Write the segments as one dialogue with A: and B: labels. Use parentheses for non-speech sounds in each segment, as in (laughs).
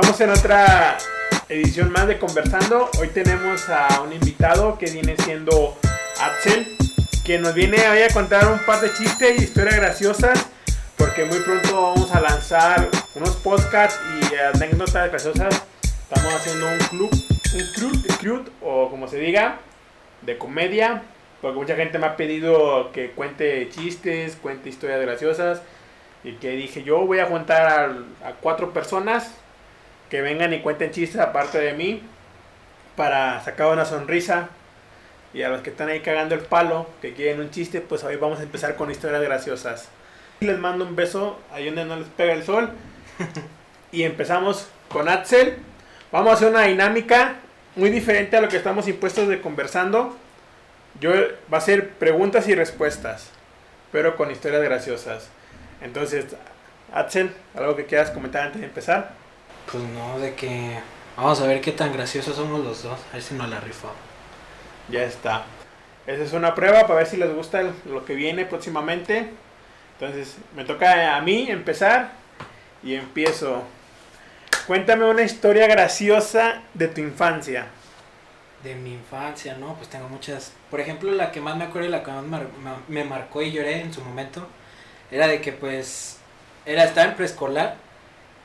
A: Estamos en otra edición más de Conversando. Hoy tenemos a un invitado que viene siendo Axel, que nos viene hoy a contar un par de chistes y historias graciosas, porque muy pronto vamos a lanzar unos podcasts y anécdotas graciosas. Estamos haciendo un club, un club, club o como se diga, de comedia, porque mucha gente me ha pedido que cuente chistes, cuente historias graciosas. Y que dije, yo voy a juntar a, a cuatro personas que vengan y cuenten chistes aparte de mí para sacar una sonrisa. Y a los que están ahí cagando el palo, que quieren un chiste, pues hoy vamos a empezar con historias graciosas. Les mando un beso ahí donde no les pega el sol. (laughs) y empezamos con Axel. Vamos a hacer una dinámica muy diferente a lo que estamos impuestos de conversando. Yo va a ser preguntas y respuestas, pero con historias graciosas. Entonces, Axel, algo que quieras comentar antes de empezar.
B: Pues no, de que vamos a ver qué tan graciosos somos los dos, a ver si nos la rifamos.
A: Ya está. Esa es una prueba para ver si les gusta lo que viene próximamente. Entonces, me toca a mí empezar y empiezo. Cuéntame una historia graciosa de tu infancia.
B: De mi infancia, ¿no? Pues tengo muchas. Por ejemplo, la que más me acuerdo y la que más mar- me marcó y lloré en su momento era de que, pues, era estar en preescolar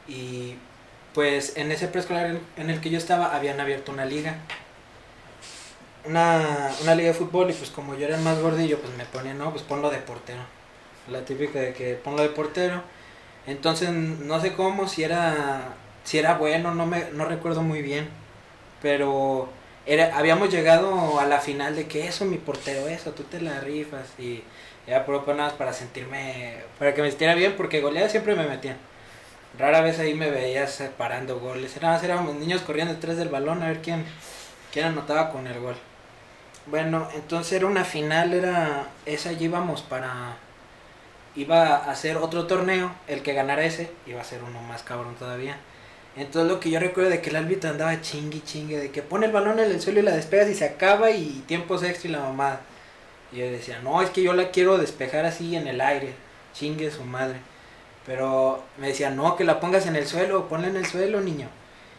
B: y, pues, en ese preescolar en- el que yo estaba habían abierto una liga. Una, una liga de fútbol y, pues, como yo era el más gordillo, pues me ponían, no, pues ponlo de portero. La típica de que ponlo de portero. Entonces, no sé cómo, si era, si era bueno, no, me, no recuerdo muy bien. Pero era, habíamos llegado a la final de que eso, mi portero, eso, tú te la rifas. Y era por nada más para sentirme, para que me sintiera bien, porque goleadas siempre me metían. Rara vez ahí me veías parando goles. Nada más éramos niños corriendo detrás del balón a ver quién, quién anotaba con el gol. Bueno, entonces era una final, era esa allí íbamos para iba a hacer otro torneo, el que ganara ese iba a ser uno más cabrón todavía. Entonces lo que yo recuerdo de que el árbitro andaba chingui chingue, de que pone el balón en el suelo y la despegas y se acaba y tiempos extra y la mamada. Y yo decía, no, es que yo la quiero despejar así en el aire, chingue su madre. Pero me decía, no, que la pongas en el suelo, ponla en el suelo, niño.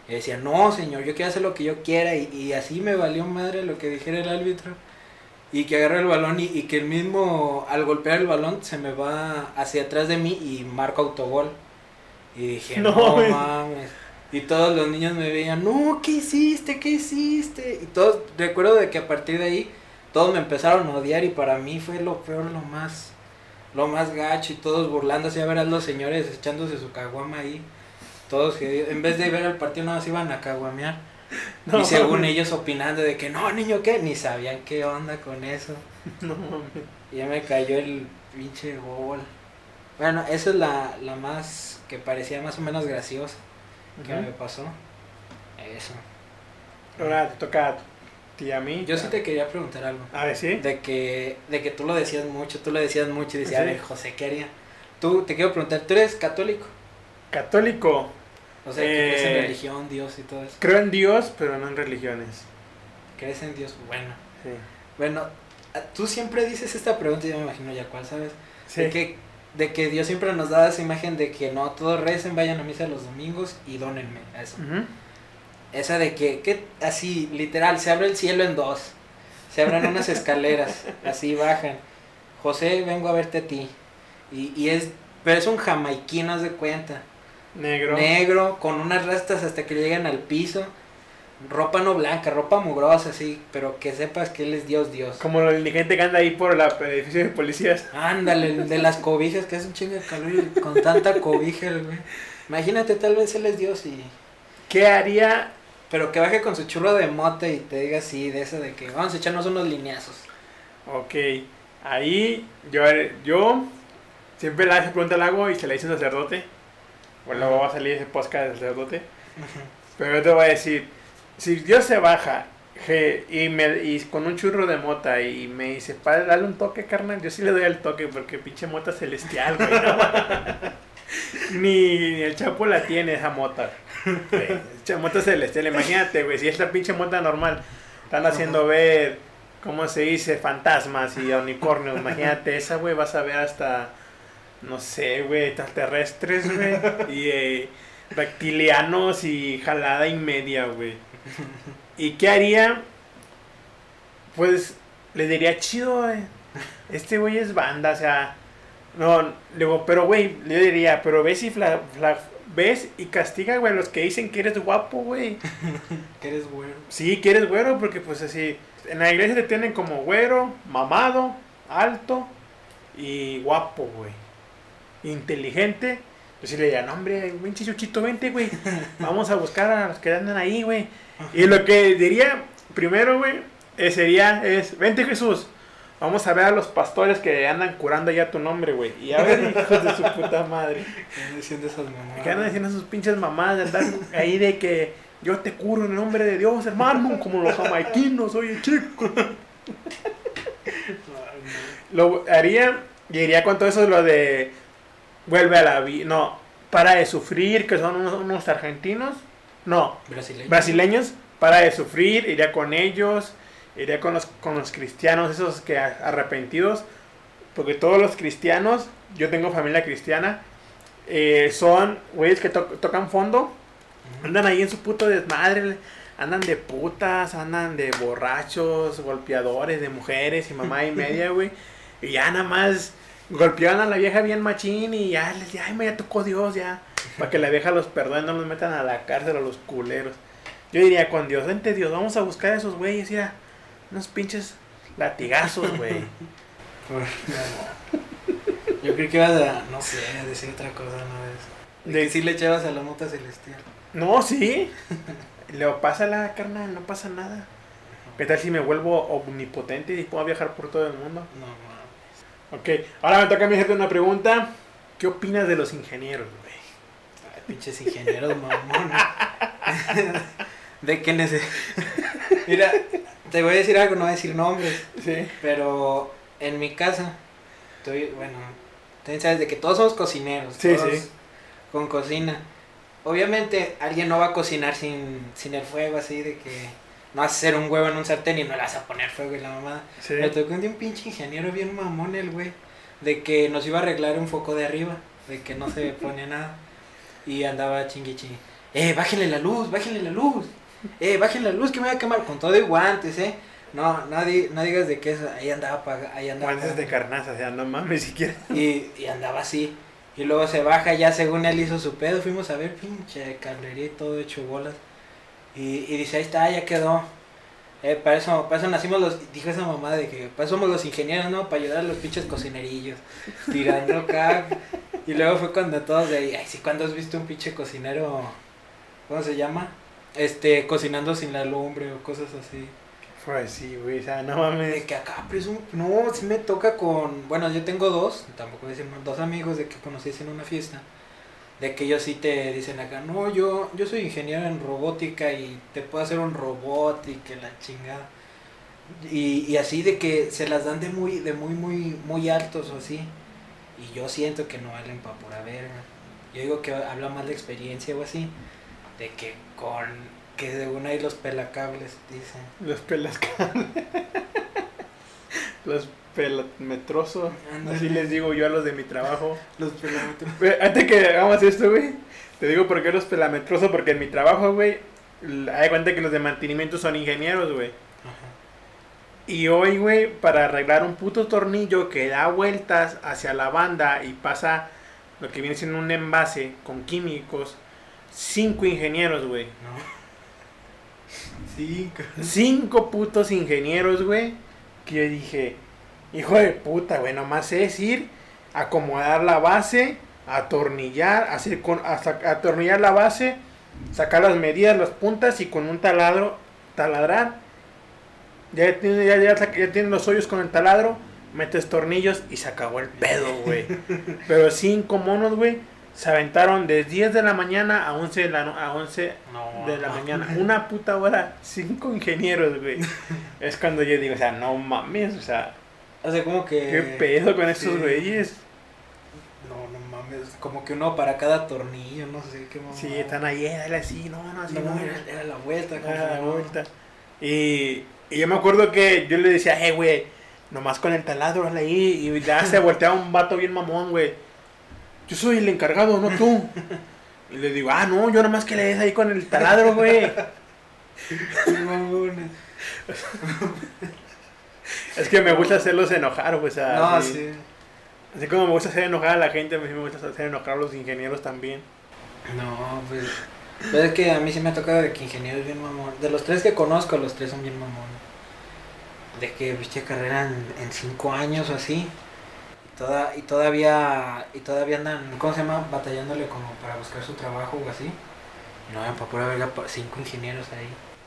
B: Y decía, no, señor, yo quiero hacer lo que yo quiera. Y, y así me valió madre lo que dijera el árbitro. Y que agarra el balón y, y que el mismo, al golpear el balón, se me va hacia atrás de mí y marco autogol. Y dije,
A: No,
B: no, mames. Y todos los niños me veían, no, ¿qué hiciste? ¿Qué hiciste? Y todos, recuerdo de que a partir de ahí, todos me empezaron a odiar y para mí fue lo peor, lo más, lo más gacho y todos burlándose a ver a los señores echándose su caguama ahí. Todos que en vez de ver el partido nada más iban a caguamear. (laughs)
A: No,
B: y según ellos opinando de que no, niño, ¿qué? Ni sabían qué onda con eso. (laughs)
A: No mames.
B: Y ya me cayó el pinche gol. Bueno, esa es la, la más que parecía más o menos graciosa que
A: Ujú.
B: me pasó. Eso.
A: Ahora te toca y a mí.
B: Yo sí te quería preguntar algo.
A: A ver, ¿sí?
B: De que, de que tú lo decías mucho, tú lo decías mucho y decía,
A: Sí.
B: a ver, José, ¿qué haría? Tú, te quiero preguntar, ¿tú eres católico?
A: Católico.
B: O sea, que crees en
A: Eh.
B: religión, Dios y todo eso.
A: Creo en Dios, pero no en religiones.
B: ¿Crees en Dios? Bueno.
A: Sí.
B: Bueno, a- tú siempre dices esta pregunta, yo me imagino ya cuál, ¿sabes?
A: Sí.
B: De, que, de que Dios siempre nos da esa imagen de que no, todos recen, vayan a misa los domingos y dónenme. Eso.
A: Ujú.
B: Esa de que, que así, literal, se abre el cielo en dos. Se abren unas escaleras, así bajan. José, vengo a verte a ti. Y, y es, pero es un jamaiquino, haz de cuenta.
A: Negro.
B: Negro, con unas rastas hasta que llegan al piso. Ropa no blanca, ropa mugrosa, así, pero que sepas que él es Dios, Dios.
A: Como el indigente que anda ahí por la edificio de policías.
B: Ándale, el de las cobijas, que es un chingo de calor y con tanta cobija, el güey. Imagínate, tal vez él es Dios y...
A: ¿Qué haría?
B: Pero que baje con su churro de mota y te diga así, de eso de que vamos a echarnos unos lineazos.
A: Ok. Ahí yo, yo siempre la pregunta la hago y se la hice un sacerdote. Bueno, luego va a salir ese podcast del sacerdote. Pero yo te voy a decir, si Dios se baja je- y, me, y con un churro de mota y me dice, padre, dale un toque, carnal, yo sí le doy el toque porque pinche mota celestial, güey. no (laughs) (laughs) ni, el chapo la tiene esa mota. Esa mota celestial, imagínate, güey, si esta pinche mota normal están haciendo ver, ¿cómo se dice? Fantasmas y unicornios, imagínate, esa, güey, vas a ver hasta, no sé, güey, extraterrestres, güey. Y... eh, reptilianos y jalada y media, güey. ¿Y qué haría? Pues le diría chido, güey. Este güey es banda, o sea. No, le digo, pero güey, le diría, pero ves y fla, fla- ves y castiga, güey, a los que dicen que eres guapo, güey. (laughs)
B: Que eres güero.
A: Sí, que eres güero, porque pues así. En la iglesia te tienen como güero, mamado, alto y guapo, güey. Inteligente. Yo sí le diría, no, hombre, pinche chuchito, vente, güey. (laughs) Vamos a buscar a los que andan ahí, güey. Y lo que diría primero, güey, eh, sería, es, vente Jesús. Vamos a ver a los pastores que andan curando ya tu nombre, güey. Y a ver, (laughs) hijos de su puta madre.
B: ¿Qué andan diciendo esas mamás?
A: ¿Qué andan diciendo sus pinches mamás de andar ahí de que yo te curo en el nombre de Dios, hermano? Como los jamaiquinos, oye, chico. Lo haría y iría con todo eso lo de vuelve a la vida. No, para de sufrir, que son unos, unos argentinos. No,
B: Brasileño.
A: brasileños, para de sufrir, iría con ellos, iría con los, con los cristianos, esos que arrepentidos, porque todos los cristianos, yo tengo familia cristiana, eh, son güeyes que to- tocan fondo, andan ahí en su puto desmadre, andan de putas, andan de borrachos, golpeadores, de mujeres y mamá y media, güey, y ya nada más golpeaban a la vieja bien machín y ya les decía, ay, me ya tocó Dios, ya. Para que la vieja los perdone, no los metan a la cárcel a los culeros. Yo diría, con Dios, vente Dios, vamos a buscar a esos güeyes, mira, unos pinches latigazos, güey. (laughs)
B: Yo creí que ibas a, no sé, a decir otra cosa, ¿no? De
A: De-
B: que sí le echabas a la mota celestial.
A: No, sí. (laughs) Luego pasa la carnal, no pasa nada. ¿Qué tal si me vuelvo omnipotente y puedo viajar por todo el mundo?
B: No, no.
A: Ok, ahora me toca a mí hacerte una pregunta. ¿Qué opinas de los ingenieros, güey?
B: Ay, pinches ingenieros, mamón. (laughs) de que neces... Mira, te voy a decir algo, no voy a decir nombres.
A: Sí.
B: Pero en mi casa, estoy, bueno, también sabes de que todos somos cocineros.
A: Sí,
B: todos
A: sí.
B: Con cocina. Obviamente alguien no va a cocinar sin, sin el fuego, así de que no vas a hacer un huevo en un sartén y no le vas a poner fuego y la mamada.
A: Sí.
B: Me tocó un día un pinche ingeniero bien mamón el güey. De que nos iba a arreglar un foco de arriba. De que no se (laughs) pone nada. Y andaba chingui chingui. Eh, bájenle la luz, bájenle la luz. (laughs) Eh, bájenle la luz que me voy a quemar. Con todo y guantes, eh. No, di- no digas de qué es. Ahí andaba apaga- ahí andaba.
A: Guantes de carnaza, o sea, no mames siquiera.
B: y, y andaba así. Y luego se baja, ya según él hizo su pedo. Fuimos a ver, pinche cablería y todo hecho bolas. Y, y dice, ahí está, ya quedó. Eh, para eso, para eso nacimos los, dijo esa mamá de que para eso somos los ingenieros, ¿no? Para ayudar a los pinches cocinerillos. Tirando acá. y luego fue cuando todos de ahí, ay, sí, cuando has visto un pinche cocinero, ¿cómo se llama? Este, cocinando sin la lumbre o cosas así.
A: Pues sí, güey, o sea, no mames.
B: De que acá, presumo, no, sí me toca con, bueno, yo tengo dos, tampoco decir dos amigos de que conocí en una fiesta, de que ellos sí te dicen acá, no, yo, yo soy ingeniero en robótica y te puedo hacer un robot y que la chingada. Y, y así de que se las dan de muy, de muy, muy, muy altos o así. Y yo siento que no valen para pura verga. Yo digo que habla más de experiencia o así, de que con, que según ahí los pelacables, dicen.
A: Los pelascables. Los pelametrosos. Así les digo yo a los de mi trabajo.
B: Los pelacables.
A: Güey, Antes que hagamos esto, güey, te digo por qué los pelametrosos. Porque en mi trabajo, güey, hay cuenta que los de mantenimiento son ingenieros, güey. Y hoy, güey, para arreglar un puto tornillo que da vueltas hacia la banda y pasa lo que viene siendo un envase con químicos, cinco ingenieros, güey.
B: ¿No? Sí,
A: Cinco putos ingenieros, güey. Que yo dije, hijo de puta, güey, nomás es ir, acomodar la base, atornillar, hacer con, a sa- atornillar la base, sacar las medidas, las puntas y con un taladro, taladrar. Ya tiene, ya, ya, ya tiene los hoyos con el taladro, metes tornillos y se acabó el pedo, güey. (laughs) Pero cinco monos, güey, se aventaron de 10 de la mañana a 11 de la, no- a 11
B: No,
A: de la
B: no.
A: mañana. (laughs) Una puta hora, cinco ingenieros, güey. (laughs) es cuando yo digo, o sea, no mames, o sea,
B: O sea, como que.
A: ¿qué pedo con estos
B: sí.
A: güeyes?
B: No, no mames. Como que uno para cada tornillo, no sé qué mamá.
A: Sí, están ahí, dale así, no, no, así,
B: No,
A: no,
B: era, era la vuelta.
A: era la vuelta. Y, y yo me acuerdo que yo le decía, eh, güey, nomás con el taladro, hazle ahí. Y ya se volteaba un vato bien mamón, güey. Yo soy el encargado, no tú. (laughs) Y le digo, ah, no, yo nomás que le des ahí con el taladro, güey. (laughs) Es que me gusta hacerlos enojar, pues.
B: No,
A: así,
B: sí.
A: así como me gusta hacer enojar a la gente, a mí me gusta hacer enojar a los ingenieros también.
B: No, pues. Pero es que a mí sí me ha tocado de que ingenieros bien mamón. De los tres que conozco, los tres son bien mamones. De que viste carrera en, en cinco años o así. Toda, y todavía y todavía andan, ¿cómo se llama? Batallándole como para buscar su trabajo o así. No, para pura verga, cinco ingenieros ahí.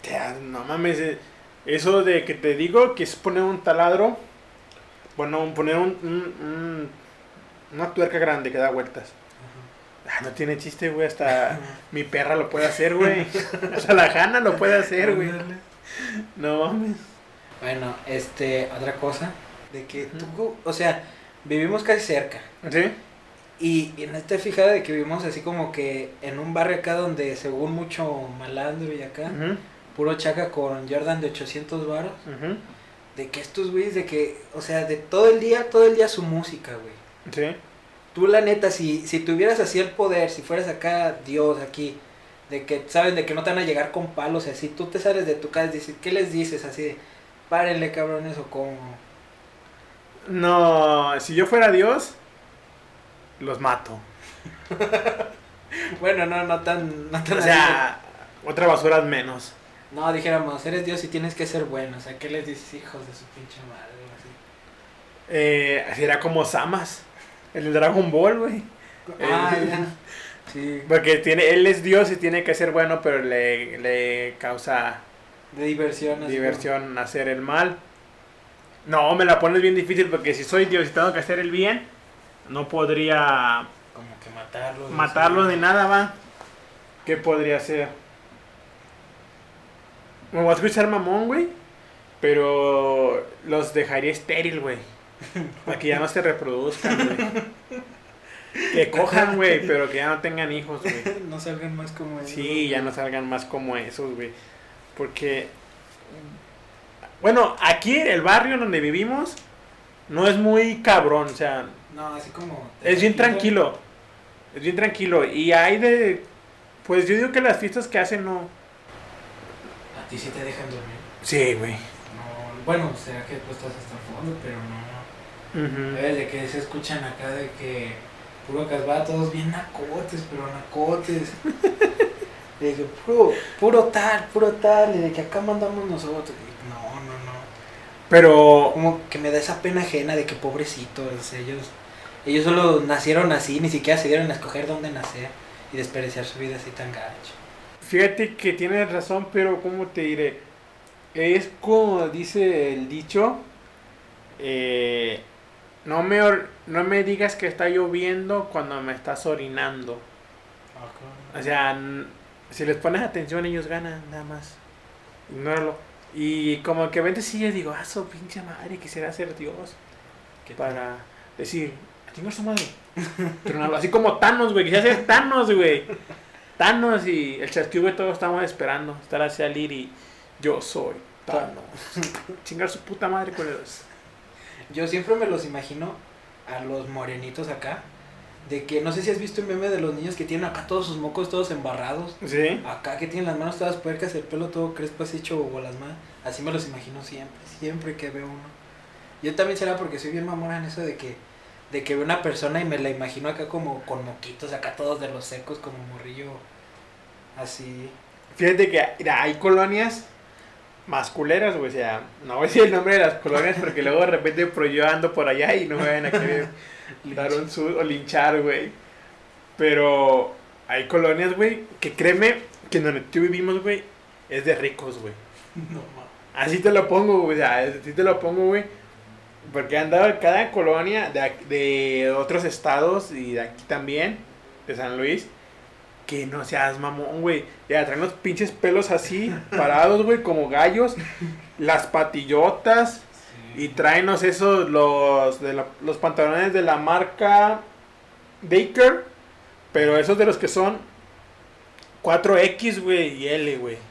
A: Ya, no mames, eh, eso de que te digo que es poner un taladro, bueno, poner un, un- un- una tuerca grande que da vueltas. Ah, no tiene chiste, güey, hasta (laughs) mi perra lo puede hacer, güey. (laughs) Hasta la Hanna lo puede hacer, güey. No mames.
B: Bueno, este, otra cosa. De que tú, o sea, vivimos casi cerca.
A: ¿Sí?
B: Y, y no te fijas de que vivimos así como que en un barrio acá donde según mucho malandro y acá, puro chaca con Jordan de 800 varos, de que estos güeyes de que, o sea, de todo el día, todo el día su música, güey.
A: Sí.
B: Tú la neta, si, si tuvieras así el poder, si fueras acá Dios aquí, de que saben de que no te van a llegar con palos así, tú te sales de tu casa y dices, ¿qué les dices? Así de, párenle cabrones o como...
A: No, si yo fuera Dios, los mato. (laughs)
B: Bueno, no, no tan... No, tan
A: O
B: así,
A: sea, otra basura menos.
B: No, dijéramos, eres Dios y tienes que ser bueno. O sea, ¿qué les dices, hijos de su pinche madre? así?
A: Eh, era como Samas, el Dragon Ball, güey.
B: Ah,
A: Eh,
B: ya. (laughs) Sí,
A: Porque tiene, él es Dios y tiene que ser bueno, pero le, le causa
B: de diversión
A: hacer el mal. No, me la pones bien difícil porque si soy Dios y tengo que hacer el bien, no podría
B: Como, que matarlos.
A: matarlo
B: así.
A: de nada, va. ¿Qué podría ser? Me voy a escuchar mamón, güey. Pero los dejaría estéril, güey. (laughs) Para que ya no se reproduzcan, güey. Que cojan, güey, pero que ya no tengan hijos, güey. (laughs)
B: no salgan más como ellos.
A: Sí, ya no salgan más como esos, güey. Porque, bueno, aquí el barrio donde vivimos no es muy cabrón, o sea,
B: No, así como.
A: es bien tranquilo. Es bien tranquilo. Y hay de, pues yo digo que las fiestas que hacen no.
B: A ti sí te dejan dormir.
A: Sí, güey.
B: No, bueno, será que tú estás hasta el fondo, pero no. ¿Sabes? De que se escuchan acá de que puro casbah, todos bien nacotes, pero nacotes. (laughs) De que puro, puro tal, puro tal, y de que acá mandamos nosotros.
A: Pero,
B: Como que me da esa pena ajena de que pobrecitos, ellos, ellos solo nacieron así, ni siquiera se dieron a escoger dónde nacer y desperdiciar su vida así tan gacho.
A: fíjate que tienes razón, pero ¿cómo te diré? Es como dice el dicho, eh, no, me or- no me digas que está lloviendo cuando me estás orinando. O sea, n- si les pones atención, ellos ganan, nada más. Ignóralo. Y como que vente sí, yo digo, ah, su pinche madre, quisiera ser Dios.
B: ¿Qué
A: Para decir, a chingar su madre. Tronarlo. Así como Thanos, güey, quisiera ser Thanos, güey. Thanos y el güey, todos estamos esperando. Estar a salir y yo soy Thanos. (laughs) Chingar su puta madre con los.
B: Yo siempre me los imagino a los morenitos acá. De que no sé si has visto un meme de los niños que tienen acá todos sus mocos todos embarrados.
A: ¿Sí?
B: Acá que tienen las manos todas puercas, el pelo todo crespo así hecho bolas más. Así me los imagino siempre, siempre que veo uno. Yo también será porque soy bien mamona en eso de que de que veo una persona y me la imagino acá como con moquitos, acá todos de los secos, como morrillo así.
A: Fíjate que mira, hay colonias masculeras, güey. O sea, no voy a decir el nombre de las colonias porque luego de repente yo ando por allá y no me vayan a querer (laughs) dar un sud o linchar, güey. Pero hay colonias, güey, que créeme que donde tú vivimos, güey, es de ricos, güey.
B: No mames.
A: Así te lo pongo, güey. O sea, así te lo pongo, güey. Porque han dado cada colonia de, de otros estados y de aquí también, de San Luis, que no seas mamón, güey. Ya traen los pinches pelos así, (laughs) parados, güey, como gallos. Las patillotas. Y tráenos esos, los, de la- los pantalones de la marca Baker. Pero esos de los que son 4X, güey, y L, güey. (laughs)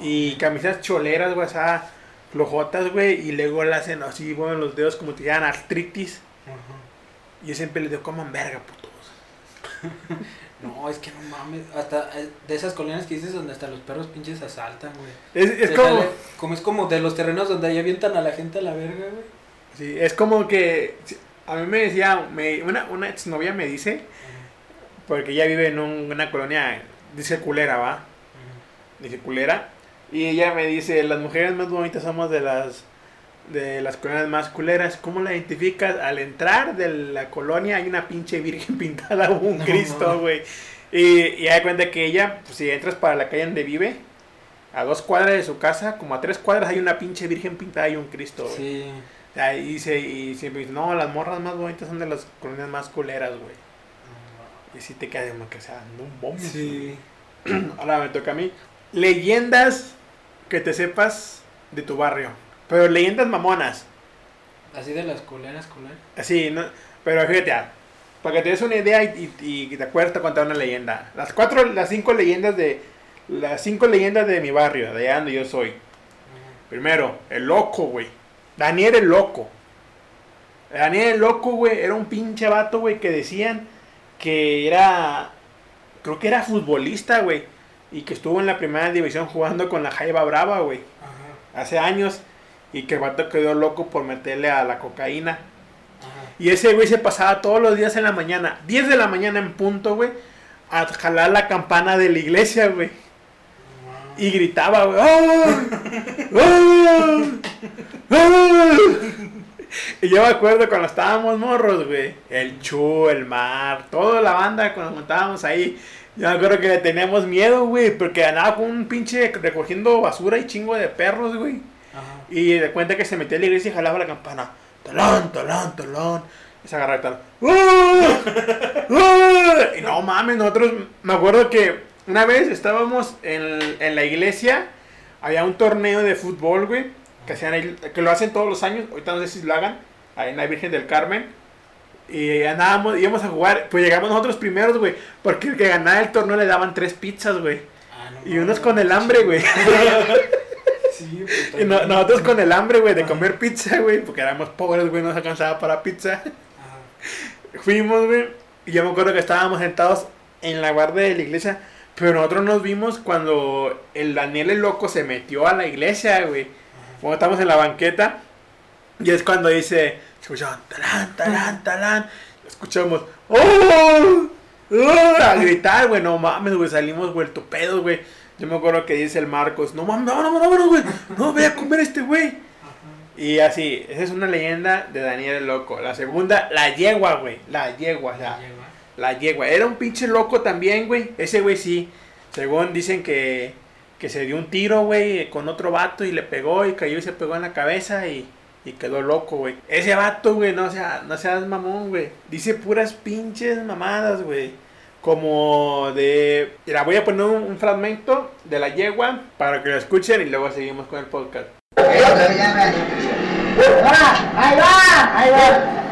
A: Y camisas choleras, güey, o sea, flojotas, güey. Y luego le hacen así, bueno, los dedos como si tuvieran artritis. Y yo siempre les digo, coman verga, putos. (laughs)
B: No, es que no mames. Hasta eh, de esas colinas que dices donde hasta los perros pinches asaltan, güey.
A: Es, es como,
B: sale- como es como de los terrenos donde ahí avientan a la gente a la verga, güey.
A: sí, es como que a mí me decía, me, una, una exnovia me dice, porque ella vive en un- una colonia, dice culera, ¿va? Dice culera. Y ella me dice, las mujeres más bonitas somos de las de las colonias más culeras. ¿Cómo la identificas? Al entrar de la colonia hay una pinche virgen (laughs) pintada o un
B: No,
A: Cristo, güey. Y, y da cuenta que ella, pues, si entras para la calle donde vive, a dos cuadras de su casa, como a tres cuadras hay una pinche virgen pintada y un Cristo, güey.
B: Sí.
A: Y, se- y siempre dice, no, las morras más bonitas son de las colonias más culeras, güey. Y si te queda como que, sea, no un bombo.
B: Sí. (clears throat)
A: Ahora me toca a mí. Leyendas que te sepas de tu barrio. Pero leyendas mamonas.
B: Así de las culeras, culeras.
A: Así, ¿no? Pero fíjate, ah, para que te des una idea y, y- y te acuerdas contar una leyenda. Las cuatro, las cinco leyendas de. Las cinco leyendas de mi barrio, de allá donde yo soy. Primero, el loco, güey. Daniel el loco. Daniel el loco, güey, era un pinche vato, güey, que decían que era. Creo que era futbolista, güey. Y que estuvo en la primera división jugando con la Jaiba Brava, güey. Hace años. Y que el vato quedó loco por meterle a la cocaína.
B: Ajá.
A: Y ese güey se pasaba todos los días en la mañana, 10 de la mañana en punto, güey, a jalar la campana de la iglesia, güey. Y gritaba, güey. ¡Ah! ¡Ah! ¡Ah! Y yo me acuerdo cuando estábamos morros, güey. El Chu, el Mar, toda la banda cuando estábamos ahí. Yo me acuerdo que le teníamos miedo, güey, porque andaba con un pinche recogiendo basura y chingo de perros, güey.
B: Ajá.
A: Y de cuenta que se metía a la iglesia y jalaba la campana. Talón, talón, talón. Y se agarraba el talón. ¡Ah! ¡Ah! Y no mames, nosotros, me acuerdo que una vez estábamos en, en la iglesia, había un torneo de fútbol, güey, que, hacían que lo hacen todos los años, ahorita no sé si lo hagan, ahí en la Virgen del Carmen. Y andábamos, íbamos a jugar, pues llegamos nosotros primeros, güey, porque el que ganaba el torneo le daban tres pizzas, güey.
B: Ah, no
A: Y unos con el hambre, güey. (laughs)
B: Sí,
A: Y no-
B: también.
A: nosotros con el hambre, güey, de
B: Ajá.
A: comer pizza, güey, porque éramos pobres, güey, no nos alcanzaba para pizza.
B: Ajá.
A: Fuimos, güey, y yo me acuerdo que estábamos sentados en la guardia de la iglesia, pero nosotros nos vimos cuando el Daniel el loco se metió a la iglesia, güey. Cuando estamos en la banqueta, y es cuando dice, escuchaban, talán, talán, talán, escuchamos, ¡oh! ¡oh! A gritar, güey, no mames, güey, salimos vuelto pedos, güey. Yo me acuerdo que dice el Marcos, no mames, no, no, no, no, güey, no, voy a comer este güey. Y así, esa es una leyenda de Daniel el Loco. La segunda, la yegua, güey. La yegua, o sea,
B: Llegó.
A: la yegua. Era un pinche loco también, güey. Ese güey sí. Según dicen que, que se dio un tiro, güey, con otro vato y le pegó y cayó y se pegó en la cabeza y, y quedó loco, güey. Ese vato, güey, no, sea, no seas mamón, güey. Dice puras pinches mamadas, güey. Como de... Mira, voy a poner un, un fragmento de la yegua para que lo escuchen y luego seguimos con el podcast.
C: ¡Ah! ¡Ahí va! ¡Ahí va!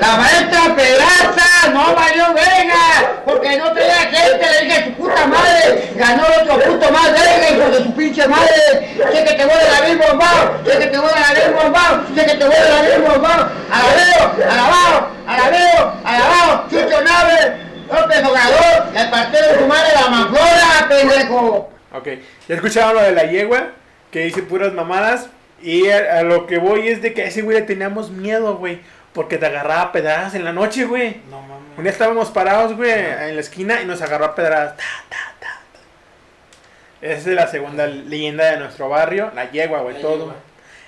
C: La maestra Pedraza no valió verga porque no tenía gente, le dije su puta madre, ganó otro puto más verga, hijo de su pinche madre, sé que te voy a la misma bombao, sé que te voy a la misma bombao, sé que te voy a la misma bombao, alabeo, alabao, alabeo, alabao, Chucho Nave, López Obrador, el partido de su madre la manflora, pendejo.
A: Ok, ya escucharon lo de la yegua, que dice puras mamadas. Y a, a lo que voy es de que a ese güey le teníamos miedo, güey. Porque te agarraba a pedradas en la noche, güey.
B: No mames.
A: Un día estábamos parados, güey, en la esquina y nos agarró a pedradas. Ta, ta, ta, ta. Esa es la segunda leyenda de nuestro barrio. La yegua, güey,
B: La
A: todo.
B: yegua.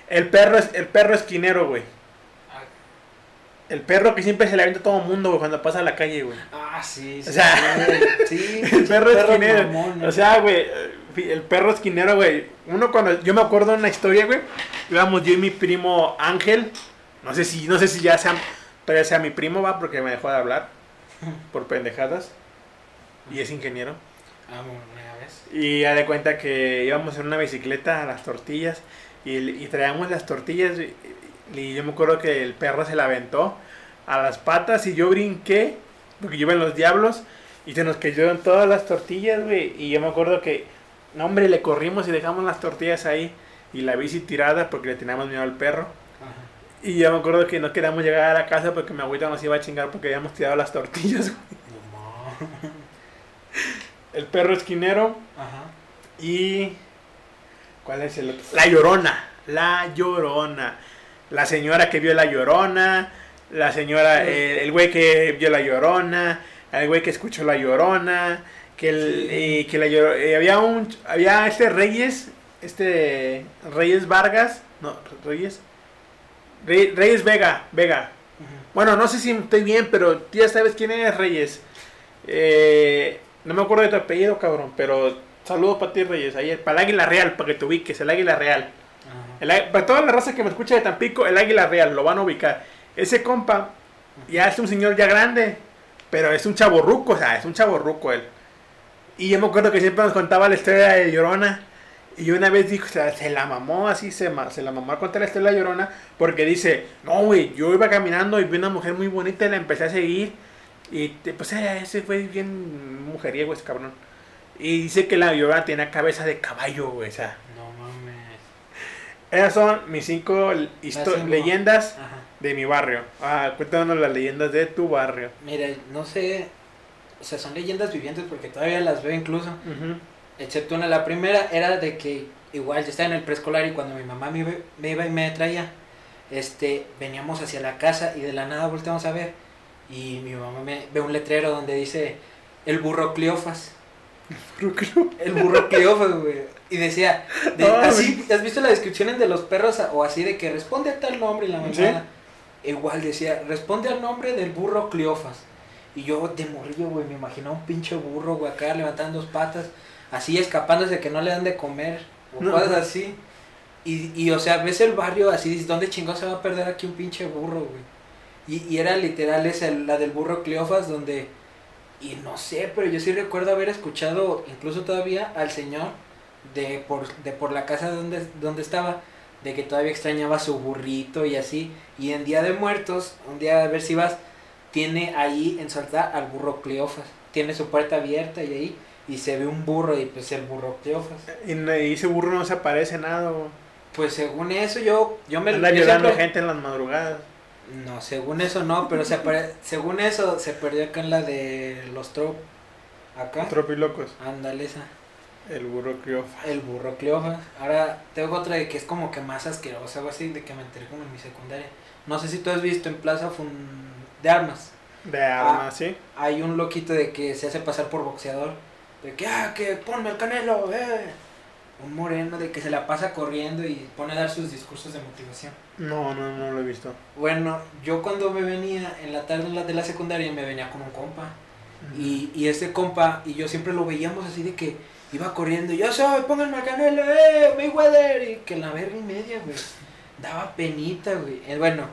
A: El perro es el perro esquinero, güey.
B: Ah,
A: El perro que siempre se le avienta a todo mundo, güey, cuando pasa a la calle, güey.
B: Ah, sí, sí.
A: O sea,
B: sí, (laughs)
A: El perro esquinero.
B: mamón,
A: o sea, güey, el perro esquinero, güey. Uno cuando yo me acuerdo de una historia, güey. Íbamos yo y mi primo Ángel. No sé si, no sé si ya sea, todavía sea mi primo, va, porque me dejó de hablar por pendejadas. Y es ingeniero.
B: Ah, bueno, ya ves.
A: Y ya de cuenta que íbamos en una bicicleta a las tortillas. Y, y traíamos las tortillas. Y, y yo me acuerdo que el perro se la aventó a las patas y yo brinqué. Porque yo iba en los diablos. Y se nos cayeron todas las tortillas, güey. Y yo me acuerdo que, no, hombre, le corrimos y dejamos las tortillas ahí. Y la bici tirada porque le teníamos miedo al perro. Y yo me acuerdo que no queríamos llegar a la casa porque mi abuelita nos iba a chingar porque habíamos tirado las tortillas. güey.
B: No mames.
A: El perro esquinero
B: Ajá.
A: y... ¿Cuál es el otro? La Llorona. La Llorona. La señora que vio la Llorona. La señora...
B: Sí.
A: eh, el güey que vio la Llorona. El güey que escuchó la Llorona. Que, el,
B: Sí.
A: eh, que la Llorona... había un... Había este Reyes. Este... Reyes Vargas. No, Reyes. Rey- Reyes Vega. Vega. Bueno, no sé si estoy bien, pero tú ya sabes quién es Reyes. Eh, no me acuerdo de tu apellido, cabrón, pero saludos para ti, Reyes. Ahí, para el Águila Real, para que te ubiques, el Águila Real. El para toda la raza que me escucha de Tampico, el Águila Real, lo van a ubicar. Ese compa ya es un señor ya grande, pero es un chaborruco, o sea, es un chaborruco él. Y yo me acuerdo que siempre nos contaba la historia de Llorona. Y una vez dijo, o sea, se la mamó así, se, se la mamó a contar la historia de la Llorona. Porque dice, no, güey, yo iba caminando y vi una mujer muy bonita y la empecé a seguir. Y pues eh, ese fue bien mujeriego ese cabrón. Y dice que la Llorona tenía cabeza de caballo, güey, o sea.
B: No mames.
A: Esas son mis cinco leyendas
B: Ajá.
A: de mi barrio. Ah, cuéntanos las leyendas de tu barrio.
B: Mira, no sé. O sea, son leyendas vivientes porque todavía las veo incluso.
A: Ujú.
B: Excepto una, la primera era de que igual yo estaba en el preescolar y cuando mi mamá me iba, me iba y me traía, este, veníamos hacia la casa y de la nada volteamos a ver y mi mamá me ve un letrero donde dice el burro Cleofas. El burro Cleofas, güey. Y decía, de-
A: Ay.
B: así, ¿has visto las descripciones de los perros o así de que responde a tal nombre y la
A: Sí.
B: mamá? Igual decía, responde al nombre del burro Cleofas. Y yo de morrillo, güey, me imaginaba un pinche burro, güey, acá levantando dos patas, así escapándose que no le dan de comer, o
A: No.
B: cosas así. Y, y, o sea, ves el barrio así, dices, ¿dónde chingón se va a perder aquí un pinche burro, güey? Y, y era literal esa, la del burro Cleofas, donde, y no sé, pero yo sí recuerdo haber escuchado, incluso todavía, al señor de por, de por la casa donde, donde estaba, de que todavía extrañaba su burrito y así. Y en Día de Muertos, un día a ver si vas, tiene ahí en su altar al burro Cleofas. Tiene su puerta abierta y ahí, y se ve un burro y pues el burro Cleofas.
A: Y, ese burro no se aparece nada.
B: Pues según eso yo, yo me
A: Anda
B: yo siempre-
A: gente en las madrugadas.
B: No, según eso no, pero se apare- según eso se perdió acá en la de los trop. Acá.
A: Tropilocos.
B: Ándale esa.
A: El burro criofa.
B: El burro Cleofas. Ahora tengo otra de que es como que más asquerosa, algo así, de que me enteré como en mi secundaria. No sé si tú has visto en Plaza Fun- de Armas.
A: De armas, ¿sí?
B: Hay un loquito de que se hace pasar por boxeador. De que, ah, que ponme el canelo, eh. Un moreno de que se la pasa corriendo y pone a dar sus discursos de motivación.
A: No, no, no lo he visto.
B: Bueno, yo cuando me venía en la tarde de la secundaria me venía con un compa. Y, y ese compa y yo siempre lo veíamos así de que iba corriendo. Yo soy, pónganme al canelo, eh, Mayweather. Y que la verga y media, güey. Daba penita, güey. Eh, bueno,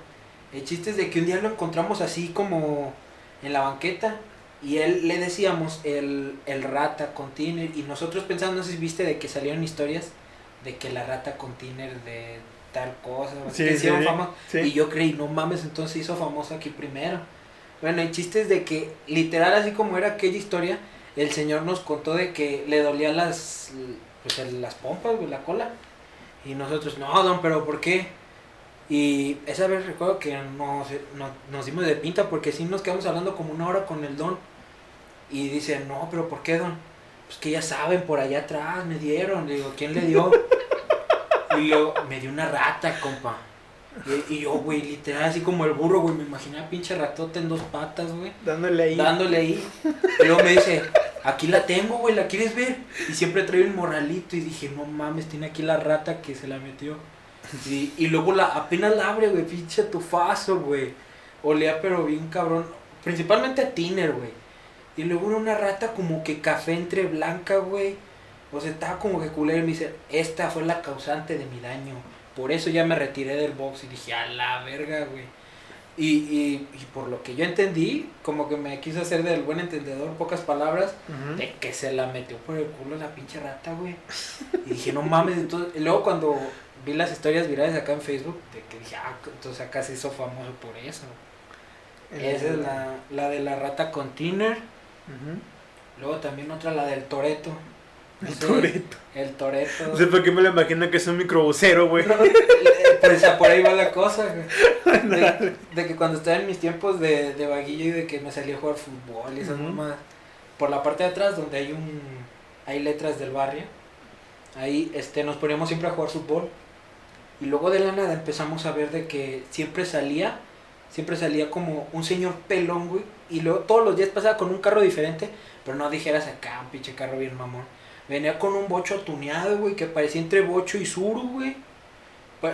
B: el chiste es de que un día lo encontramos así como en la banqueta. Y él le decíamos el, el rata con tiner. Y nosotros pensamos, no sé si viste de que salieron historias de que la rata con tiner de tal cosa.
A: Sí,
B: que
A: sí,
B: fama.
A: Sí.
B: Y yo creí, no mames, entonces hizo famoso aquí primero. Bueno, el chiste es de que, literal, así como era aquella historia, el señor nos contó de que le dolía las, pues, las pompas, la cola. Y nosotros, no, don, pero ¿por qué? Y esa vez recuerdo que nos, nos, nos dimos de pinta porque sí nos quedamos hablando como una hora con el don. Y dice, no, pero ¿por qué, don? Pues que ya saben, por allá atrás me dieron. Le digo, ¿quién le dio? y yo, me dio una rata, compa. Y, y yo, güey, literal, así como el burro, güey, me imaginé a pinche ratota en dos patas, güey,
A: Dándole ahí.
B: dándole ahí. Y luego me dice, aquí la tengo, güey, ¿la quieres ver? Y siempre trae un morralito y dije, no mames, tiene aquí la rata que se la metió. Y, y luego la, apenas la abre, güey, pinche tufazo, güey. Olía pero bien cabrón, principalmente a tiner, güey. Y luego era una rata como que café entre blanca, güey. O sea, estaba como que culero y me dice, esta fue la causante de mi daño. Por eso ya me retiré del box y dije, a la verga, güey. Y, y, y por lo que yo entendí, como que me quiso hacer del buen entendedor, pocas palabras, de que se la metió por el culo la pinche rata, güey. Y dije, no mames, entonces, y luego cuando vi las historias virales acá en Facebook, de que dije, ah, entonces acá se hizo famoso por eso. Esa es la, la de la rata con tiner. Luego también otra, la del Toreto. no
A: El
B: sé,
A: Toreto.
B: El Toreto.
A: No sé por qué me lo imagino que es un microbusero, güey.
B: Pues por ahí va la cosa, güey. (laughs) De, de que cuando estaba en mis tiempos de, de vaguillo y de que me salía a jugar fútbol y esas mamadas, por la parte de atrás donde hay un hay letras del barrio, ahí este nos poníamos siempre a jugar fútbol. Y luego de la nada empezamos a ver de que siempre salía, siempre salía como un señor pelón, güey, y luego todos los días pasaba con un carro diferente, pero no dijeras acá, un pinche carro bien mamón. Venía con un bocho tuneado, güey, que parecía entre bocho y suru, güey.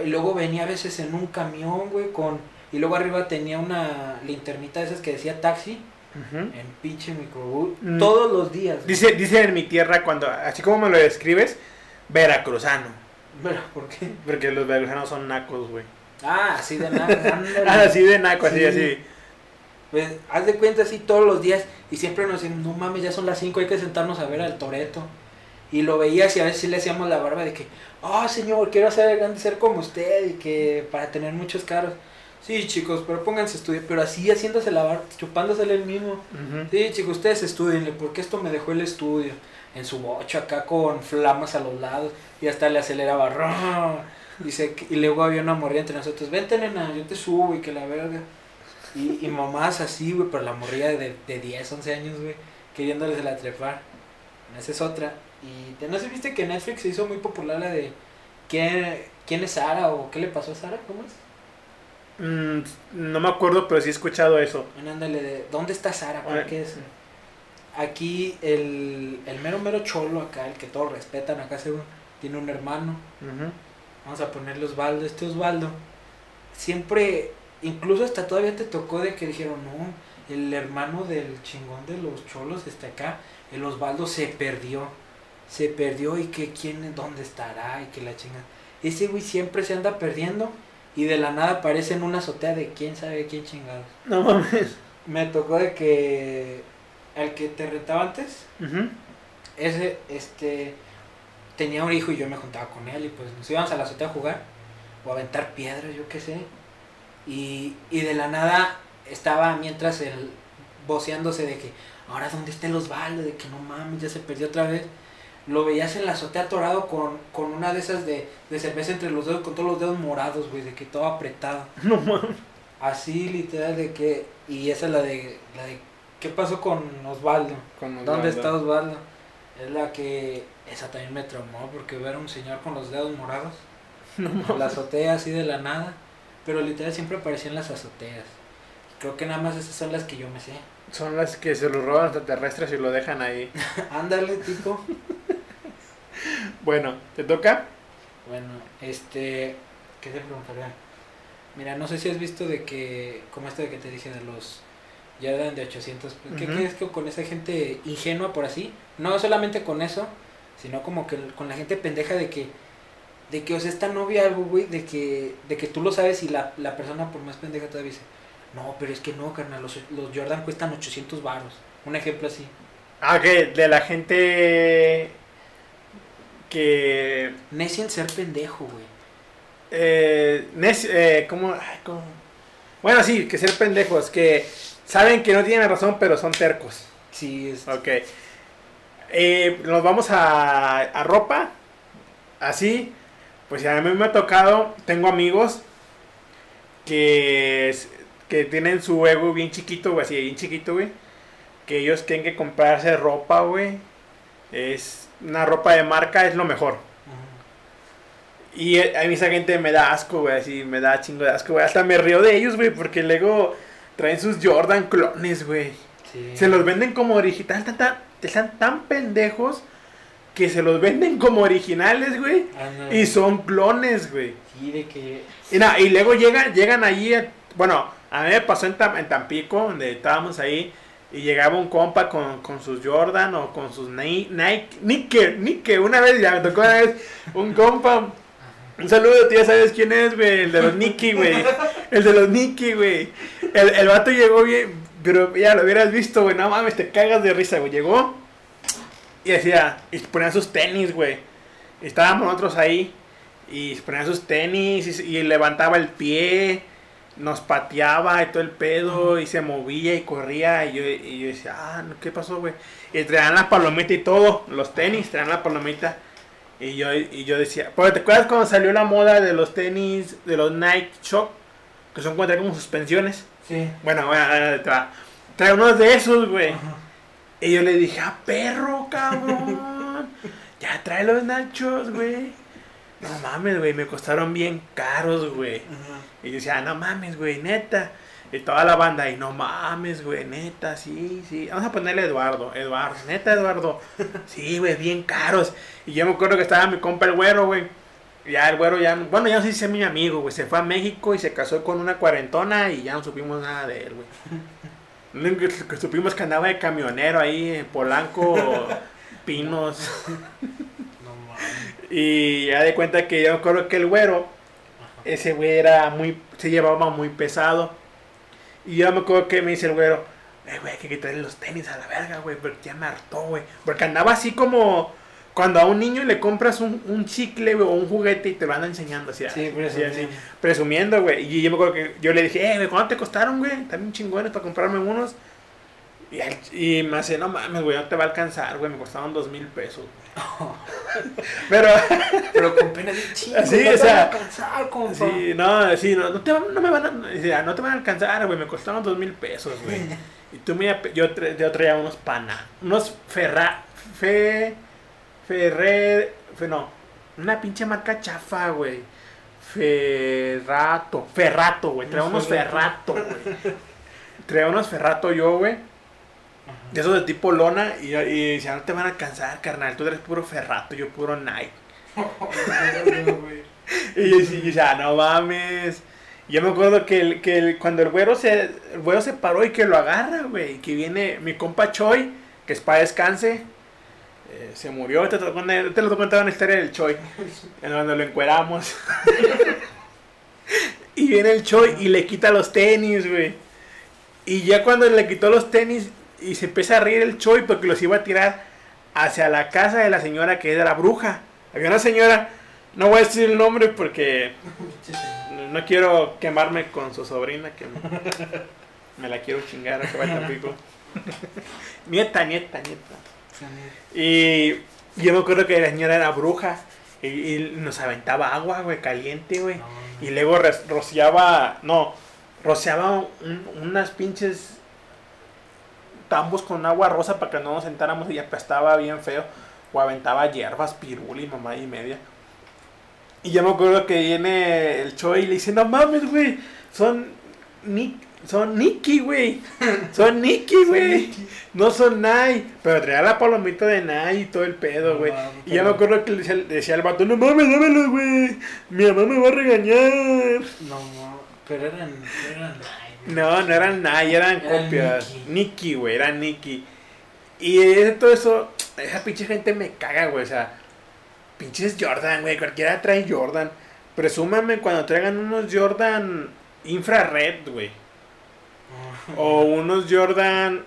B: Y luego venía a veces en un camión, güey, con... Y luego arriba tenía una linternita de esas que decía taxi, en pinche microbús,
A: Mm.
B: todos los días. güey.
A: Dice, dice en mi tierra, cuando, así como me lo describes, veracruzano.
B: Pero, ¿por qué?
A: Porque los veracruzanos son nacos, güey.
B: Ah, así de. (laughs)
A: Ah, así de naco, así,
B: Sí.
A: así.
B: Pues, haz de cuenta así todos los días y siempre nos dicen, no mames, ya son las 5, hay que sentarnos a ver al Toreto. Y lo veías y a veces sí le hacíamos la barba de que, ah, señor, quiero ser grande, ser como usted y que para tener muchos carros. Sí, chicos, pero pónganse a estudiar, pero así haciéndose la barba, chupándosele el mismo. Sí, chicos, ustedes estudienle, porque esto me dejó el estudio. En su bocho acá con flamas a los lados y hasta le aceleraba. Que- y luego había una morrilla entre nosotros, vente nena, yo te subo y que la verga. Y, y mamás así, güey, pero la morrilla de, de 10, 11 años, güey, queriéndoles la trepar. Esa es otra. Y te- no sé, viste que Netflix se hizo muy popular la de ¿quién, quién es Sara o qué le pasó a Sara? ¿Cómo es?
A: Mm, no me acuerdo, pero sí he escuchado eso.
B: Bueno, ándale, de, ¿dónde está Sara? ¿Por
A: Ah.
B: qué es? Aquí el, el mero mero cholo acá, el que todos respetan acá según, tiene un hermano.
A: Ujú.
B: Vamos a ponerle Osvaldo. Este Osvaldo siempre, incluso hasta todavía te tocó de que dijeron, no, el hermano del chingón de los cholos está acá. El Osvaldo se perdió. Se perdió y que quién, dónde estará y que la chinga. Ese güey siempre se anda perdiendo y de la nada aparece en una azotea de quién sabe quién chingados.
A: No mames.
B: Me tocó de que al que te retaba antes,
A: Ujú.
B: ese, este, tenía un hijo y yo me juntaba con él y pues nos íbamos a la azotea a jugar o a aventar piedras, yo qué sé. Y, y de la nada estaba mientras él voceándose de que, ahora dónde está el Osvaldo, de que no mames, ya se perdió otra vez. Lo veías en la azotea atorado con, con una de esas de, de cerveza entre los dedos, con todos los dedos morados, güey, de que todo apretado. (laughs)
A: No mames.
B: Así literal de que, y esa es la de, la de, ¿qué pasó con Osvaldo? ¿Dónde está Osvaldo? Es la que, esa también me traumó porque ver a un señor con los dedos morados, (laughs)
A: No
B: la azotea así de la nada, pero literal siempre aparecían las azoteas. Creo que nada más esas son las que yo me sé.
A: Son las que se lo roban extraterrestres y lo dejan ahí. (laughs)
B: Ándale, tipo. (laughs)
A: Bueno, ¿te toca?
B: Bueno, este, ¿qué te preguntaría? Mira, no sé si has visto de que, como esto de que te dije de los Jordan de 800, pues, ¿qué
A: Ujú.
B: crees que con esa gente ingenua por así? No solamente con eso, sino como que con la gente pendeja de que, de que, o sea, esta novia algo, güey, de que, de que tú lo sabes y la, la persona por más pendeja todavía dice, no, pero es que no, carnal, los, los Jordan cuestan 800 baros. Un ejemplo así.
A: Ah, que de la gente que
B: Necio en ser pendejo, güey.
A: eh, nec- eh, ¿cómo? Ay, ¿cómo? Bueno, sí, que ser pendejos, que saben que no tienen razón, pero son tercos.
B: Sí, es...
A: Ok. Eh, nos vamos a, a ropa. Así. Pues a mí me ha tocado. Tengo amigos que, que tienen su ego bien chiquito, güey. Así, bien chiquito, güey. Que ellos tienen que comprarse ropa, güey. Es una ropa de marca, es lo mejor. Y eh, a mí esa gente me da asco, güey. Así me da chingo de asco, güey. Hasta me río de ellos, güey. Porque luego traen sus Jordan clones, güey.
B: Sí.
A: Se los venden como original, tan, tan- están tan pendejos que se los venden como originales, güey. Y son clones, güey.
B: Sí, de que...
A: Y, y luego llegan, llegan allí, a- bueno, a mí me pasó en, en Tampico, donde estábamos ahí, y llegaba un compa con, con sus Jordan o con sus Ni- Nike, Nike, Nike, una vez, ya me tocó una vez, un compa, un saludo, tú ya sabes quién es, güey, el de los Nike, güey, el de los Nike, güey. El, el vato llegó bien, pero ya lo hubieras visto, güey, no mames, te cagas de risa, güey, llegó y decía, y ponían sus tenis, güey, estábamos nosotros ahí, y ponían sus tenis y, levantaba el pie nos pateaba y todo el pedo y se movía y corría y yo, y yo decía, ah, ¿qué pasó, güey? Y traían la palomita y todo, los tenis, traían la palomita. Y yo, y yo decía, porque ¿te acuerdas cuando salió la moda de los tenis, de los Nike Shock? Que son como suspensiones.
B: Sí.
A: Bueno, trae unos de esos, güey.
B: Ajá.
A: Y yo le dije, ah, perro, cabrón. (laughs) ya trae los nachos, güey. No mames, güey, me costaron bien caros, güey. Y yo decía, "Ah, no mames, güey, neta. Y toda la banda, y no mames, güey, neta, sí, sí. Vamos a ponerle Eduardo, Eduardo, neta, Eduardo. (laughs) Sí, güey, bien caros. Y yo me acuerdo que estaba mi compa el güero, güey. Ya el güero ya, bueno, ya no sé si es mi amigo, güey. Se fue a México y se casó con una cuarentona y ya no supimos nada de él, güey. Que- supimos que andaba de camionero ahí en Polanco, (laughs) Pinos.
B: No mames.
A: Y ya de cuenta que yo me acuerdo que el güero, ese güey era muy, se llevaba muy pesado. Y yo me acuerdo que me dice el güero, eh, güey, hay que quitarle los tenis a la verga, güey, porque ya me hartó, güey. Porque andaba así como cuando a un niño le compras un, un chicle o un juguete y te anda enseñando así,
B: Sí,
A: así,
B: presumiendo.
A: así, presumiendo, güey. Y yo me acuerdo que yo le dije, eh, güey, ¿cuánto te costaron, güey? También chingones para comprarme unos. Y, él- y me hace, no mames, güey, no te va a alcanzar, güey, me costaron dos mil pesos. güey". (laughs) Pero,
B: Pero con pena de chingo.
A: Sí,
B: no
A: o
B: te
A: sea,
B: van a alcanzar, compa.
A: Sí, no, sí, no, no, te, van- no me van a, no te van a alcanzar, güey, me costaron dos mil pesos, güey. (laughs) Y tú me, yo, tra- yo traía unos pana, unos ferra, fe, ferre, fe, no, una pinche marca chafa, güey. Ferrato, ferrato, güey, traía unos ferrato, güey. Traía unos ferrato yo, güey. De esos de tipo lona y, y decía, no te van a alcanzar, carnal, tú eres puro ferrato, yo puro Nike. (laughs) Y yo decía, no mames. Yo me acuerdo que, el, que el- cuando el güero, se, el güero se paró y que lo agarra, güey. Que viene mi compa Choi, que es para descanse. Eh, se murió, te, tocó- te lo contaba una historia del Choi. En donde lo encueramos. (laughs) y viene el Choi y le quita los tenis, güey. Y ya cuando le quitó los tenis y se empieza a reír el Choi porque los iba a tirar hacia la casa de la señora que era la bruja. Había una señora, no voy a decir el nombre porque no quiero quemarme con su sobrina que me, me la quiero chingar a que vaya a pico. (laughs) nieta, nieta, nieta. Y yo me acuerdo que la señora era bruja y, y nos aventaba agua, güey, caliente, güey. Y luego rociaba, no, rociaba un- unas pinches tambos con agua rosa para que no nos sentáramos y apestaba bien feo. O aventaba hierbas, piruli, mamá y media. Y yo me acuerdo que viene el Choi y le dice, no mames, güey, son Nick, son Nicky, güey. (laughs) Son Nicky, güey. No son Nai. Pero traía la palomita de Nai y todo el pedo,
B: No
A: güey. y
B: pero-
A: me acuerdo que le decía, decía al vato, no mames, dámelo, güey. Mi mamá me va a regañar.
B: No, no, pero eran, eran ay,
A: No, no eran Nai, eran
B: Eran
A: copias.
B: Nicky.
A: Güey, eran Nicky. Y eh, todo eso, esa pinche gente me caga, güey. O sea, pinches Jordan, güey. Cualquiera trae Jordan. Presúmame cuando traigan unos Jordan infrared, güey. O unos Jordan.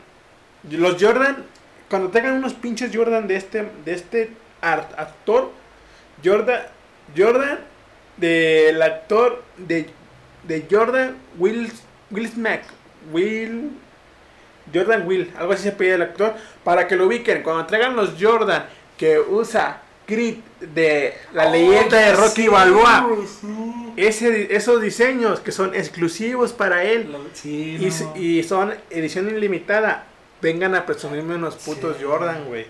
A: Los Jordan. Cuando tengan unos pinches Jordan de este. De este actor. Jordan. Jordan. Del actor. De. De Jordan Will. Will Smack. Will. Jordan Will. Algo así se pide el actor. Para que lo ubiquen. Cuando traigan los Jordan. Que usa. Creed. De la leyenda de Rocky Balboa. Ese, esos diseños que son exclusivos para él.
B: Sí,
A: Y,
B: no.
A: s- y son edición ilimitada. Vengan a presumirme unos putos. Jordan, güey.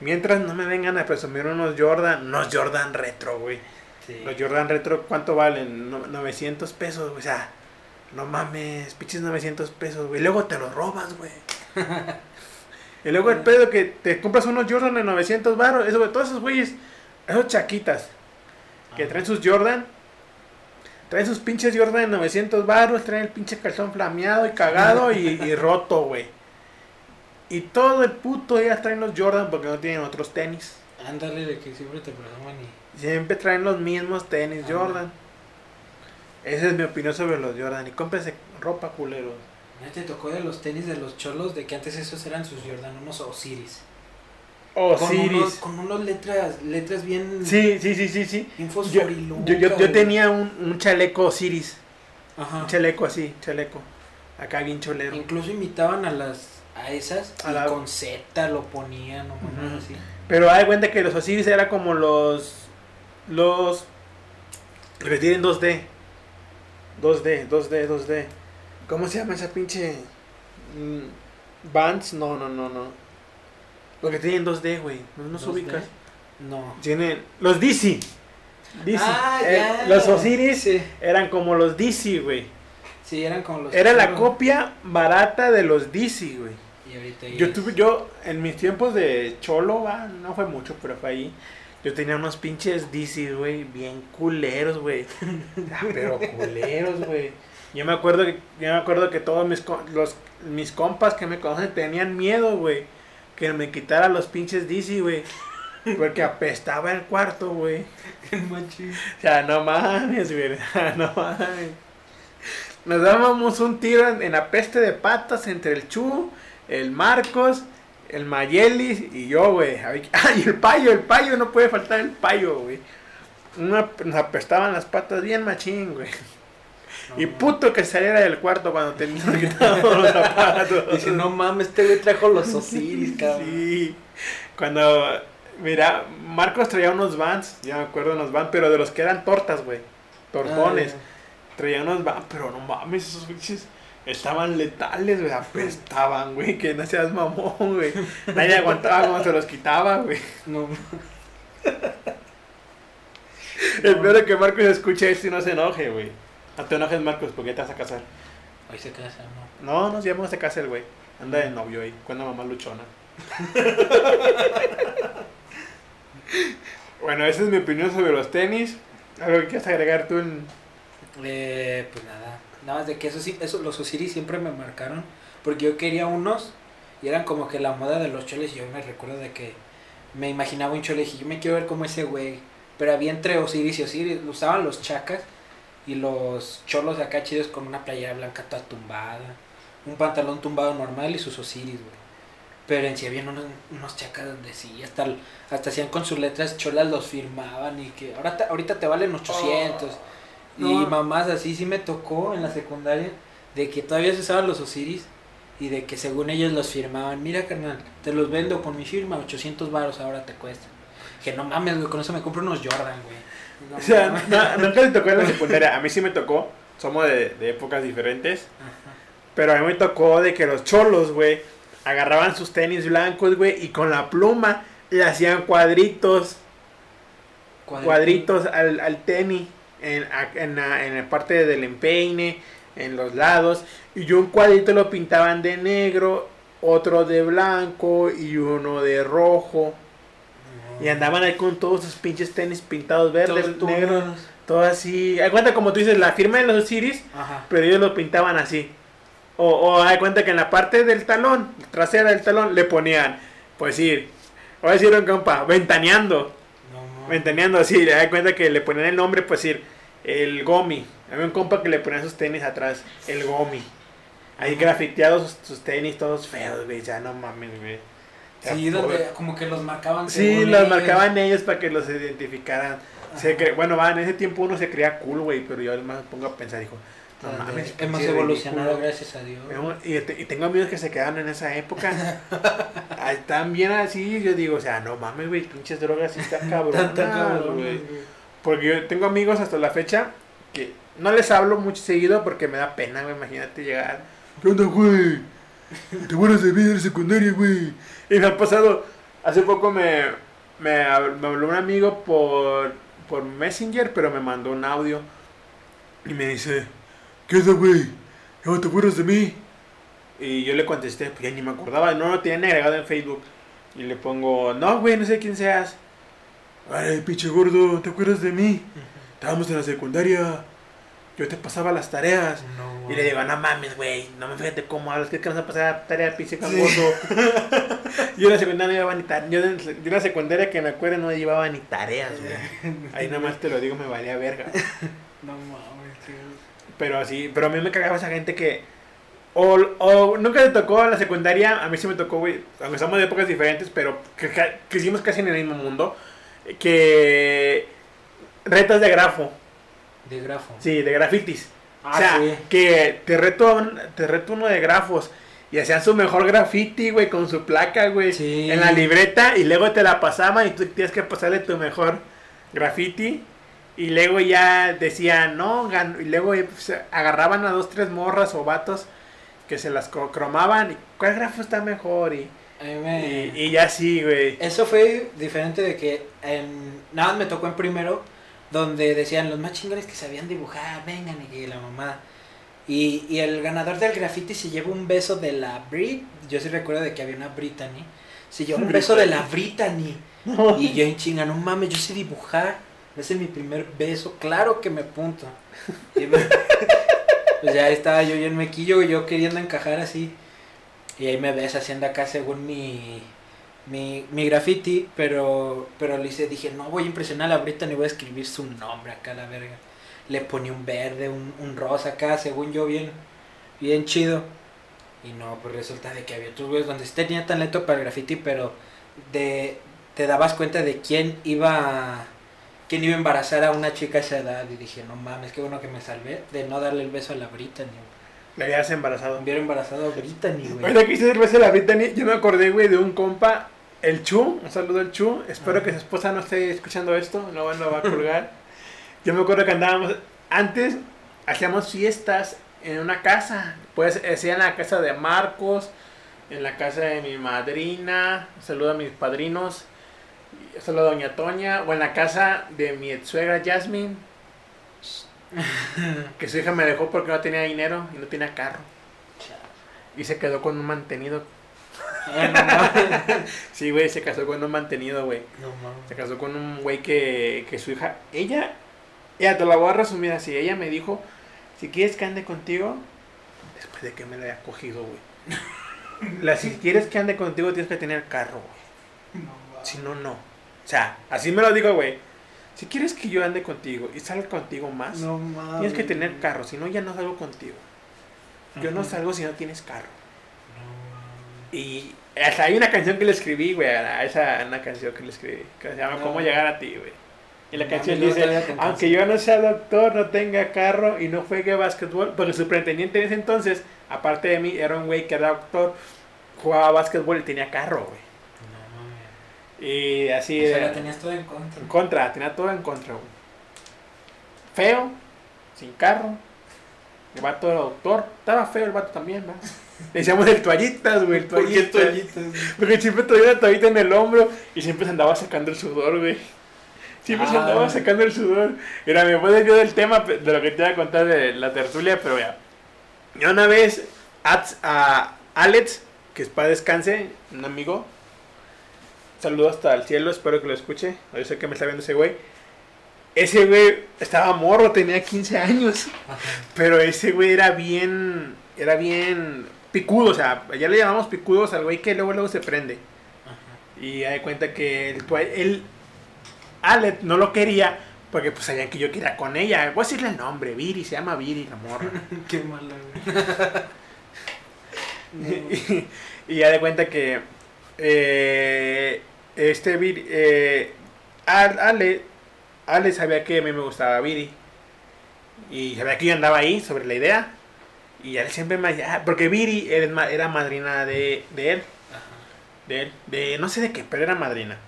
A: Mientras no me vengan a presumir unos Jordan, unos Jordan retro, güey. Los Jordan retro, ¿cuánto valen? No- 900 pesos, güey. O sea, no mames, pinches 900 pesos, güey. Luego te los robas, güey. (laughs) y luego el pedo que te compras unos Jordan de 900 baros. Eso, güey, todos esos güeyes, esos chaquitas que traen sus Jordan. Traen sus pinches Jordan de 900 baros, traen el pinche calzón flameado y cagado y, (laughs) y roto, güey. Y todo el puto día traen los Jordan porque no tienen otros tenis.
B: Ándale, de que siempre te presuman y.
A: Siempre traen los mismos tenis Jordan. Esa es mi opinión sobre los Jordan. Y cómprese ropa, culeros.
B: ¿Ya te tocó de los tenis de los cholos? De que antes esos eran sus Jordan, unos Osiris.
A: Oh,
B: con
A: Osiris.
B: Unos, con unos letras, letras bien.
A: Sí, sí, sí, sí, sí. Yo, yo, yo, yo tenía un, un chaleco Osiris.
B: Ajá.
A: Un chaleco así, chaleco. Acá bien cholero.
B: Incluso imitaban a las a esas
A: A
B: y
A: la-
B: con Z lo ponían o mamadas
A: Ujú.
B: así.
A: Pero hay cuenta que los Osiris era como los. Los. Que tienen 2D. 2D, 2D, 2D. ¿Cómo se llama esa pinche. mm, Bands? No, no, no, no. Los que tienen 2D, güey. No nos
B: 2D.
A: ubicas.
B: No.
A: Tienen. Los DC. DC.
B: Ah,
A: Eh,
B: ya.
A: los Osiris
B: Sí.
A: eran como los DC, güey.
B: Sí, eran como los
A: Era la copia barata de los DC, güey.
B: Y ahorita
A: Yo
B: es-
A: tuve, yo, en mis tiempos de cholo, va, no fue mucho, pero fue ahí. Yo tenía unos pinches DC, güey, bien culeros, güey. Ah, pero culeros, güey. Yo me acuerdo que, yo me acuerdo que todos mis, los, mis compas que me conocen tenían miedo, güey. Que me quitara los pinches DC, güey. Porque apestaba el cuarto, güey. (laughs) O sea, no mames, güey. (laughs) No mames. Nos dábamos un tiro en, en la peste de patas entre el Chu, el Marcos, el Mayelis y yo, güey. (laughs) Ay, el payo, el payo, no puede faltar el payo, güey. Una- nos apestaban las patas bien machín, güey. Y
B: No,
A: puto que saliera del cuarto cuando teníamos quitado los zapatos. (laughs)
B: Dice, no mames, este güey trajo los Osiris, cabrón.
A: Sí. Cuando, mira, Marcos traía unos vans, ya me acuerdo de unos vans, pero de los que eran tortas, güey. Tortones.
B: Ah,
A: Traía unos vans, pero no mames, esos bichos estaban letales, güey. Apestaban, güey, que no seas mamón, güey. Nadie aguantaba cuando se los quitaba, güey.
B: no.
A: El peor es que Marcos escuche esto y no se enoje, güey. No te enojes, Marcos, porque ya te vas a casar.
B: Hoy se casa, ¿no?
A: No, no, ya no se casa el güey. Anda de novio ahí, con una mamá luchona. (laughs) bueno, esa es mi opinión sobre los tenis. ¿Algo que quieras agregar tú en...?
B: Eh, pues nada, nada más de que eso sí, eso, los Osiris siempre me marcaron, porque yo quería unos y eran como que la moda de los choles y yo me recuerdo de que me imaginaba un chole y dije, yo me quiero ver como ese güey, pero había entre Osiris y Osiris, usaban los chacas y los cholos acá chidos con una playera blanca toda tumbada, un pantalón tumbado normal y sus Osiris, güey. Pero en sí había unos, unos chacas donde sí, hasta, hasta hacían con sus letras cholas, los firmaban y que ahora te- ahorita te valen 800. Y
A: No.
B: mamás así sí me tocó en la secundaria de que todavía se usaban los Osiris y de que según ellos los firmaban. Mira, carnal, te los vendo con mi firma, 800 varos ahora te cuesta. Que no mames, güey, con eso me compro unos Jordan, güey. No (laughs)
A: O sea, no- nunca te tocó en la secundaria. A mí sí me tocó. Somos de, de épocas diferentes.
B: Ajá.
A: Pero a mí me tocó de que los cholos, güey, agarraban sus tenis blancos, güey, y con la pluma le hacían cuadritos, cuadritos al, al tenis en, en, la, en la parte del empeine, en los lados. Y un cuadrito lo pintaban de negro, otro de blanco y uno de rojo. Y andaban ahí con todos sus pinches tenis pintados verdes,
B: Todos
A: negros, todo así. Hay cuenta como tú dices, la firma de los Osiris,
B: Ajá.
A: pero ellos lo pintaban así. O, o hay cuenta que en la parte del talón, trasera del talón, le ponían, pues ir, voy a decir un compa, ventaneando.
B: No, mames.
A: Ventaneando así, le da cuenta que le ponían el nombre, pues ir, el Gomi. Había un compa que le ponía sus tenis atrás, el Gomi. Ahí grafiteados sus, sus tenis todos feos, güey, ya no mames, güey.
B: Sí, donde como que los marcaban.
A: Sí, los marcaban ellos para que los identificaran. Se cre- Bueno, va, en ese tiempo uno se creía cool, güey, pero yo además pongo a pensar, dijo, no mames.
B: Hemos evolucionado, gracias a Dios.
A: Y, te- y tengo amigos que se quedaron en esa época. (laughs) Están bien así, yo digo, o sea, no mames, güey, pinches drogas, sí está (laughs) cabrón. Güey. Porque yo tengo amigos hasta la fecha que no les hablo mucho seguido porque me da pena, güey, imagínate llegar. ¿Qué onda, güey? (laughs) Te vuelves de vida en secundaria, güey. Y me ha pasado, hace poco me, me, hab- me habló un amigo por, por Messenger, pero me mandó un audio. Y me dice, ¿qué onda, güey? ¿No te acuerdas de mí? Y yo le contesté, pues ya ni me acordaba, no lo tenían agregado en Facebook. Y le pongo, no, güey, no sé quién seas. Ay, pinche gordo, ¿te acuerdas de mí? Estábamos en la secundaria. Yo te pasaba las tareas.
B: No,
A: Y le digo, no mames, güey, no me fíjate cómo hablas, ¿qué es que vas a pasar tarea, pinche gangoso? (laughs) (laughs) yo en la secundaria no llevaba ni tareas, yo, en- la secundaria que me acuerdo no llevaba ni tareas, güey. (laughs) Ahí nomás te lo digo, me valía verga.
B: No mames, tío.
A: Pero así, pero a mí me cagaba esa gente que. O, o nunca te tocó en la secundaria, a mí sí me tocó, güey, aunque somos de épocas diferentes, pero que, que, crecimos casi en el mismo mundo. Que. Retas de grafo,
B: De grafo.
A: sí, de grafitis.
B: Ah,
A: o sea,
B: sí.
A: que te reto, te reto uno de grafos. Y hacían su mejor graffiti, güey, con su placa, güey.
B: Sí.
A: En la libreta. Y luego te la pasaban y tú tienes que pasarle tu mejor graffiti. Y luego ya decían, no, gan-". y luego eh, pues, agarraban a dos, tres morras o vatos que se las cro- cromaban. Y, ¿Cuál grafo está mejor? Y, y, y ya sí, güey.
B: Eso fue diferente de que en, nada me tocó en primero, donde decían los más chingones que sabían dibujar, vengan y la mamá. Y, y el ganador del graffiti se lleva un beso de la Brit, yo sí recuerdo de que había una Brittany, se llevó un beso de la Brittany. (laughs) Y yo en chinga, no mames, yo sé dibujar, ese es mi primer beso, claro que me punto. Y me- (laughs) pues ya estaba yo bien mequillo, yo queriendo encajar así. Y ahí me ves haciendo acá según mi, mi, mi graffiti, pero, pero le hice, dije, no voy a impresionar a la Britney, voy a escribir su nombre acá a la verga. Le ponía un verde, un, un rosa acá, según yo, bien, bien chido. Y no, pues resulta de que había otros güeyes donde sí tenía talento para el graffiti, pero de, te dabas cuenta de quién iba, quién iba a embarazar a una chica a esa edad. Y dije, no mames, qué bueno que me salvé de no darle el beso a la Britney.
A: Le habías embarazado.
B: Hubiera embarazado a Britney, (laughs) güey.
A: Ahorita que hiciste el beso de la Brittany, yo me acordé, güey, de un compa, el Chu, un saludo al Chu, espero que su esposa no esté escuchando esto, no lo va a (laughs) colgar. Yo me acuerdo que andábamos, antes hacíamos fiestas en una casa, pues hacía en la casa de Marcos, en la casa de mi madrina, un saludo a mis padrinos, un saludo a Doña Toña, o en la casa de mi ex suegra Jasmine, (laughs) que su hija me dejó porque no tenía dinero y no tenía carro. Y se quedó con un mantenido.
B: No mames. (laughs)
A: Sí, güey, se casó con un mantenido, güey.
B: No mames.
A: Se casó con un güey que, que su hija... Ella... Ya, te la voy a resumir así. Ella me dijo, si quieres que ande contigo, después de que me la haya cogido, güey. La, si quieres que ande contigo, tienes que tener carro, güey. Si no, no. O sea, así me lo digo, güey. Si quieres que yo ande contigo y salga contigo más,
B: No mames.
A: tienes que tener carro. Si no, ya no salgo contigo. Yo no salgo si no tienes carro.
B: No
A: Y hasta hay una canción que le escribí, güey, a esa una canción que le escribí, que se llama
B: No.
A: ¿Cómo llegar a ti, güey? Y la
B: No,
A: canción
B: no,
A: dice, aunque yo no sea doctor, no tenga carro y no juegue básquetbol, porque su pretendiente en ese entonces, aparte de mí, era un güey que era doctor, jugaba básquetbol y tenía carro, güey.
B: mames.
A: Y así
B: O sea,
A: de-
B: la tenías todo en contra.
A: en contra, tenía todo en contra, güey. Feo, sin carro, el vato era doctor, estaba feo el vato también, ¿verdad? Le decíamos el toallitas, güey, el
B: ¿Por qué
A: toallitas. Porque siempre traía una toallita en el hombro y siempre se andaba sacando el sudor, güey. Siempre se
B: Ah.
A: andaba sacando el sudor. Mira, me puedo yo del tema de lo que te iba a contar de la tertulia, pero ya. Yo una vez a Alex, que es para descanse, un amigo. Saludo hasta el cielo, espero que lo escuche. Yo sé que me está viendo ese güey. Ese güey estaba morro, tenía 15 años. Pero ese güey era bien. Era bien picudo, o sea, ya le llamamos picudos al güey que luego luego se prende.
B: Ajá.
A: Y hay cuenta que el, él, Alet no lo quería porque pues sabían que yo quería con ella. Voy a decirle el nombre, Viri, se llama Viri la morra. (laughs)
B: Qué malo, güey. (laughs)
A: Y, y ya de cuenta que eh, este Viri, eh, Al- Ale, Ale sabía que a mí me gustaba Viri. Y sabía que yo andaba ahí sobre la idea. Y él siempre me ah, porque Viri era, ma- era madrina de, de él.
B: Ajá.
A: de él, de no sé de qué, pero era madrina.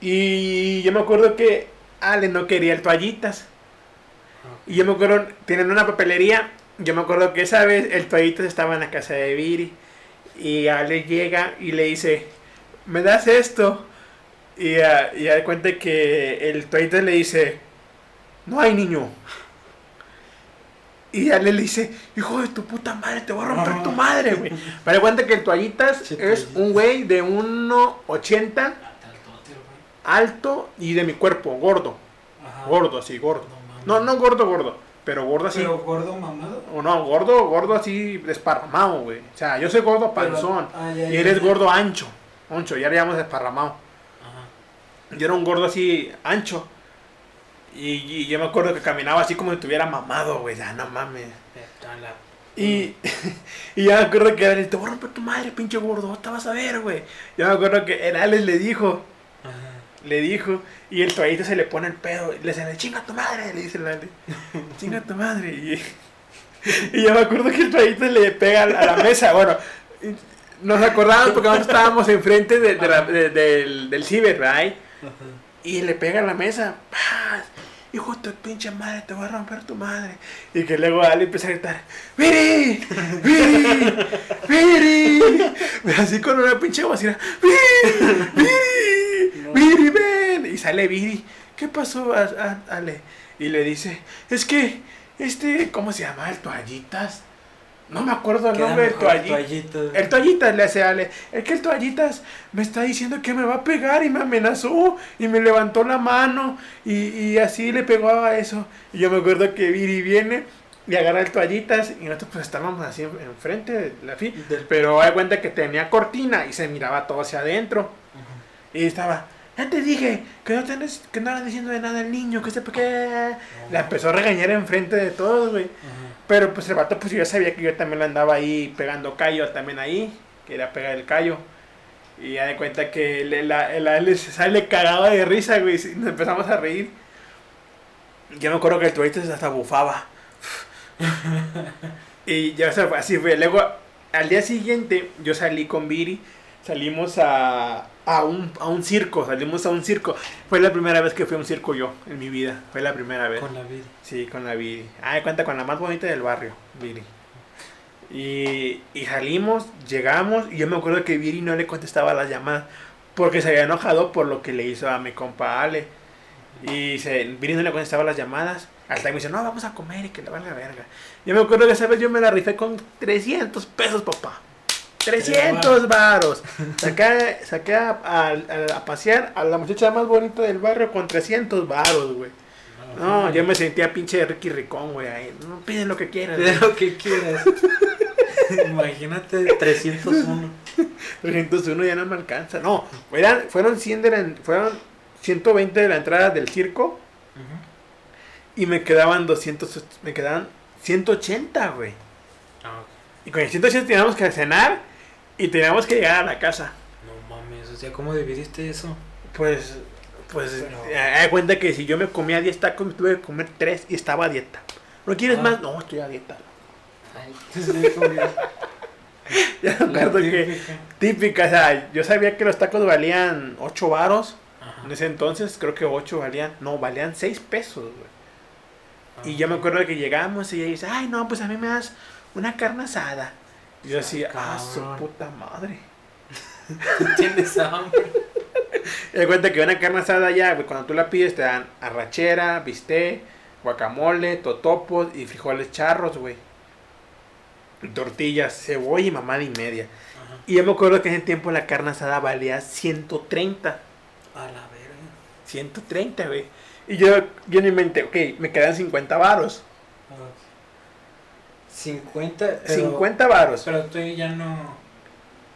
A: Y yo me acuerdo que Ale no quería el toallitas. Y yo me acuerdo, tienen una papelería. Yo me acuerdo que esa vez el toallitas estaba en la casa de Viri. Y Ale llega y le dice, ¿me das esto? Y ya y ya de cuenta que el toallitas le dice, no hay niño. Y Ale le dice, hijo de tu puta madre, te voy a romper tu madre, güey. Pero de cuenta que el toallitas
B: Sí,
A: es un güey de 1,80
B: Ah, tal tote, güey.
A: alto y de mi cuerpo, gordo.
B: Ajá.
A: Gordo, así, gordo.
B: No.
A: No, no gordo, gordo. Pero gordo así.
B: Pero gordo mamado.
A: O no, gordo, gordo así desparramado, güey. O sea, yo soy gordo
B: Pero-
A: panzón.
B: ah, ya,
A: y eres
B: ya.
A: gordo ancho. Ancho, ya le llamamos desparramado.
B: Ajá.
A: Yo era un gordo así ancho. Y, y yo me acuerdo que caminaba así como si estuviera mamado, güey. Ya, no mames. Y, (laughs) y ya me acuerdo que era el, te voy a romper tu madre, pinche gordo. Te vas a ver, güey. Yo me acuerdo que el Alex le dijo,
B: Ajá.
A: le dijo, y el toallito se le pone el pedo, y le dice, chinga tu madre, le dice el Ale, (laughs) chinga tu madre, y, (laughs) y yo me acuerdo que el toallita le pega a la, mesa. Bueno, nos acordamos porque nosotros estábamos enfrente de, de la- de- del, del ciber, ¿verdad? Y le pega a la mesa. ¡Paz! Hijo de tu pinche madre, te voy a romper tu madre. Y que luego Ale empieza a gritar: ¡Viri! ¡Viri! ¡Viri! (laughs) Así con una pinche bocina: ¡Viri! ¡Viri! ¡Viri, ven! Y sale Viri. ¿Qué pasó, a- a- Ale? Y le dice: Es que, este, ¿cómo se llama? ¿El toallitas? No me acuerdo el nombre del toallita.
B: toallita.
A: El toallitas le hace Ale. Es que el toallitas me está diciendo que me va a pegar y me amenazó y me levantó la mano y, y así le pegó a eso. Y yo me acuerdo que Viri viene y agarra el toallitas y nosotros pues estábamos así en- enfrente de la fi.
B: Del-
A: Pero hay cuenta que tenía cortina y se miraba todo hacia adentro. Y estaba, ya te dije que no, tenés, que no diciendo de nada al niño, que sepa qué. La empezó a regañar enfrente de todos, güey.
B: Ajá.
A: Pero pues el vato pues yo sabía que yo también lo andaba ahí pegando callo también ahí, que era pegar el callo. Y ya de cuenta que el, el, el Ale se sale cagado de risa, güey, y nos empezamos a reír. Yo me acuerdo que el turista hasta bufaba. (laughs) y ya o sea, así fue. Luego al día siguiente yo salí con Viri, salimos a, a, un, a un circo, salimos a un circo. Fue la primera vez que fui a un circo yo en mi vida, fue la primera vez.
B: Con la vida.
A: Sí, con la Viri. Ah, cuenta con la más bonita del barrio, Viri. Y, y salimos, llegamos, y yo me acuerdo que Viri no le contestaba las llamadas porque se había enojado por lo que le hizo a mi compa Ale. Y se, Viri no le contestaba las llamadas. Hasta que me dice, no, vamos a comer y que le valga verga. Yo me acuerdo que esa vez yo me la rifé con 300 pesos, papá. 300 varos. Saqué, saqué a, a- a- a pasear a la muchacha más bonita del barrio con 300 varos, güey. No, yo me sentía pinche Ricky Ricón, güey. ahí. No piden lo que quieran.
B: De lo que quieras. (laughs) Imagínate 301.
A: 301 (laughs) ya no me alcanza. No, eran- fueron 100 de la, fueron 120 de la entrada del circo y me quedaban 200, me quedaban 180, güey.
B: Ah,
A: Y con el 180 teníamos que cenar y teníamos que llegar a la casa.
B: No mames, o sea, ¿cómo dividiste eso?
A: Pues, pues,
B: Pero-
A: eh, de cuenta que si yo me comía 10 tacos, me tuve que comer 3 y estaba a dieta. ¿No quieres
B: Ah.
A: más? No, estoy a dieta.
B: Ay, (laughs)
A: Ya me acuerdo
B: La
A: que
B: típica.
A: típica, o sea, yo sabía que los tacos valían 8 varos.
B: Ajá.
A: En ese entonces creo que 8 valían, no, valían 6 pesos, güey.
B: Ah,
A: Y yo me acuerdo que llegamos y ella dice, ay, no, pues a mí me das una carne asada. Y yo decía, ah, su puta madre. (laughs)
B: Tienes hambre.
A: Y de cuenta que una carne asada ya, güey, cuando tú la pides te dan arrachera, bistec, guacamole, totopos y frijoles charros, güey. Tortillas, cebolla y mamada y media.
B: Ajá.
A: Y yo me acuerdo que en ese tiempo la carne asada valía 130.
B: A la verga.
A: 130, güey. Y yo, yo en mi mente, ok, me quedan 50 varos.
B: Ah, 50. pero-
A: 50 varos.
B: Pero tú ya no.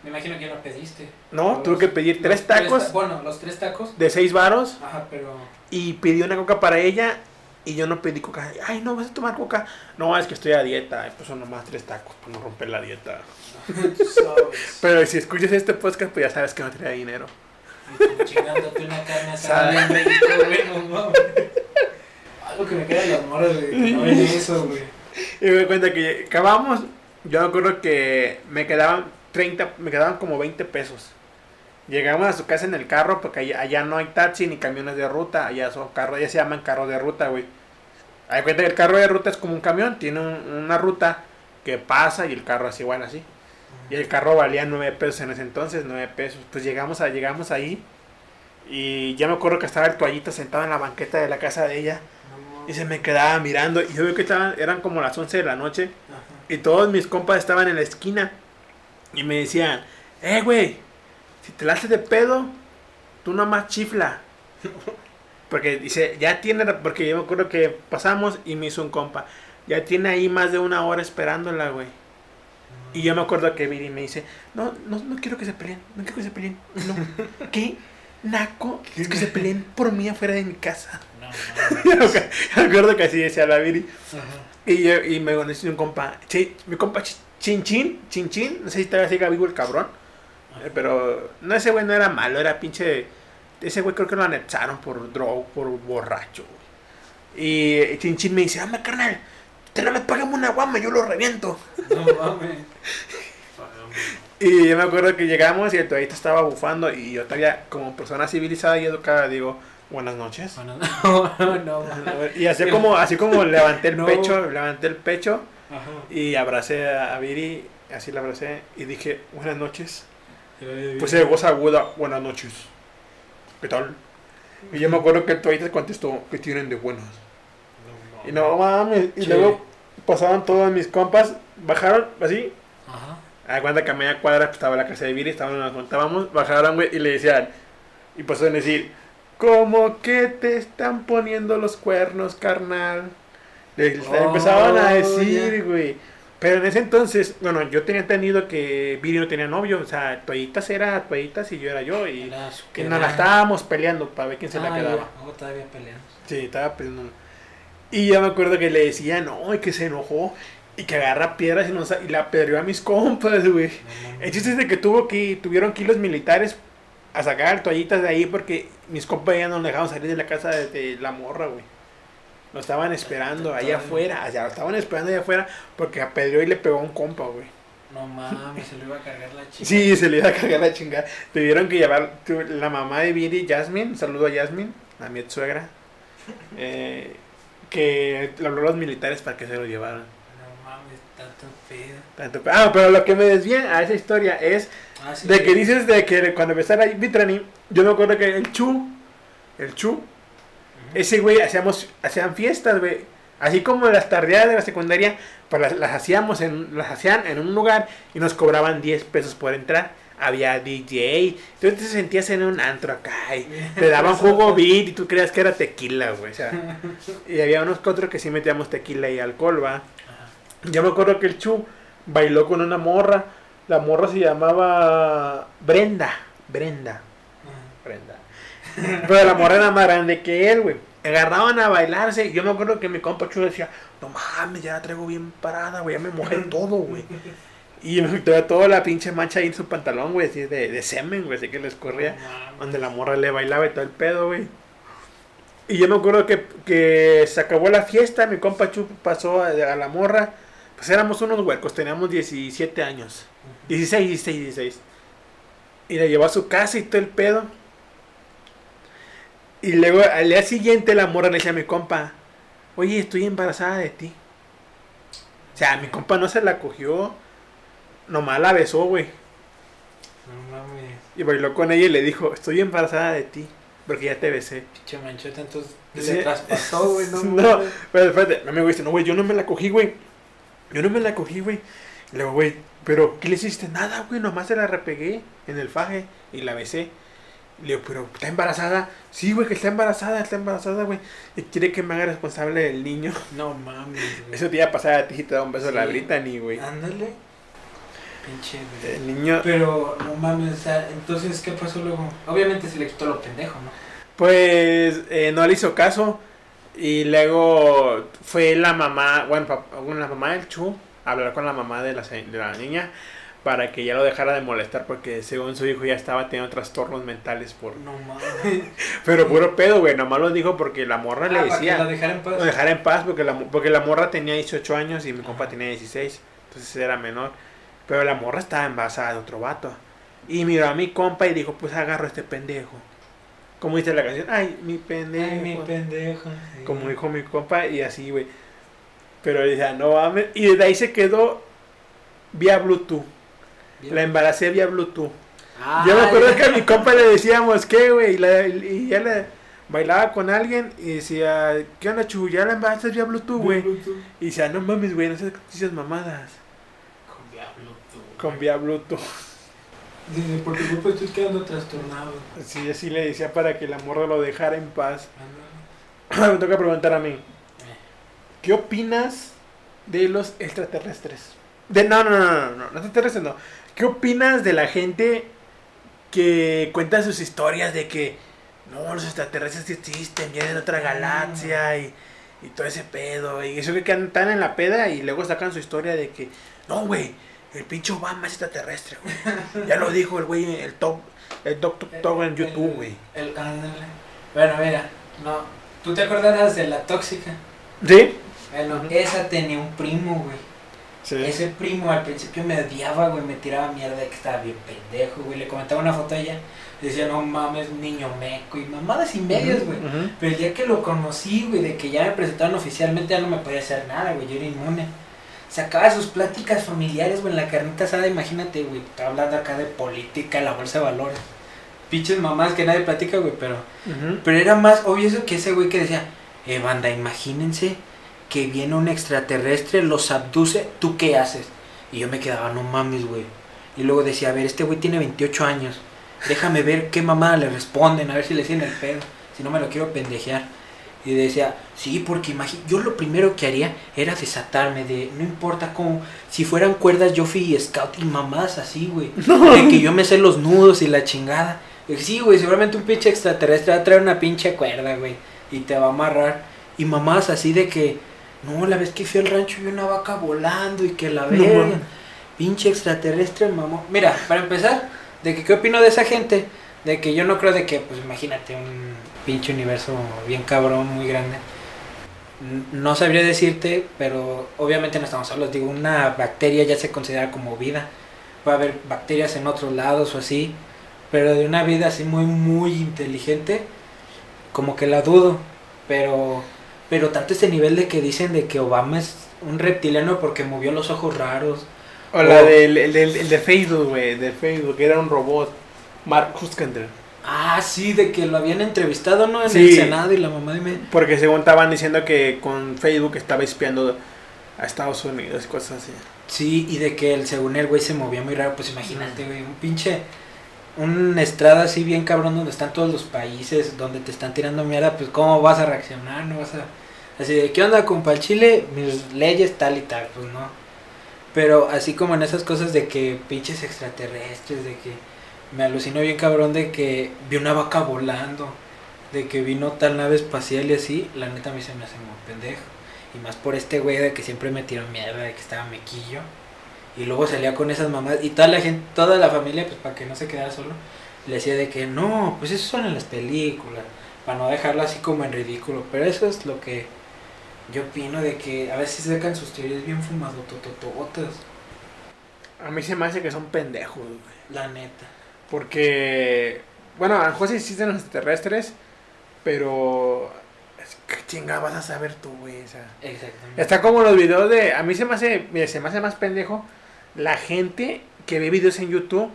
B: Me imagino que ya lo pediste.
A: No,
B: Los-
A: tuve que pedir tres tacos
B: ta- bueno, los tres tacos.
A: de 6 varos
B: Ajá, pero.
A: y pedí una coca para ella y yo no pedí coca. Ay, no, vas a tomar coca. No, es que estoy a dieta. Pues son nomás tres tacos para no romper la dieta. (laughs) Pero si escuchas este podcast, pues ya sabes que no traía dinero.
B: Chingándote una carne asada. (laughs) Algo que me queda en las moras, güey. que No ven eso, güey.
A: Y me cuenta que acabamos. Yo me acuerdo que me quedaban 30, me quedaban como 20 pesos. Llegamos a su casa en el carro porque allá, no hay taxi ni camiones de ruta. Allá son carros, allá se llaman carros de ruta, güey. Hay cuenta que el carro de ruta es como un camión, tiene un- una ruta que pasa y el carro es igual así. Y el carro valía 9 pesos en ese entonces, 9 pesos. Pues llegamos, a, llegamos ahí y ya me acuerdo que estaba el toallita sentado en la banqueta de la casa de ella y se me quedaba mirando y yo veo que estaban, eran como las 11 de la noche
B: Ajá.
A: y todos mis compas estaban en la esquina y me decían, eh, güey, si te la haces de pedo, tú nomás chifla. (laughs) Porque dice, ya tiene, porque yo me acuerdo que pasamos y me hizo un compa, ya tiene ahí más de una hora esperándola, güey. Y yo me acuerdo que Viri me dice, no, no, no quiero que se peleen, no quiero que se peleen. No, (laughs) ¿qué? Naco, es que se peleen por mí afuera de mi casa. (laughs) Acuerdo que así decía la Viri.
B: Ajá.
A: Y, yo, y me conocí un compa, mi compa Chi- Chin Chin, Chin Chin, no sé si todavía sigue vivo el cabrón, eh, pero no, ese güey no era malo, era pinche, ese güey creo que lo anexaron por droga, por borracho, güey. Y Chin Chin me dice, ah, carnal, que no me pagamos una guama, yo lo reviento.
B: No mames. (laughs)
A: Y yo me acuerdo que llegamos y el toallita estaba bufando y yo todavía como persona civilizada y educada digo, buenas noches.
B: Bueno, (laughs) no, no, no, mames.
A: Y así como, (laughs) así como levanté el pecho, levanté el pecho
B: Ajá.
A: y abracé a Viri, así la abracé y dije, buenas noches.
B: Pues
A: Pues de voz aguda, buenas noches. ¿Qué tal? Y yo me acuerdo que el toallita contestó, ¿qué tienen de buenas? Y no mames, y luego pasaban todos mis compas, bajaron así,
B: Ajá.
A: a cuenta que a media cuadra pues, estaba la casa de Viri, estaban, nos contábamos, bajaron, güey, y le decían, y pasaron a decir, ¿cómo que te están poniendo los cuernos, carnal? Le, le
B: Oh,
A: empezaban a decir, güey. Pero en ese entonces, bueno, yo tenía entendido que Viri no tenía novio, o sea, toallitas era toallitas y yo era yo, y que nos la estábamos peleando para ver quién se la
B: Ah,
A: quedaba.
B: Oh, todavía peleamos.
A: Sí, estaba peleando. Y ya me acuerdo que le decía, no, y que se enojó, y que agarra piedras y, nos, y la apedreó a mis compas, güey.
B: No.
A: El chiste es de que tuvo que tuvieron que ir los militares a sacar toallitas de ahí porque mis compas ya no nos dejaban salir de la casa de, de la morra, güey. Lo estaban esperando allá afuera, allá lo estaban esperando allá afuera porque apedreó y le pegó a un compa, güey.
B: No mames, se lo iba a cargar la chica.
A: Sí, se le iba a cargar la chingada. Tuvieron que llevar tu- la mamá de Viri, Jasmine, saludo a Jasmine, a mi suegra, eh, que le habló a los militares para que se lo llevaran.
B: No mames, tanto pedo.
A: Tanto- Ah, pero lo que me desvía a esa historia es
B: Ah, sí.
A: De que dices de que cuando empecé la Bitrani, yo me acuerdo que el Chu, el Chu,
B: Ujú.
A: ese güey hacíamos, hacían fiestas, güey. Así como las tardeadas de la secundaria, pues las, las hacíamos en, las hacían en un lugar y nos cobraban 10 pesos por entrar. Había DJ, tú te sentías en un antro acá y (laughs) te daban jugo beat y tú creías que era tequila, güey. O sea, (laughs) y había unos que otros que sí metíamos tequila y alcohol, va. Yo me acuerdo que el Chu bailó con una morra. La morra se llamaba Brenda. Brenda.
B: Ajá.
A: Brenda. Pero la morra era más grande que él, güey. Agarraban a bailarse. Yo me acuerdo que mi compa Chu decía, no mames, ya la traigo bien parada, güey. Ya me mojé (laughs) todo, güey. Y (laughs) me toda, toda la pinche mancha ahí en su pantalón, güey, así de, de semen, güey, así que les corría.
B: No.
A: Donde la morra le bailaba y todo el pedo, güey. Y yo me acuerdo que, que se acabó la fiesta, mi compa Chu pasó a, a la morra. Pues éramos unos huecos, teníamos 17 años. 16, 16, 16. Y la llevó a su casa y todo el pedo. Y luego al día siguiente la morra le decía a mi compa, oye, estoy embarazada de ti. O sea, mi compa no se la cogió, nomás la besó, güey.
B: No mames.
A: Y bailó con ella y le dijo, estoy embarazada de ti, porque ya te besé.
B: Pinche manchota, entonces
A: Sí.
B: le traspasó, güey. No, (laughs)
A: No, pero espérate, mi amigo dice, no, güey, yo no me la cogí, güey. Yo no me la cogí, güey. Y luego, güey, pero ¿qué le hiciste? Nada, güey, nomás se la repegué en el faje y la besé. Le digo, pero ¿está embarazada? Sí, güey, que está embarazada, está embarazada, güey. Y quiere que me haga responsable del niño. (laughs)
B: No mames, güey.
A: Eso te iba a pasar a ti y te da un beso a la
B: Sí.
A: Brittany, güey.
B: Ándale. Pinche, güey.
A: El niño,
B: Pero, no mames, o sea, entonces, ¿qué pasó luego? Obviamente se le quitó lo pendejo, ¿no?
A: pues, eh, no le hizo caso. Y luego fue la mamá, bueno, la mamá del Chu hablar con la mamá de la, de la niña para que ya lo dejara de molestar porque según su hijo ya estaba teniendo trastornos mentales por...
B: No (laughs) mames.
A: Pero puro pedo, güey, nomás lo dijo porque la morra
B: Ah,
A: le
B: para que
A: decía...
B: la dejara en paz.
A: Lo dejara en paz porque la, porque la morra tenía 18 años y mi compa tenía 16. Entonces era menor. Pero la morra estaba embarazada de otro vato. Y miró a mi compa y dijo, pues agarro a este pendejo. Como dice la canción, ay, mi pendejo.
B: Ay, mi pendejo. sí.
A: Como dijo mi compa y así, güey. Pero decía, no mames. Y desde ahí se quedó vía Bluetooth.
B: Bien.
A: La embaracé vía Bluetooth.
B: Ah,
A: Yo me acuerdo
B: ya.
A: que a mi compa le decíamos, ¿qué, güey? Y, la- y ya le bailaba con alguien y decía, ¿qué onda, chu? ¿Ya la embarazaste vía Bluetooth, güey?
B: Bluetooth.
A: Y decía, no mames, güey, no seas dices mamadas.
B: Con diablo tú.
A: Con vía Bluetooth. (laughs)
B: Dice, por tu culpa estoy quedando trastornado.
A: Sí, así le decía para que la morra lo dejara en paz.
B: Ándale. (clears throat)
A: Me toca preguntar a mí. ¿Qué opinas de los extraterrestres? De, no, no, no, no, no, no, no extraterrestres no. ¿Qué opinas de la gente que cuenta sus historias de que no, los extraterrestres sí existen, vienen de otra galaxia y, y todo ese pedo? Y eso que están en la peda y luego sacan su historia de que, no, güey, el pinche Obama es extraterrestre, güey. (laughs) Ya lo dijo el güey, el top, el Doctor Top en YouTube,
B: El-
A: güey.
B: El, ándale. Bueno, mira, no. ¿Tú te acordarás de la tóxica?
A: ¿Sí?
B: Bueno,
A: Ujú.
B: esa tenía un primo, güey.
A: Sí.
B: Ese primo al principio me odiaba, güey, me tiraba mierda de que estaba bien pendejo, güey. Le comentaba una foto a ella, decía, no mames, niño meco y mamadas y medias, güey. Pero el día que lo conocí, güey, de que ya me presentaron oficialmente, ya no me podía hacer nada, güey, yo era inmune. Sacaba sus pláticas familiares, güey, en la carnita asada, imagínate, güey, estaba hablando acá de política, la bolsa de valores. Pinches mamás que nadie platica, güey, pero... Pero era más obvio eso que ese güey que decía, eh, banda, imagínense que viene un extraterrestre, los abduce, ¿tú qué haces? Y yo me quedaba, no mames, güey. Y luego decía, a ver, este güey tiene 28 años. Déjame ver qué mamá le responden, a ver si le siguen el pedo. Si no me lo quiero pendejear. Y decía, sí, porque imagínate, yo lo primero que haría era desatarme de, no importa cómo, si fueran cuerdas, yo fui scout y mamás así, güey. (laughs) De que yo me sé los nudos y la chingada. Y dije, sí, güey, seguramente un pinche extraterrestre va a traer una pinche cuerda, güey. Y te va a amarrar. Y mamás así de que, no, la vez que fui al rancho vi una vaca volando y que la
A: No
B: verga.
A: mames.
B: pinche extraterrestre, mamá. Mira, para empezar, de que qué opino de esa gente. De que yo no creo de que, pues imagínate, un pinche universo bien cabrón, muy grande. No sabría decirte, pero obviamente no estamos solos. Digo, una bacteria ya se considera como vida. Puede haber bacterias en otros lados o así. Pero de una vida así muy, muy inteligente, como que la dudo. Pero, pero tanto este nivel de que dicen de que Obama es un reptiliano porque movió los ojos raros.
A: O la del el, del- el de Facebook, güey, de Facebook, que era un robot. Mark Huskender.
B: Ah, sí, de que lo habían entrevistado, ¿no? En
A: Sí.
B: el Senado y la mamá de me...
A: Porque según estaban diciendo que con Facebook estaba espiando a Estados Unidos y cosas así.
B: Sí, y de que el, según el güey se movía muy raro, pues imagínate, güey, un pinche... Un estrada así bien cabrón donde están todos los países, donde te están tirando mierda, pues cómo vas a reaccionar, no vas a... Así de, ¿qué onda, compa? El mis leyes tal y tal, pues no. Pero así como en esas cosas de que pinches extraterrestres, de que me alucinó bien cabrón de que vi una vaca volando, de que vino tal nave espacial y así, la neta a mí se me hace muy pendejo. Y más por este güey de que siempre me tiró mierda, de que estaba mequillo. Y luego salía con esas mamás. Y toda la gente, toda la familia, pues para que no se quedara solo, le decía de que no, pues eso son en las películas. Para no dejarlo así como en ridículo. Pero eso es lo que yo opino de que a veces sacan sus teorías bien fumadototototas.
A: A mí se me hace que son pendejos, güey.
B: La neta.
A: Porque, bueno, a lo mejor sí existen los extraterrestres, pero... ¿Qué chingada vas a saber tú, güey? O sea,
B: Exactamente.
A: está como los videos de... A mí se me hace, mira, se me hace más pendejo la gente que ve videos en YouTube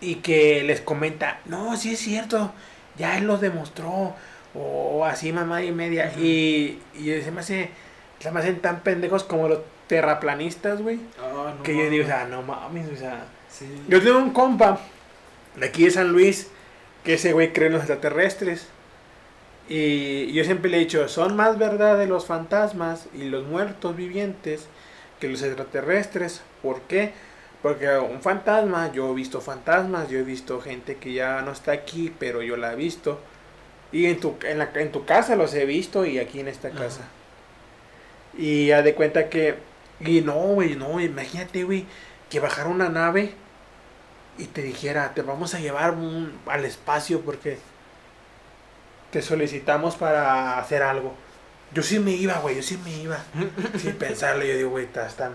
A: y que les comenta, no, sí es cierto, ya él lo demostró, o así mamá y media. Y, y se me hace, se me hacen tan pendejos como los terraplanistas, güey.
B: Ah, no
A: Que yo digo, o sea, no mames, o sea...
B: Sí.
A: Yo tengo un compa de aquí de San Luis que ese güey cree en los extraterrestres. Y yo siempre le he dicho, son más verdad de los fantasmas y los muertos vivientes que los extraterrestres. ¿Por qué? Porque un fantasma, yo he visto fantasmas, yo he visto gente que ya no está aquí, pero yo la he visto. Y en tu, en la, en tu casa los he visto y aquí en esta
B: Ajá.
A: casa. Y ya de cuenta que... Y no, güey, no, imagínate, güey, que bajara una nave y te dijera, te vamos a llevar un- al espacio porque te solicitamos para hacer algo. Yo sí me iba, güey, yo sí me iba. (laughs) Sin pensarlo, yo digo, güey, estás tan...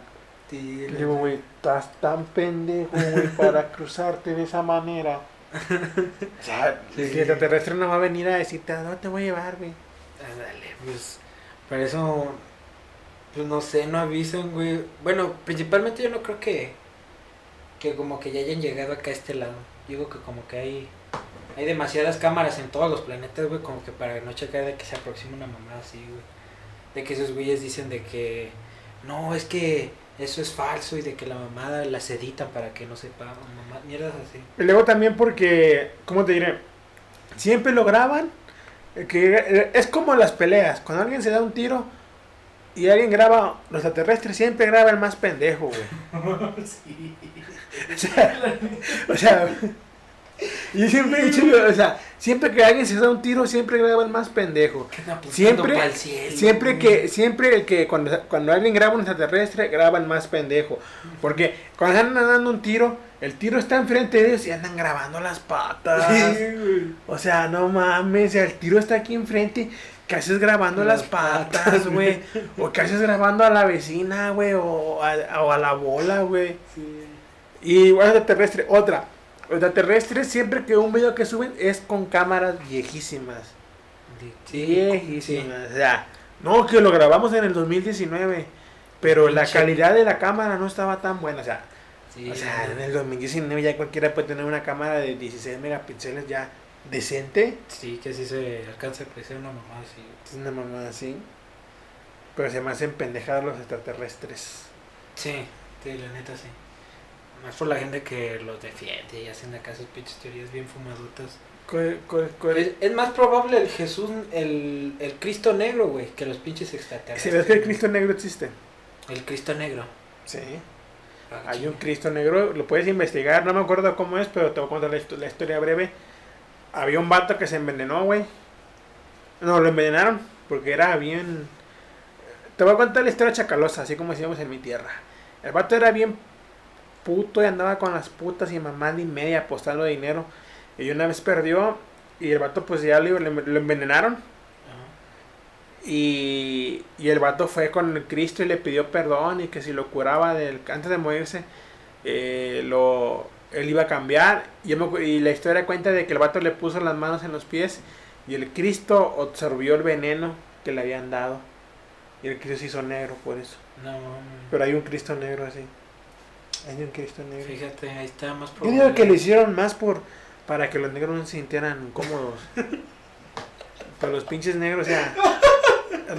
A: Digo, güey, estás tan pendejo, güey, para cruzarte de esa manera. (laughs) O sea,
B: Sí.
A: el extraterrestre no va a venir a decirte, no te voy a llevar, güey.
B: Ándale, pues. Por eso. Pues no sé, no avisan, güey. Bueno, principalmente yo no creo que. Que como que ya hayan llegado acá a este lado. Digo que como que hay. Hay demasiadas cámaras en todos los planetas, güey, como que para no checar de que se aproxima una mamá así, güey. De que esos güeyes dicen de que. No, es que eso es falso y de que la mamada las editan para que no sepa. Mamá, mierdas así.
A: Y luego también porque, ¿cómo te diré? Siempre lo graban. eh, Que eh, es como las peleas. Cuando alguien se da un tiro y alguien graba, los extraterrestres siempre graba el más pendejo, güey. (laughs)
B: sí. (laughs)
A: O sea, o sea, (laughs) yo siempre he dicho, o sea, siempre que alguien se da un tiro, siempre graba el más pendejo. Siempre, siempre que, siempre el que cuando, cuando alguien graba un extraterrestre, graba el más pendejo. Porque cuando andan dando un tiro, el tiro está enfrente de ellos y andan grabando las patas. O sea, no mames, el tiro está aquí enfrente ¿Qué haces grabando
B: Las
A: las patas, güey? ¿O qué haces grabando a la vecina, güey? O a, o a la bola, güey. Y bueno, extraterrestre, otra. Los extraterrestres, siempre que un video que suben es con cámaras viejísimas.
B: Sí,
A: viejísimas. O sea, no, que lo grabamos en el 2019. Pero la calidad de la cámara no estaba tan buena. O sea,
B: sí,
A: o sea, en el 2019 ya cualquiera puede tener una cámara de 16 megapíxeles ya decente.
B: sí, que sí se alcanza a crecer una mamá así.
A: Es una mamada así. Pero se me hacen pendejados los extraterrestres.
B: Sí, sí, la neta sí. Más por la gente que los defiende y hacen acá sus pinches teorías bien fumadotas.
A: ¿Cuál- cuál- cuál-
B: Es, es más probable el Jesús, el, el Cristo negro, güey, que los pinches extraterrestres.
A: ves que el Cristo negro existe.
B: El Cristo negro.
A: Sí.
B: Ah,
A: Hay un Cristo negro, lo puedes investigar, no me acuerdo cómo es, pero te voy a contar la, la historia breve. Había un vato que se envenenó, güey. No, lo envenenaron porque era bien... Te voy a contar la historia chacalosa, así como decíamos en mi tierra. El vato era bien puto y andaba con las putas y mamá y media apostando dinero. Y una vez perdió y el vato pues ya lo, lo envenenaron. Y, y el vato fue con el Cristo y le pidió perdón y que si lo curaba del, antes de morirse, eh, lo, él iba a cambiar. Y, me y la historia cuenta de que el vato le puso las manos en los pies y el Cristo absorbió el veneno que le habían dado. Y el Cristo se hizo negro por eso.
B: No.
A: Pero hay un Cristo negro así. Hay un Cristo negro.
B: Fíjate, ahí está más
A: Yo
B: probable.
A: digo que lo hicieron más por para que los negros no se sintieran incómodos. (laughs) Pero los pinches negros, o sea,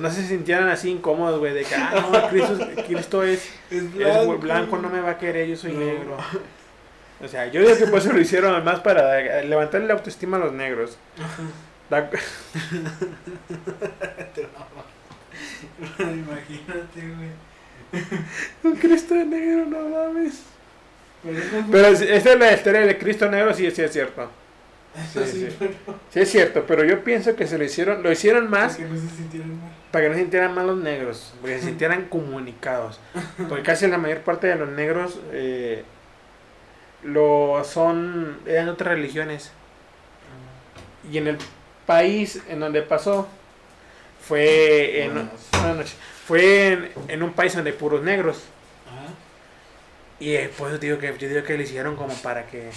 A: no se sintieran así incómodos, güey, de que, ah, no, (laughs) Cristo, Cristo es,
B: Es
A: es blanco. no me va a querer, yo soy negro. O sea, yo digo que por eso lo hicieron más para levantarle la autoestima a los negros. (laughs) Da-
B: Imagínate, güey. (laughs)
A: Un Cristo negro, no mames. Pero es- esta es la historia de Cristo negro, sí, sí es cierto. Sí, sí. Sí es cierto, pero yo pienso que se lo hicieron, lo hicieron más
B: que no se sintieran mal.
A: para que no se sintieran mal los negros, porque se sintieran (laughs) comunicados. Porque casi la mayor parte de los negros eh, lo son, eran otras religiones. Y en el país en donde pasó, fue en,
B: buenas
A: noches. Fue en, en un país donde hay puros negros.
B: Ajá.
A: Y eh, por eso digo que, yo digo que lo hicieron como para que,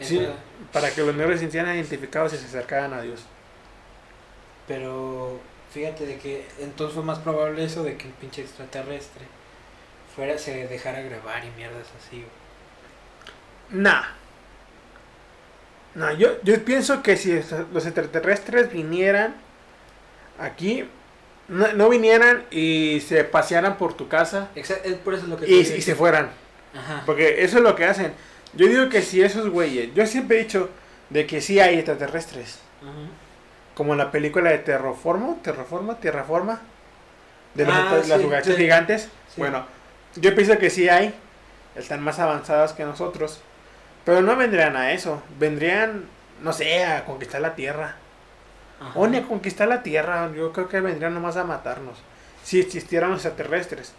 A: sí, para que los negros se sintieran identificados y se acercaran a Dios.
B: Pero fíjate de que entonces fue más probable eso de que el pinche extraterrestre fuera se dejara grabar y mierdas así.
A: Nah. No, yo, yo pienso que si los extraterrestres vinieran aquí, no, no vinieran y se pasearan por tu casa
B: por eso lo que
A: y, y se fueran.
B: Ajá.
A: Porque eso es lo que hacen. Yo digo que si esos güeyes, yo siempre he dicho de que sí hay extraterrestres.
B: Ajá.
A: Como en la película de Terraformo, Terraforma, Tierraforma. De los
B: Ah,
A: las
B: sí,
A: gigantes.
B: Sí.
A: Bueno, yo pienso que sí hay. Están más avanzadas que nosotros. Pero no vendrían a eso. Vendrían, no sé, a conquistar la Tierra.
B: Ajá.
A: O ni a conquistar la Tierra. Yo creo que vendrían nomás a matarnos. Si existieran los extraterrestres.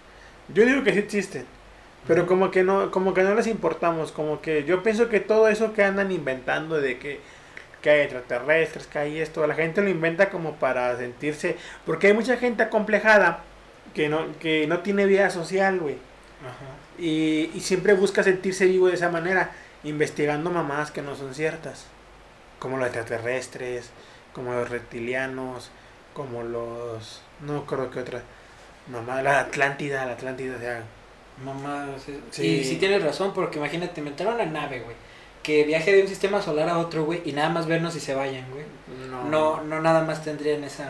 A: Yo digo que sí existen. Pero como que no, como que no les importamos. Como que yo pienso que todo eso que andan inventando de que, que hay extraterrestres, que hay esto, la gente lo inventa como para sentirse. Porque hay mucha gente acomplejada que no, que no tiene vida social, güey. Y, y siempre busca sentirse vivo de esa manera, investigando mamadas que no son ciertas. Como los extraterrestres, como los reptilianos, como los... No creo que otra... Mamá, la Atlántida, la Atlántida, o sea...
B: Mamá, sí.
A: Sí.
B: y sí tienes razón, porque imagínate, inventaron una nave, güey, que viaje de un sistema solar a otro, güey, y nada más vernos y se vayan, güey.
A: No,
B: No, no nada más tendrían esa...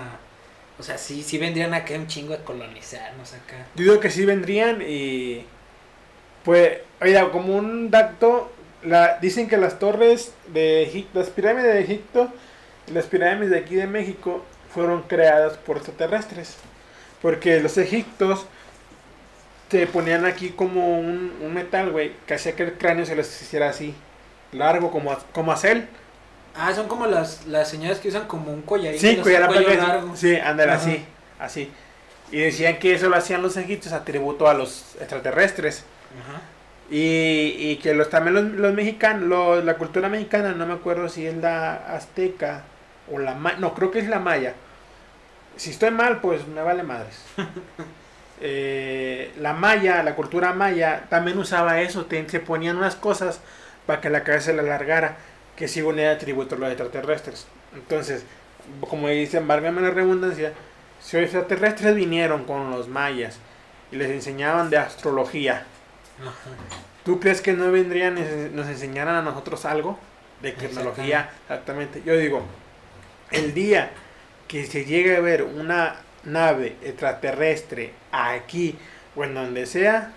B: O sea, sí, sí vendrían acá un chingo a colonizarnos acá.
A: Yo digo que sí vendrían y... Pues, oiga, como un dato, la, dicen que las torres de Egipto, las pirámides de Egipto las pirámides de aquí de México fueron creadas por extraterrestres. Porque los egiptos te ponían aquí como un, un metal, güey, que hacía que el cráneo se les hiciera así, largo como, a- como acel.
B: Ah, son como las, las señoras que usan como un collarito.
A: Sí, cuello largo. Sí,
B: Ajá.
A: así, así. Y decían que eso lo hacían los egipcios a tributo a los extraterrestres.
B: Ajá.
A: Y, y que los también los, los mexicanos, los- la cultura mexicana, no me acuerdo si es la azteca o la maya, no, creo que es la maya. si estoy mal, pues me vale madres. (laughs) Eh, la maya, la cultura maya, también usaba eso, te- se ponían unas cosas para que la cabeza se la alargara, que según era tributo a los extraterrestres. Entonces, como dicen, válgame la redundancia, si los extraterrestres vinieron con los mayas y les enseñaban de astrología,
B: Ajá.
A: ¿tú crees que no vendrían y nos enseñaran a nosotros algo de tecnología? Exactamente. Yo digo, el día que se llegue a ver una nave extraterrestre aquí o en donde sea,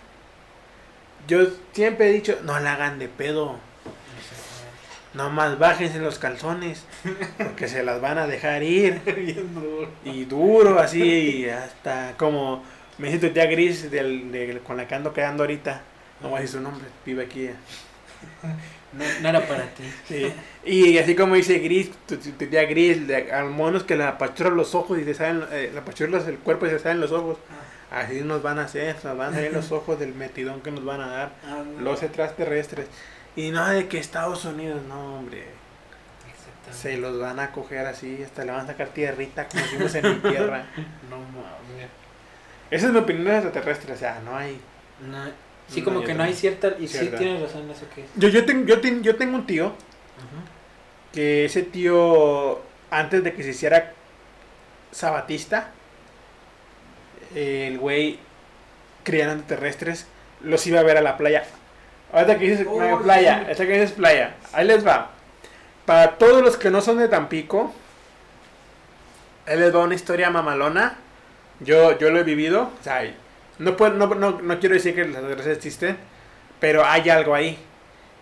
A: yo siempre he dicho, no la hagan de pedo. Nomás bájense los calzones, porque se las van a dejar ir. (laughs)
B: Bien duro.
A: Y duro, así, y hasta como me tu tía Gris del, del- con la que ando quedando ahorita. No voy a decir su nombre, vive aquí. (laughs)
B: No, no era para ti.
A: Sí. Y así como dice Gris, tu, tu- tu tía Gris, de, al monos que le apachuran los ojos y se salen, eh, le apachuran los- el cuerpo y se salen los ojos. Así nos van a hacer, nos van a salir los ojos del metidón que nos van a dar
B: Ah, no.
A: los extraterrestres. Y no de que Estados Unidos, no, hombre. Se los van a coger así, hasta le van a sacar tierrita como hicimos en mi tierra. (laughs)
B: No mames.
A: Esa es mi opinión de extraterrestres, o sea, no hay.
B: No, sí, como que no hay cierta. Y sí,
A: Cierta.
B: tienes razón en eso que.
A: Yo, yo, tengo, yo, ten- yo tengo un tío
B: Ajá.
A: que ese tío, antes de que se hiciera sabatista, el güey criando extraterrestres, los iba a ver a la playa. Ahorita que dices
B: Oh, sí.
A: playa, ahorita que dices playa, ahí les va. Para todos los que no son de Tampico, ahí les va una historia mamalona. Yo, yo lo he vivido, o sea, no, puedo, no, no, no quiero decir que los extraterrestres existen, pero hay algo ahí.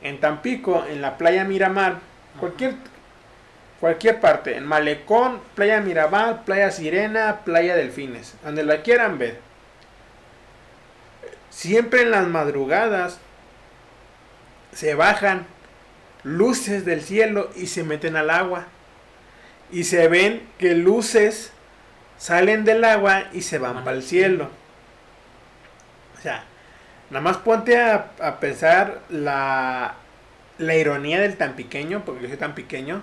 A: En Tampico, en la playa Miramar, cualquier cualquier parte, en Malecón, Playa Miramar, Playa Sirena, Playa Delfines, donde la quieran ver. Siempre en las madrugadas se bajan luces del cielo y se meten al agua. Y se ven que luces salen del agua y se van para el
B: cielo.
A: O sea, nada más ponte a, a pensar la, la ironía del tan pequeño, porque yo soy tan pequeño,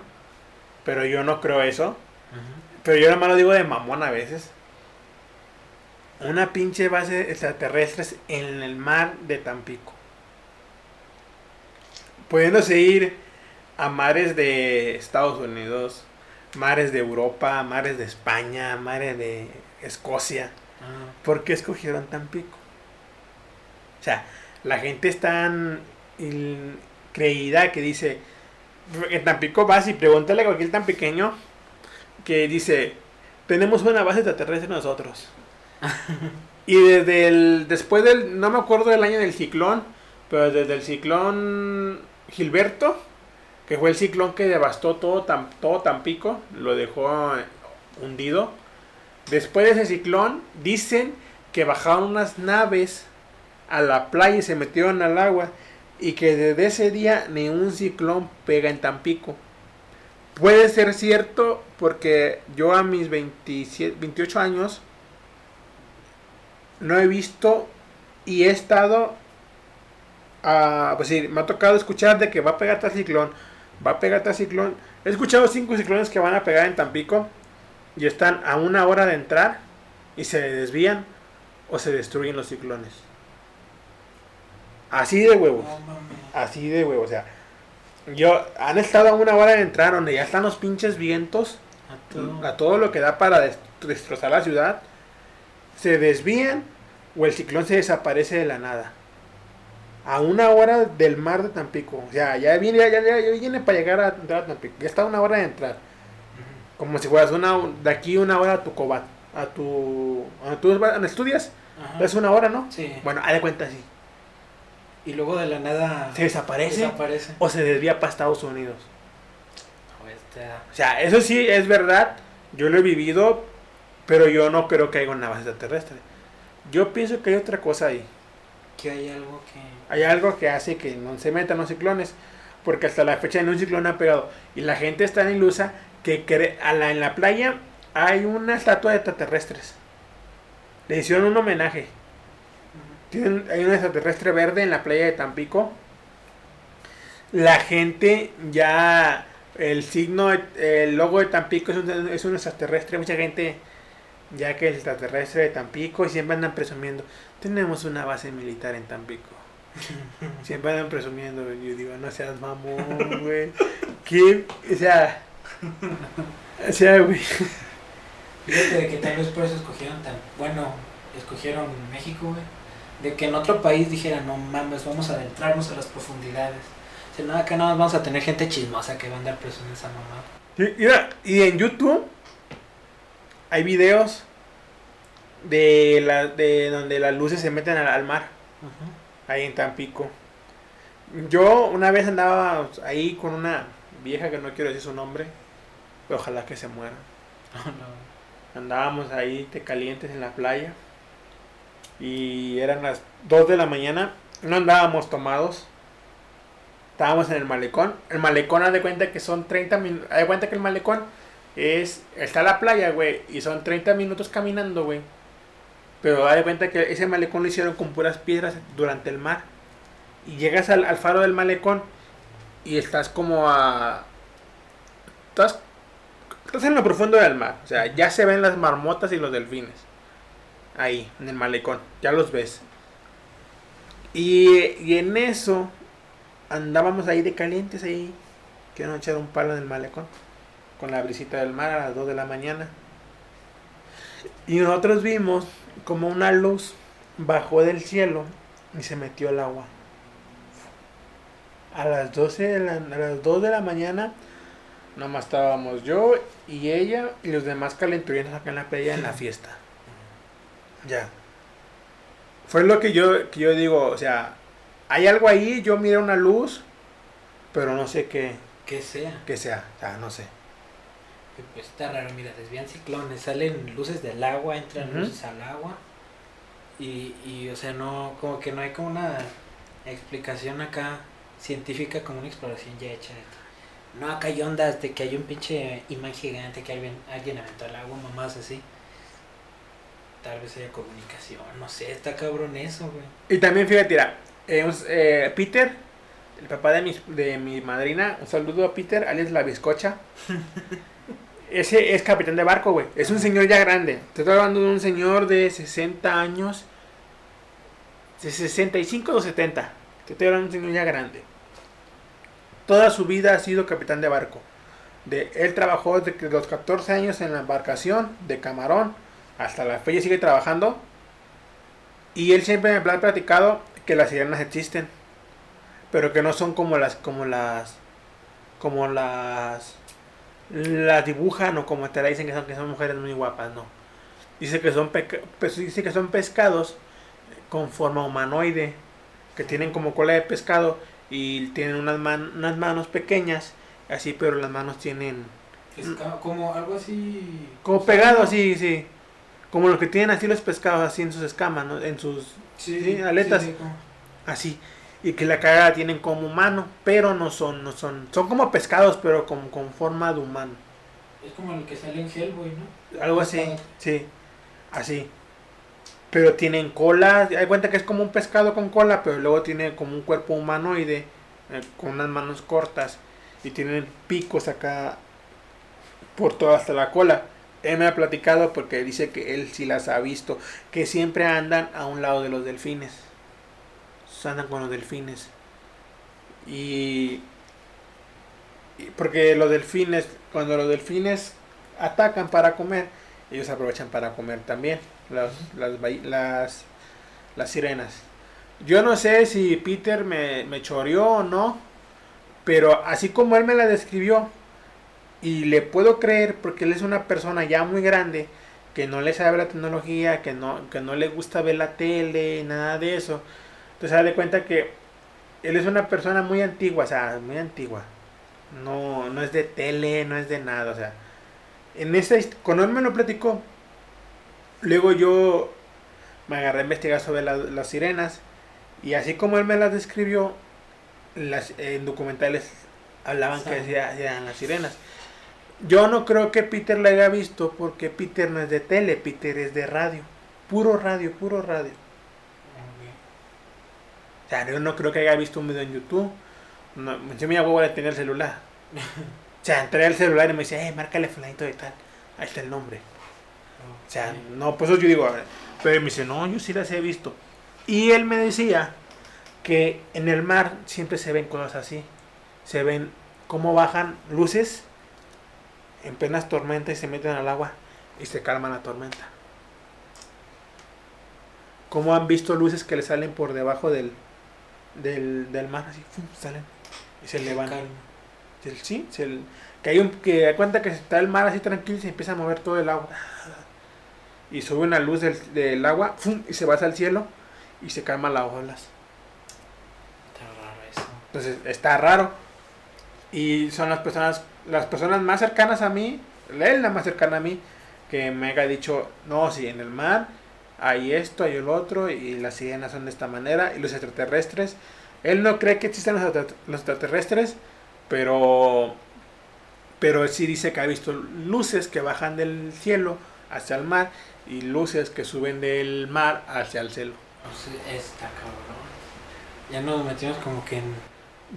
A: pero yo no creo eso. Pero yo nada más lo digo de mamón a veces. Una pinche base extraterrestres en el mar de Tampico. Pudiéndose ir a mares de Estados Unidos, mares de Europa, mares de España, mares de Escocia.
B: Ah,
A: ¿Por qué escogieron Tampico? O sea, la gente es tan creída que dice, en Tampico vas y pregúntale a cualquier tan pequeño que dice, tenemos una base extraterrestre nosotros. (laughs) y desde el, después del, no me acuerdo del año del ciclón, pero desde el ciclón Gilberto, que fue el ciclón que devastó todo, Tam- todo Tampico, lo dejó eh, hundido. Después de ese ciclón, dicen que bajaron unas naves a la playa y se metieron al agua. Y que desde ese día ni un ciclón pega en Tampico. Puede ser cierto porque yo a mis 27, 28 años no he visto y he estado, a, pues sí, me ha tocado escuchar de que va a pegar tal ciclón, va a pegar tal ciclón. He escuchado cinco ciclones que van a pegar en Tampico y están a una hora de entrar y se desvían o se destruyen los ciclones. Así de huevos. Así de huevos. O sea, yo han estado a una hora de entrar donde ya están los pinches vientos
B: A todo.
A: a todo lo que da para des- destrozar la ciudad. Se desvían o el ciclón se desaparece de la nada. A una hora del mar de Tampico. O sea, ya viene, ya, ya- ya viene para llegar a entrar a Tampico. Ya está a una hora de entrar. Como si fueras una, de aquí una hora a tu cobat. A tu. A tu ¿dónde estudias? Es una hora, ¿no?
B: Sí.
A: Bueno, haz de cuenta así.
B: Y luego de la nada.
A: Se desaparece
B: Desaparece.
A: o se desvía para Estados Unidos.
B: O está-
A: O sea, eso sí es verdad. Yo lo he vivido, pero yo no creo que haya una base extraterrestre. Yo pienso que hay otra cosa ahí.
B: Que hay algo que.
A: Hay algo que hace que no se metan los ciclones. Porque hasta la fecha en un ciclón ha pegado. Y la gente está tan ilusa que cree- a la, en la playa hay una estatua de extraterrestres. Le hicieron un homenaje. Tienen, hay un extraterrestre verde en la playa de Tampico. La gente ya. El signo, el logo de Tampico es un, es un extraterrestre. Mucha gente ya que el extraterrestre de Tampico y siempre andan presumiendo, tenemos una base militar en Tampico. (laughs) Siempre andan presumiendo, yo digo, no seas mamón, güey. ¿Qué? O sea, o sea, güey.
B: Fíjate de que tal vez por eso escogieron tan. Bueno, escogieron México, güey. De que en otro país dijeran, no mames, vamos a adentrarnos a las profundidades. Si no, acá nada más vamos a tener gente chismosa que va a andar presumiendo esa mamá.
A: Y, mira, y en YouTube hay videos de, la, de donde las luces se meten al, al mar, ahí en Tampico. Yo una vez andaba ahí con una vieja que no quiero decir su nombre, pero ojalá que se muera. (laughs) Andábamos ahí de calientes en la playa y eran las 2 de la mañana. No andábamos tomados. Estábamos en el malecón. El malecón, haz de cuenta que son 30 minutos. Haz de cuenta que el malecón es. Está la playa, güey. Y son 30 minutos caminando, güey. Pero haz de cuenta que ese malecón lo hicieron con puras piedras durante el mar. Y llegas al, al faro del malecón. Y estás como a. Estás, estás en lo profundo del mar. O sea, ya se ven las marmotas y los delfines. Ahí, en el malecón. Ya los ves. Y, y en eso andábamos ahí de calientes ahí. Quiero echar un palo en el malecón. Con la brisita del mar a las 2 de la mañana. Y nosotros vimos como una luz bajó del cielo y se metió al agua. A las 12 de la, a las 2 de la mañana nomás estábamos yo y ella y los demás calenturientos acá en la playa en la fiesta. Ya. Fue lo que yo, que yo digo, o sea, hay algo ahí, yo miré una luz, pero no sé qué,
B: Que sea.
A: qué sea, o sea, no sé.
B: Pues está raro, mira, desvían ciclones, salen luces del agua, entran luces al agua. Y, y, o sea, no, como que no hay como una explicación acá científica, como una exploración ya hecha. que, No, acá hay ondas de que hay un pinche imán gigante que alguien, alguien aventó al agua, mamás así. Tal vez haya comunicación, no sé, está cabrón eso, güey.
A: Y también fíjate, mira, eh, eh, Peter, el papá de mi, de mi madrina, un saludo a Peter, alias la bizcocha. (laughs) Ese es capitán de barco, güey. Es un señor ya grande. Te estoy hablando de un señor de 60 años. De 65 o 70. Te estoy hablando de un señor ya grande. Toda su vida ha sido capitán de barco. De, él trabajó desde los 14 años en la embarcación de camarón. Hasta la fecha sigue trabajando. Y él siempre me ha platicado que las sirenas existen. Pero que no son como las, como las, como las, las dibujan o como te la dicen que son, que son mujeres muy guapas, no. Dice que son, peca- pues, dice que son pescados con forma humanoide, que tienen como cola de pescado y tienen unas, man- unas manos pequeñas, así, pero las manos tienen
B: Pescado, como algo así.
A: como pegados, así, sí. Como los que tienen así los pescados, así en sus escamas, ¿no? En sus Sí, aletas. así y que la cara la tienen como humano pero no son no son son como pescados pero con, con forma de humano
B: Es como el que sale en Hellboy, ¿no?
A: algo así sí así pero tienen cola hay cuenta que es como un pescado con cola pero luego tiene como un cuerpo humanoide eh, con unas manos cortas y tienen picos acá por toda hasta la cola él me ha platicado porque dice que él sí las ha visto que siempre andan a un lado de los delfines. Andan con los delfines. Y, y porque los delfines cuando los delfines atacan para comer ellos aprovechan para comer también las las bahí- las, las sirenas. Yo no sé si Peter me, me choreó o no pero así como él me la describió y le puedo creer porque él es una persona ya muy grande que no le sabe la tecnología, que no, que no le gusta ver la tele, nada de eso. Entonces, de cuenta que él es una persona muy antigua, o sea, muy antigua. No, no es de tele, no es de nada, o sea. En hist- cuando él me lo platicó, luego yo me agarré a investigar sobre la- las sirenas y así como él me las describió, las, en documentales hablaban que
B: Sí.
A: decía- eran las sirenas. Yo no creo que Peter la haya visto porque Peter no es de tele, Peter es de radio. Puro radio, puro radio. O sea, yo no creo que haya visto un video en YouTube. No, yo mi abuela tenía el celular. (laughs) O sea, entré al celular y me dice, eh, márcale fulanito de tal. Ahí está el nombre. O sea, no, pues eso yo digo, pero me dice, no, yo sí las he visto. Y él me decía que en el mar siempre se ven cosas así. Se ven cómo bajan luces en plenas tormentas y se meten al agua y se calma la tormenta. Cómo han visto luces que le salen por debajo del, del, del mar, así, ¡fum! salen y se levantan. Sí, se que hay un que da cuenta que está el mar así tranquilo y se empieza a mover todo el agua. Y sube una luz del, del agua ¡fum! y se va hacia el cielo y se calman las olas.
B: Está raro eso.
A: Entonces está raro. Y son las personas, las personas más cercanas a mí, él la más cercana a mí, que me ha dicho, no, si en el mar hay esto, hay el otro, y las sirenas son de esta manera, y los extraterrestres. Él no cree que existan los, extra- los extraterrestres, pero, pero él sí dice que ha visto luces que bajan del cielo hacia el mar y luces que suben del mar hacia el cielo.
B: Sea, está cabrón. Ya nos metimos como que en...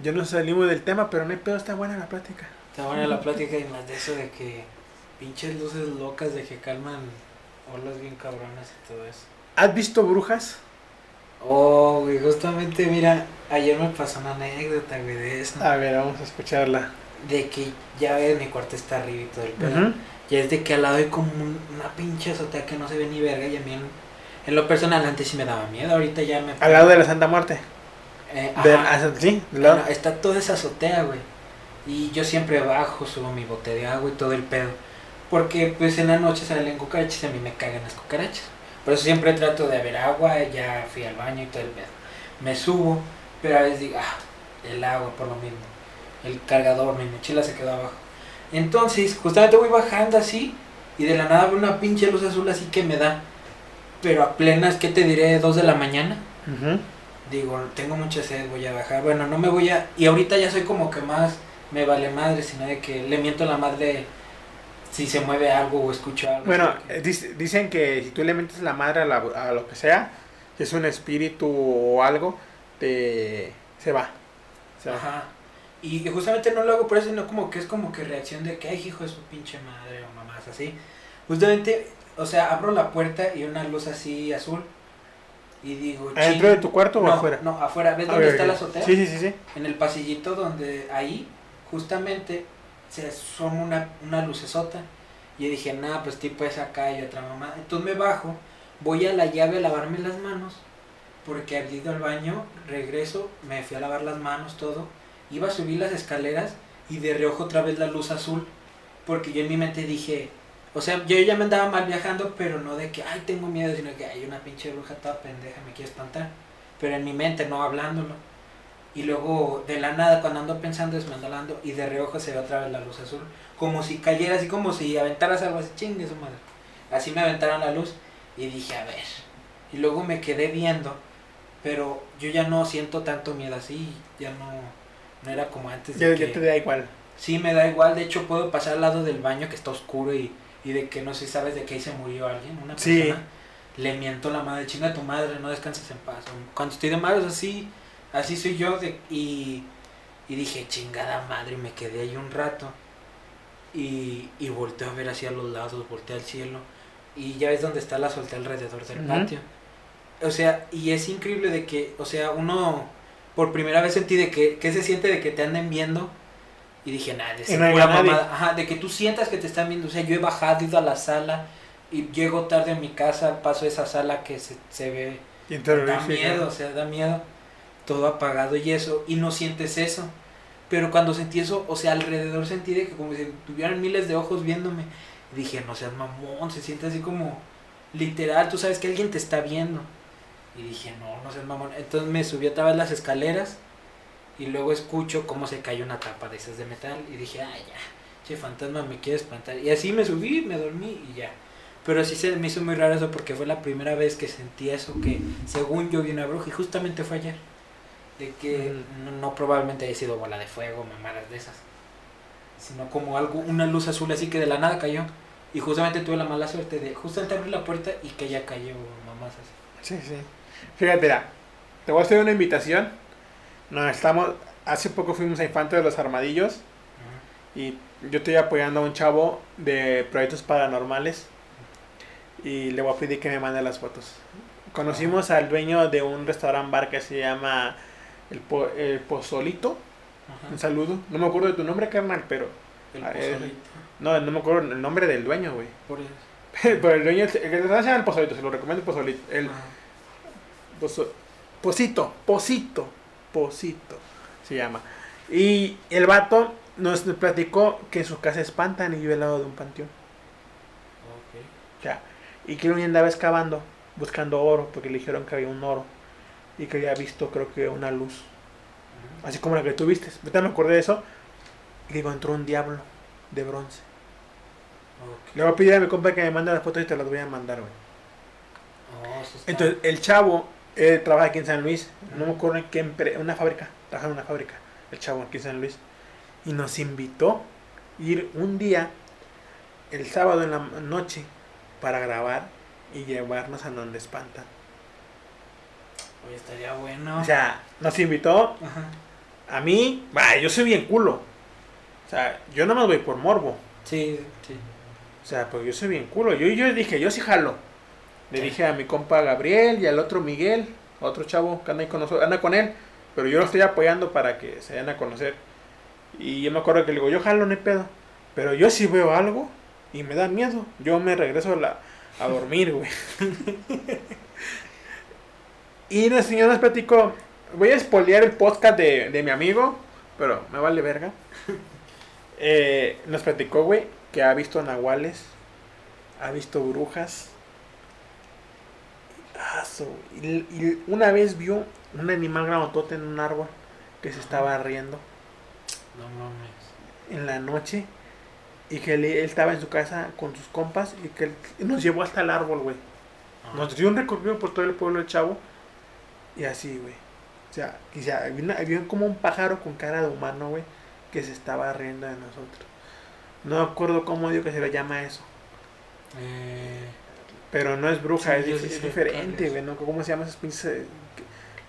A: Yo no salimos del tema, pero no hay pedo, está buena la plática.
B: Está buena la plática y más de eso de que pinches luces locas de que calman olas bien cabronas y todo eso.
A: ¿Has visto brujas?
B: Oh, güey, justamente, mira, ayer me pasó una anécdota, güey, de eso.
A: A ver, vamos a escucharla.
B: De que ya ves, mi cuarto está arriba y todo el pedo.
A: Ujú.
B: Y es de que al lado hay como un- una pinche azotea que no se ve ni verga y a mí en, en lo personal antes sí me daba miedo, ahorita ya me...
A: Al lado de la Santa Muerte.
B: Eh,
A: De-
B: ajá.
A: ah, sí, lado.
B: Bueno, está toda esa azotea, güey. Y yo siempre bajo, subo mi bote de agua y todo el pedo. Porque pues en la noche salen cucarachas y a mí me cagan las cucarachas. Por eso siempre trato de haber agua, ya fui al baño y todo el pedo. Me subo, pero a veces digo, ah, el agua por lo mismo. El cargador, mi mochila se quedó abajo. Entonces, justamente voy bajando así y de la nada veo una pinche luz azul así que me da. Pero a plenas, ¿qué te diré? Dos de la mañana. Digo, tengo mucha sed, voy a bajar. Bueno, no me voy a... Y ahorita ya soy como que más... Me vale madre, sino de que le miento a la madre si se mueve algo o escucho algo.
A: Bueno, dicen que si tú le metes la madre a, la- a lo que sea, si es un espíritu o algo, te se va. Se va.
B: Ajá. Y justamente no lo hago por eso, sino como que es como que reacción de que, ay, hijo de su pinche madre o mamás así. Justamente, o sea, abro la puerta y una luz así azul. Y digo,
A: ¿Adentro de tu cuarto o
B: no,
A: afuera?
B: No, afuera. ¿Ves
A: A
B: dónde
A: ver,
B: está la azotea?
A: Sí, sí, sí, sí.
B: en el pasillito donde ahí justamente se asoma una, una lucesota. Y dije nada pues tipo es acá y otra mamá entonces me bajo voy a la llave a lavarme las manos porque había ido al baño regreso me fui a lavar las manos todo. Iba a subir las escaleras y de reojo otra vez la luz azul porque yo en mi mente dije o sea yo ya me andaba mal viajando pero no de que ay tengo miedo sino que hay una pinche bruja toda pendeja me quiere espantar pero en mi mente no hablándolo y luego de la nada cuando ando pensando desmandalando y de reojo se ve otra vez la luz azul. Como si cayera así como si aventaras algo así chingue su madre así me aventaron la luz y dije a ver y luego me quedé viendo pero yo ya no siento tanto miedo así ya no no era como antes de que-
A: ya te da igual.
B: sí me da igual de hecho puedo pasar al lado del baño que está oscuro y, y de que no sé sabes de que ahí se murió alguien una
A: Sí.
B: persona. Le miento la madre chinga tu madre no descansas en paz cuando estoy de malos así así soy yo de, y, y dije chingada madre me quedé ahí un rato. Y, y volteé a ver hacia los lados volteé al cielo y ya ves dónde está la solté alrededor del patio. O sea y es increíble de que o sea uno por primera vez sentí de que, que se siente de que te anden viendo y dije nada de
A: no
B: mamada". Ajá, de que tú sientas que te están viendo. O sea yo he bajado he ido a la sala y llego tarde a mi casa paso esa sala que se, se ve da miedo, o sea, da miedo. Todo apagado y eso, y no sientes eso. Pero cuando sentí eso, o sea, alrededor sentí de que como si tuvieran miles de ojos viéndome. Y dije, no seas mamón, se siente así como literal, tú sabes que alguien te está viendo. Y dije, no, no seas mamón. Entonces me subí otra vez las escaleras y luego escucho cómo se cayó una tapa de esas de metal. Y dije, ay, ya, che, fantasma me quiere espantar. Y así me subí, me dormí y ya. Pero sí se me hizo muy raro eso porque fue la primera vez que sentí eso que según yo vi una bruja y justamente fue ayer. De que no, no probablemente haya sido bola de fuego, mamadas de esas. Sino como algo, una luz azul así que de la nada cayó. Y justamente tuve la mala suerte de justamente abrir la puerta y que ya cayó mamás así.
A: Sí, sí. Fíjate, mira, te voy a hacer una invitación. Nos estamos, hace poco fuimos a Infante de los Armadillos y yo estoy apoyando a un chavo de proyectos paranormales Y le voy a pedir que me mande las fotos. Conocimos al dueño de un restaurant bar que se llama El, Po- el Pozolito.
B: Ajá.
A: Un saludo. No me acuerdo de tu nombre, carnal, pero.
B: El
A: Ah, eh. No, no me acuerdo el nombre del dueño, güey.
B: Por eso. (laughs)
A: pero el dueño, el que se llama el Pozolito, se lo recomiendo el Pozolito. El
B: Ajá.
A: Pozo- Posito, Posito, Posito se llama. Y el vato nos platicó que en su casa espantan y vive al lado de un panteón.
B: Ok.
A: O sea, y que un día andaba excavando, buscando oro, porque le dijeron que había un oro. Y que había visto, creo que, una luz. Así como la que tú viste. Ahorita me acordé de eso. Y digo, entró un diablo de bronce. Le voy a pedir a mi compa que me mande las fotos y te las voy a mandar, güey.
B: Oh,
A: Entonces, el chavo trabaja aquí en San Luis. No me acuerdo en qué una fábrica. Trabaja en una fábrica. El chavo aquí en San Luis. Y nos invitó a ir un día, el sábado en la noche, para grabar y llevarnos a donde espantan.
B: Oye, estaría bueno.
A: O sea, nos invitó
B: Ajá.
A: a mí. Va, yo soy bien culo. O sea, yo nomás voy por morbo.
B: Sí, sí.
A: O sea, pues yo soy bien culo. Yo, yo dije, yo sí jalo. Le
B: Sí.
A: dije a mi compa Gabriel y al otro Miguel, otro chavo que anda, ahí con nosotros, anda con él, pero yo lo estoy apoyando para que se vayan a conocer. Y yo me acuerdo que le digo, yo jalo, no hay pedo. Pero yo si veo algo y me da miedo, yo me regreso a, la, a dormir, güey. (laughs) y el señor nos platicó, voy a espolear el podcast de, de mi amigo, pero me vale verga. (laughs) Eh, nos platicó, güey, que ha visto nahuales, ha visto brujas. Ah, y, y una vez vio un animal grandotote en un árbol que se estaba riendo
B: No mames.
A: en la noche y que él, él estaba en su casa con sus compas y que él- nos llevó hasta el árbol, güey. Nos dio un recorrido por todo el pueblo del chavo y así, güey. O sea, sea, había, como un pájaro con cara de humano, güey, que se estaba riendo de nosotros. No me acuerdo cómo digo que se le llama eso.
B: Eh,
A: Pero no es bruja,
B: Sí,
A: es, es
B: sé
A: diferente,
B: es.
A: güey, ¿no? ¿Cómo se llama esas pinches? eh,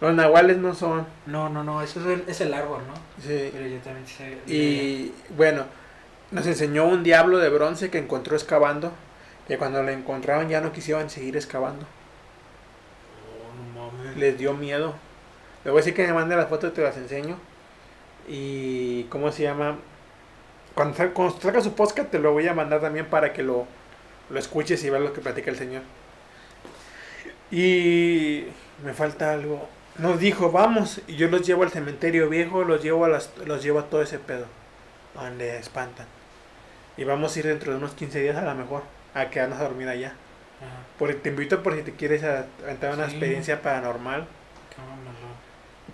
A: Los nahuales no son.
B: no, no, no, eso es el, es el árbol, ¿no?
A: Sí.
B: Pero yo también sé.
A: Y bueno, nos enseñó un diablo de bronce que encontró excavando. Que cuando lo encontraron ya no quisieron seguir excavando. Les dio miedo. Le voy a decir que me mande las fotos y te las enseño. Y cómo se llama. Cuando, sal- su podcast te lo voy a mandar también para que lo, lo escuches y veas lo que platica el señor. Y me falta algo. Nos dijo, vamos, y yo los llevo al cementerio viejo, los llevo a las, los llevo a todo ese pedo, donde espantan. Y vamos a ir dentro de unos 15 días a lo mejor, a quedarnos a dormir allá.
B: Ajá.
A: Por, te invito por si te quieres a- una
B: Sí.
A: experiencia paranormal.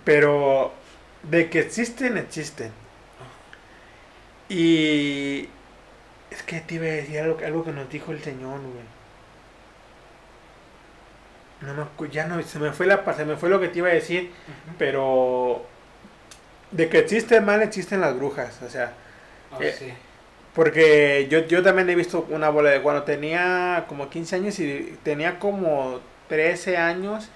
A: Pero de que existen, existen. Y es que te iba a decir algo, algo que nos dijo el Señor, güey. No me ya no, se me fue la se me fue lo que te iba a decir, pero de que existe mal existen las brujas, o sea,
B: Ah,
A: Eh,
B: sí.
A: Porque yo, yo también he visto una bola de cuando tenía como 15 años y tenía como 13 años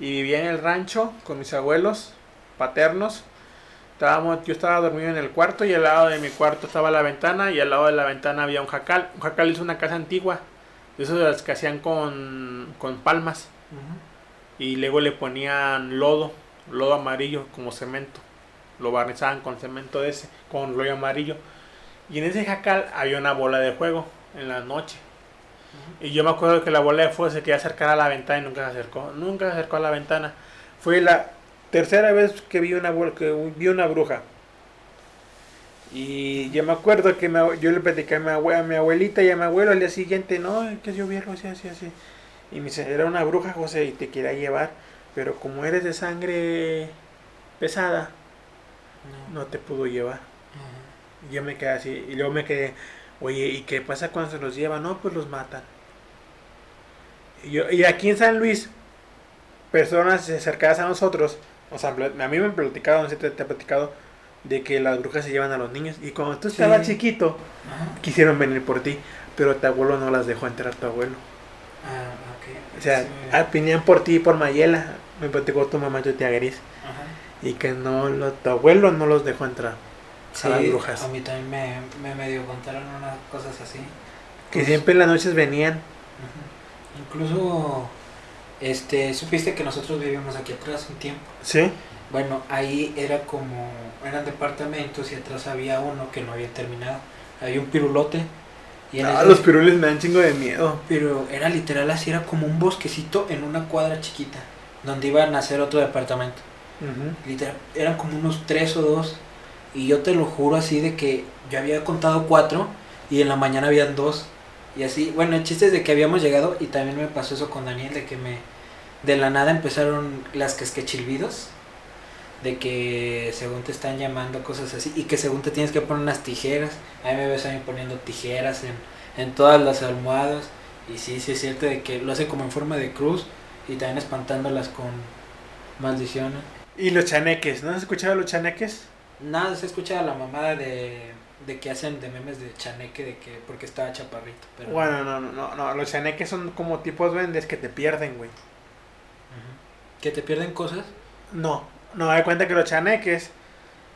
A: y vivía en el rancho con mis abuelos paternos. Estábamos, yo estaba dormido en el cuarto y al lado de mi cuarto estaba la ventana y al lado de la ventana había un jacal. Un jacal es una casa antigua, de esos de las que hacían con, con palmas y luego le ponían lodo, lodo amarillo como cemento. Lo barnizaban con cemento de ese, con rollo amarillo. Y en ese jacal había una bola de fuego en la noche. Y yo me acuerdo que la bola de fuego se quería acercar a la ventana y nunca se acercó. Nunca se acercó a la ventana. Fue la tercera vez que vi una bola, que vi una bruja. Y yo me acuerdo que me yo le platicé a mi, abue- a mi abuelita y a mi abuelo al día siguiente, no, es que yo vi algo así, así, así. Y me dice, era una bruja, José, y te quería llevar. Pero como eres de sangre pesada,
B: No.
A: no te pudo llevar. Y yo me quedé así. Y luego me quedé, oye, ¿y qué pasa cuando se los llevan? No, pues los matan. Y, yo, y aquí en San Luis, personas cercanas a nosotros, o sea, a mí me han platicado, no sé si te, te he platicado, de que las brujas se llevan a los niños. Y cuando tú estabas
B: Sí.
A: chiquito,
B: Ajá.
A: quisieron venir por ti, pero tu abuelo no las dejó entrar tu abuelo.
B: Ah, ok.
A: O sea,
B: Sí.
A: ah, venían por ti y por Mayela. Me platicó tu mamá, tu tía Gris.
B: Ajá.
A: Y que no, lo- tu abuelo no los dejó entrar.
B: Sí,
A: a las brujas.
B: a mí también me, me medio contaron unas cosas así.
A: Que siempre en las noches venían.
B: Incluso, este, supiste que nosotros vivíamos aquí atrás un tiempo.
A: Sí.
B: Bueno, ahí era como, eran departamentos y atrás había uno que no había terminado. Había un pirulote. Y
A: Ah,
B: ese-
A: los pirules me dan chingo de miedo.
B: Pero era literal así, era como un bosquecito en una cuadra chiquita, donde iban a hacer otro departamento. Literal, eran como unos tres o dos. Y yo te lo juro así de que yo había contado cuatro y en la mañana habían dos. Y así, bueno, el chiste es de que habíamos llegado y también me pasó eso con Daniel, de que me, de la nada empezaron las casquechilvidos. De que según te están llamando cosas así y que según te tienes que poner unas tijeras. Ahí me ves a mí poniendo tijeras en, en todas las almohadas. Y sí, sí es cierto de que lo hacen como en forma de cruz y también espantándolas con maldiciones.
A: Y los chaneques, ¿no has escuchado los chaneques?
B: Nada, se escucha la mamada de, de que hacen de memes de chaneque, de que porque estaba chaparrito. Pero,
A: Bueno, no, no, no, no, los chaneques son como tipos duendes que te pierden, güey.
B: Que te pierden cosas.
A: No, no, hay cuenta que los chaneques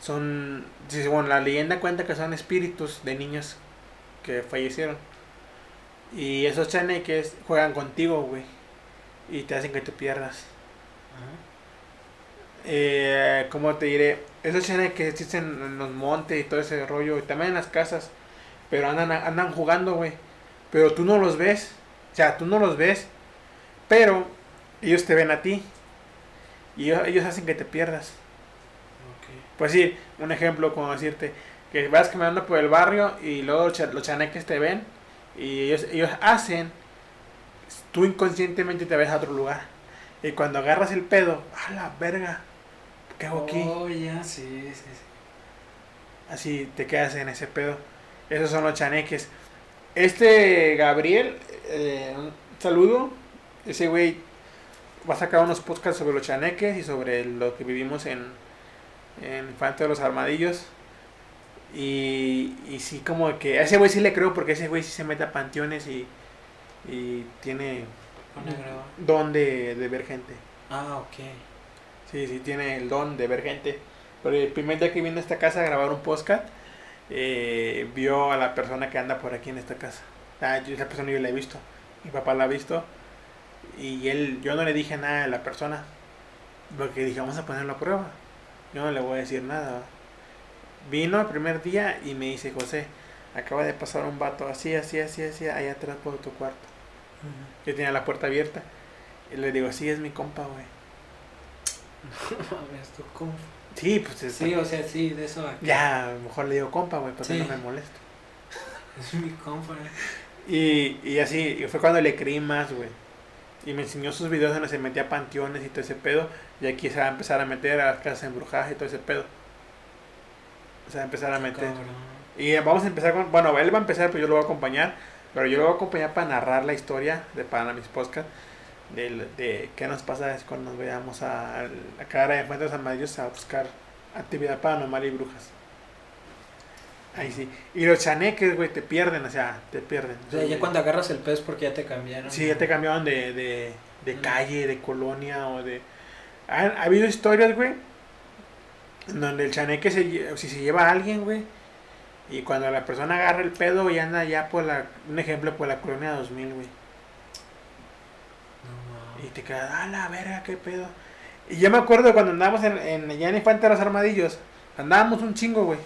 A: son, bueno, la leyenda cuenta que son espíritus de niños que fallecieron. Y esos chaneques juegan contigo, güey. Y te hacen que te pierdas. Eh, ¿Cómo te diré? Esos chaneques existen en los montes y todo ese rollo. Y también en las casas. Pero andan, andan jugando, güey. Pero tú no los ves. O sea, tú no los ves. Pero ellos te ven a ti. Y ellos, hacen que te pierdas. Pues sí, un ejemplo como decirte que vas caminando por el barrio y luego los chaneques te ven y ellos, ellos hacen, tú inconscientemente te ves a otro lugar. Y cuando agarras el pedo, a la verga, ¿qué hago aquí?
B: Oh, ya, sí, sí, sí.
A: Así te quedas en ese pedo. Esos son los chaneques. Este Gabriel, eh, un saludo. Ese güey va a sacar unos podcasts sobre los chaneques y sobre lo que vivimos en, en Infante de los Armadillos. Y, y sí, como que a ese güey sí le creo porque ese güey sí se mete a panteones y, y tiene don de, de ver gente.
B: Ah, ok.
A: Sí, sí, tiene el don de ver gente. Pero el primer día que vino a esta casa a grabar un podcast, eh, vio a la persona que anda por aquí en esta casa. Ah, yo, esa persona yo la he visto. Mi papá la ha visto. Y él, yo no le dije nada a la persona. Porque dije, vamos a ponerlo a prueba. Yo no le voy a decir nada. Vino el primer día y me dice, José, acaba de pasar un vato así, así, así, así, allá atrás por tu cuarto. Yo tenía la puerta abierta. Y le digo, sí, es mi compa, güey. (laughs)
B: Tú, ¿cómo?
A: Sí, pues es-
B: Sí, o sea, sí, de eso. acá.
A: Ya, a lo mejor le digo compa, güey, porque
B: Sí.
A: no me molesto. (laughs)
B: Es mi compa.
A: Y, y así, y fue cuando le creí más, güey. Y me enseñó sus videos donde se metía a panteones y todo ese pedo. Y aquí se va a empezar a meter a las casas embrujadas y todo ese pedo. Se va a empezar a meter.
B: Cabrón.
A: Y vamos a empezar con. Bueno, él va a empezar, pero yo lo voy a acompañar. Pero yo lo voy a acompañar para narrar la historia de para mis podcasts. De, de qué nos pasa es cuando nos veamos a, a la cara de Fuentes Amarillos a buscar actividad paranormal y brujas. Ahí sí. Y los chaneques, güey, te pierden, o sea, te pierden.
B: O sea, ya cuando agarras el pez porque ya te cambiaron.
A: Sí, ya te cambiaban de, de, de
B: Mm.
A: calle, de colonia o de... Ha, ha habido historias, güey, donde el chaneque, se, si se lleva a alguien, güey, y cuando la persona agarra el pedo y anda ya por la... Un ejemplo, por la colonia 2000, güey. Y te quedas, a la verga, qué pedo. Y yo me acuerdo cuando andábamos en, en, ya en Infante de los Armadillos, andábamos un chingo, güey.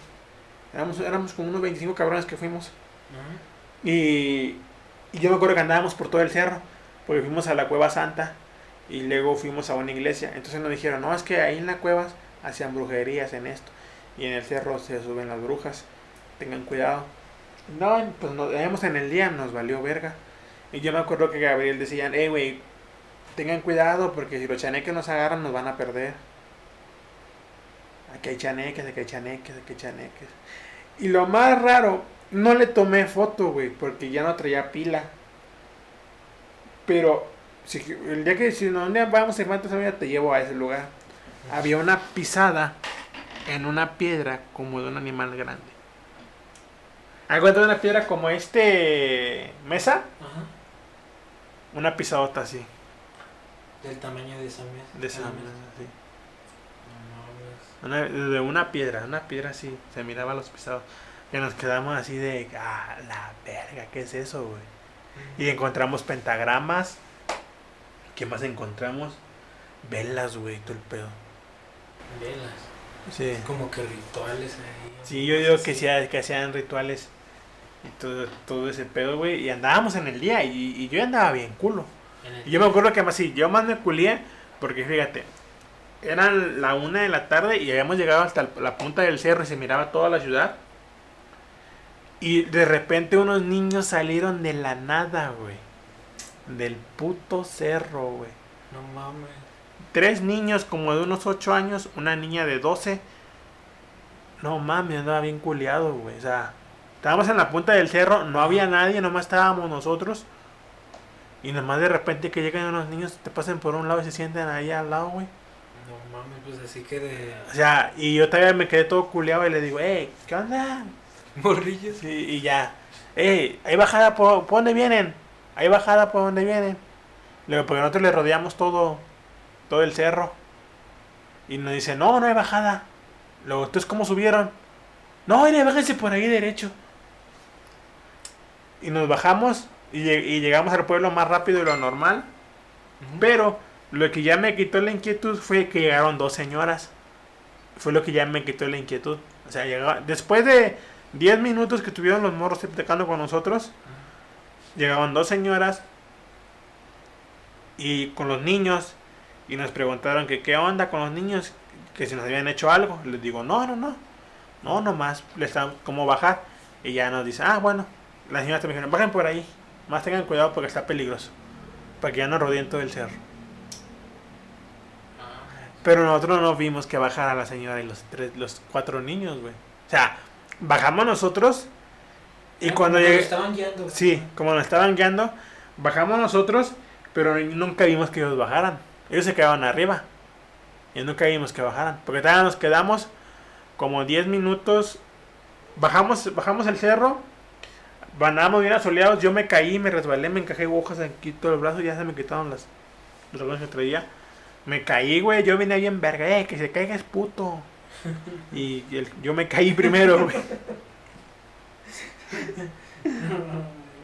A: Éramos, éramos como unos 25 cabrones que fuimos. Y, y yo me acuerdo que andábamos por todo el cerro, porque fuimos a la Cueva Santa y luego fuimos a una iglesia. Entonces nos dijeron, no, es que ahí en las cuevas hacían brujerías en esto. Y en el cerro se suben las brujas, tengan cuidado. No, pues nos veíamos en el día, nos valió verga. Y yo me acuerdo que Gabriel decía, hey, güey, tengan cuidado porque si los chaneques nos agarran nos van a perder. Aquí hay chaneques, aquí hay chaneques, aquí hay chaneques. Y lo más raro, no le tomé foto, güey, porque ya no traía pila. Pero si, el día que si no, vamos Amarillos, te llevo a ese lugar. Había una pisada en una piedra como de un animal grande. Algo de una piedra como este mesa,
B: Ajá.
A: una pisadota así.
B: Del tamaño de esa mesa.
A: De esa
B: Ah,
A: mesa, sí.
B: No.
A: Una- de una piedra, una piedra así, se miraba los pisados. Que nos quedamos así de, ah, la verga, ¿qué es eso, güey? Y encontramos pentagramas. ¿Qué más encontramos? Velas, güey, todo el pedo.
B: Velas.
A: Sí.
B: Como que rituales ahí.
A: Sí, yo digo que, sea, que hacían rituales y todo, todo ese pedo, güey. Y andábamos en el día y, y yo andaba bien culo. Y yo me acuerdo que más sí, yo más me culié porque fíjate, eran la una de la tarde y habíamos llegado hasta la punta del cerro y se miraba toda la ciudad. Y de repente unos niños salieron de la nada, güey. Del puto cerro, güey.
B: No mames.
A: Tres niños como de unos 8 años, una niña de 12. No mames, andaba bien culiado, güey. O sea, estábamos en la punta del cerro, no había nadie, nomás estábamos nosotros. Y nomás de repente que llegan unos niños, te pasan por un lado y se sienten ahí al lado, güey.
B: No mames, pues así que de
A: O sea, y yo todavía me quedé todo culiado y le digo, hey, ¿qué onda?
B: morrillos.
A: Sí, y ya, hey, hay bajada, ¿por, ¿por dónde vienen? Hay bajada, ¿por dónde vienen? Le digo, porque nosotros le rodeamos todo, todo el cerro. Y nos dice, no, no hay bajada. Luego, ¿entonces cómo subieron? No, mire, bájense por ahí derecho. Y nos bajamos y, lleg- y llegamos al pueblo más rápido de lo normal. Pero lo que ya me quitó la inquietud fue que llegaron dos señoras. Fue lo que ya me quitó la inquietud. O sea, llegaba- después de 10 minutos que tuvieron los morros platicando con nosotros, llegaron dos señoras y con los niños y nos preguntaron que qué onda con los niños, que si nos habían hecho algo. Les digo, no, no, no. No, nomás les como bajar. Y ya nos dice, ah, bueno. Las señoras también dijeron, bajen por ahí. Más tengan cuidado porque está peligroso. Para que ya no rodeen todo el cerro. Pero nosotros no vimos que bajara la señora y los tres, los cuatro niños, güey. O sea, bajamos nosotros y
B: Ah,
A: cuando
B: como
A: llegué...
B: estaban guiando.
A: Sí, como nos estaban guiando, bajamos nosotros, pero nunca vimos que ellos bajaran. Ellos se quedaban arriba. Y nunca vimos que bajaran. Porque todavía nos quedamos como 10 minutos. Bajamos, bajamos el cerro. Andábamos bien asoleados. Yo me caí, me resbalé, me encajé hojas aquí todo el brazo. Ya se me quitaron las los dragones que traía. Me caí, güey. Yo vine bien verga. Eh, que se caiga es puto. (laughs) Y el- yo me caí primero, güey.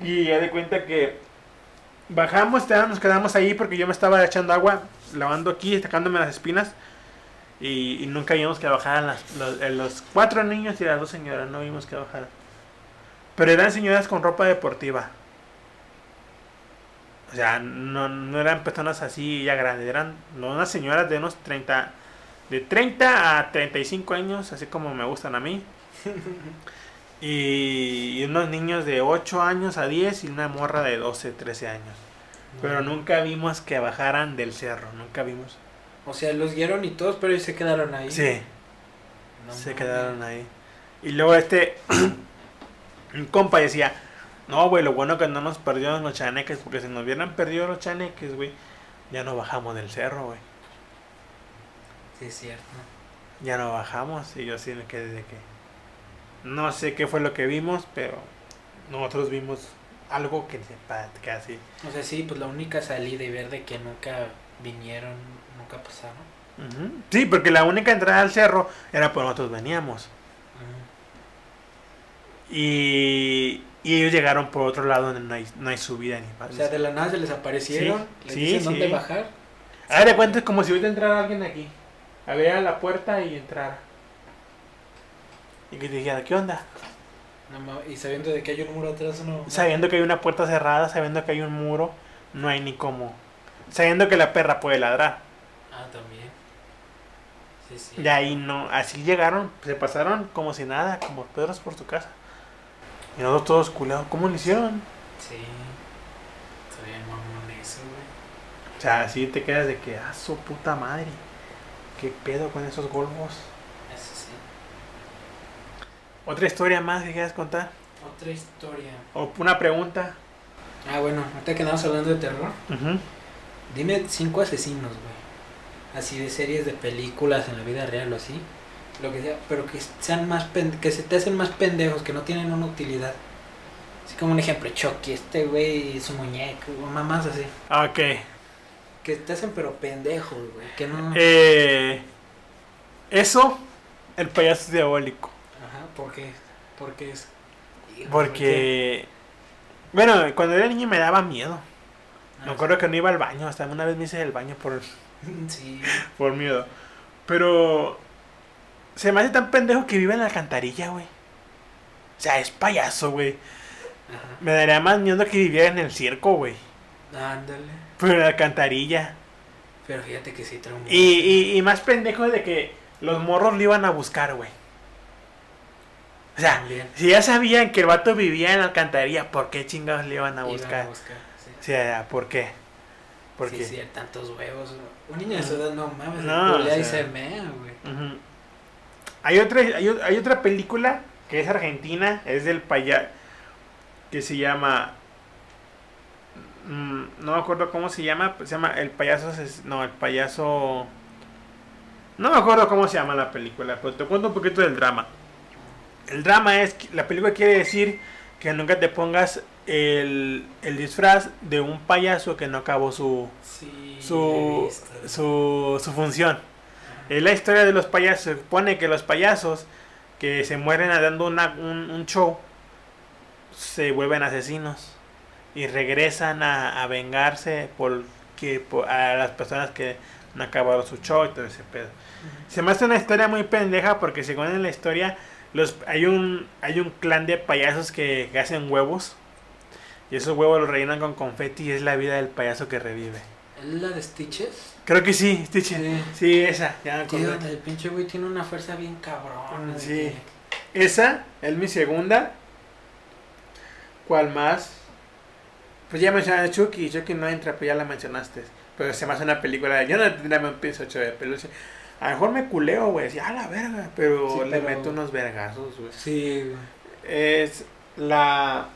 A: Y ya de cuenta que bajamos, ya nos quedamos ahí porque yo me estaba echando agua, lavando aquí, sacándome las espinas. Y, y nunca vimos que bajaran las, los, los cuatro niños y las dos señoras, no vimos que bajaran. Pero eran señoras con ropa deportiva. O sea, no, no eran personas así ya grandes, eran unas señoras de unos 30, de 30 a 35 años, así como me gustan a mí. (laughs) Y, y unos niños de 8 años a 10 y una morra de 12, 13 años. Pero nunca vimos que bajaran del cerro, nunca vimos.
B: O sea, los guiaron y todos, pero ellos se quedaron ahí.
A: Sí,
B: No
A: se
B: mames.
A: quedaron ahí. Y luego este, (clears throat) un compa decía, no, güey, lo bueno que no nos perdieron los chaneques, porque si nos hubieran perdido los chaneques, güey, ya no bajamos del cerro, güey.
B: Sí, es cierto.
A: Ya no bajamos y yo sí me quedé de que... No sé qué fue lo que vimos, pero nosotros vimos algo que así.
B: O sea, sí, pues la única salida y ver de que nunca vinieron, nunca pasaron.
A: Sí, porque la única entrada al cerro era por nosotros veníamos. Y, y ellos llegaron por otro lado donde no hay, no hay subida ni
B: O
A: más.
B: sea, de la nada se les aparecieron,
A: Sí,
B: les
A: sí,
B: dicen
A: sí.
B: dónde bajar.
A: Haga de cuenta es como si ahorita entrara alguien aquí. Abriera la puerta y entrara. Y que te dijera, ¿qué onda?
B: No y sabiendo de que hay un muro atrás, no.
A: Sabiendo que hay una puerta cerrada, sabiendo que hay un muro, no hay ni cómo. Sabiendo que la perra puede ladrar.
B: Ah, también. Sí, sí.
A: Y ahí no, así llegaron, se pasaron como si nada, como pedros por su casa. Y nosotros todos culados, ¿cómo lo hicieron?
B: Sí. Está bien mamón eso, güey.
A: O sea, así te quedas de que, ah, su puta madre. ¿Qué pedo con esos golfos?
B: Eso sí.
A: ¿Otra historia más que quieras contar?
B: Otra historia.
A: ¿O una pregunta?
B: Ah, bueno, ahorita que andamos hablando de terror,
A: Ujú.
B: dime cinco asesinos, güey. Así de series de películas en la vida real o así. Lo que sea, pero que sean más pen- que se te hacen más pendejos, que no tienen una utilidad. Así como un ejemplo, Chucky, este güey y su muñeco, o mamás así.
A: Ok.
B: Que te hacen pero pendejos, güey. Que no.
A: Eh, eso, el payaso diabólico.
B: Ajá, ¿por qué? ¿Por qué es? Hijo, ¿por qué?
A: Porque Bueno, cuando era niño me daba miedo. Me
B: Ah,
A: acuerdo que no iba al baño, hasta una vez me hice el baño por, (laughs)
B: Sí.
A: por miedo. Pero se me hace tan pendejo que vive en la alcantarilla, güey. O sea, es payaso, güey. Me daría más miedo que viviera en el circo, güey.
B: Ándale.
A: Pero en la alcantarilla.
B: Pero fíjate que sí traumó.
A: Y, y, y más pendejo de que los morros le iban a buscar, güey. O sea,
B: También.
A: si ya sabían que el vato vivía en la alcantarilla, ¿por qué chingados le iban a
B: Iban
A: buscar?
B: sí.
A: O sea, ¿por qué? ¿Por
B: sí,
A: qué?
B: sí, tantos huevos. Un niño de su edad, no mames,
A: No, o
B: y
A: sea-
B: se mea, güey.
A: Hay, otra, hay, hay otra película que es argentina, es del payaso, que se llama... mm, no me acuerdo cómo se llama, se llama El payaso... No, el payaso... No me acuerdo cómo se llama la película, pero te cuento un poquito del drama. El drama es, que la película quiere decir que nunca te pongas el, el disfraz de un payaso que no acabó su,
B: Sí.
A: su, su función. Es la historia de los payasos. Se supone que los payasos que se mueren dando una- un, un show se vuelven asesinos y regresan a, a vengarse por, que, por- a las personas que no acabaron su show y todo ese pedo. Se me hace una historia muy pendeja porque según en la historia los, hay, un, hay un clan de payasos que, que hacen huevos y esos huevos los rellenan con confeti y es la vida del payaso que revive.
B: ¿Es la de Stitches?
A: Creo que sí, Stitch.
B: Sí.
A: Sí, esa, ya me
B: Tío, el pinche güey tiene una fuerza bien cabrón. de
A: Sí.
B: que-
A: Esa es mi segunda. ¿Cuál más? Pues ya mencionaste Chucky. Chucky no entra, pues ya la mencionaste. Pero se me hace una película. Yo no tendría un piso 8 de peluche. A lo mejor me culeo, güey. Decía, a la verga. Pero
B: Sí,
A: le
B: pero-
A: meto unos vergazos, güey.
B: Sí, güey.
A: Es la.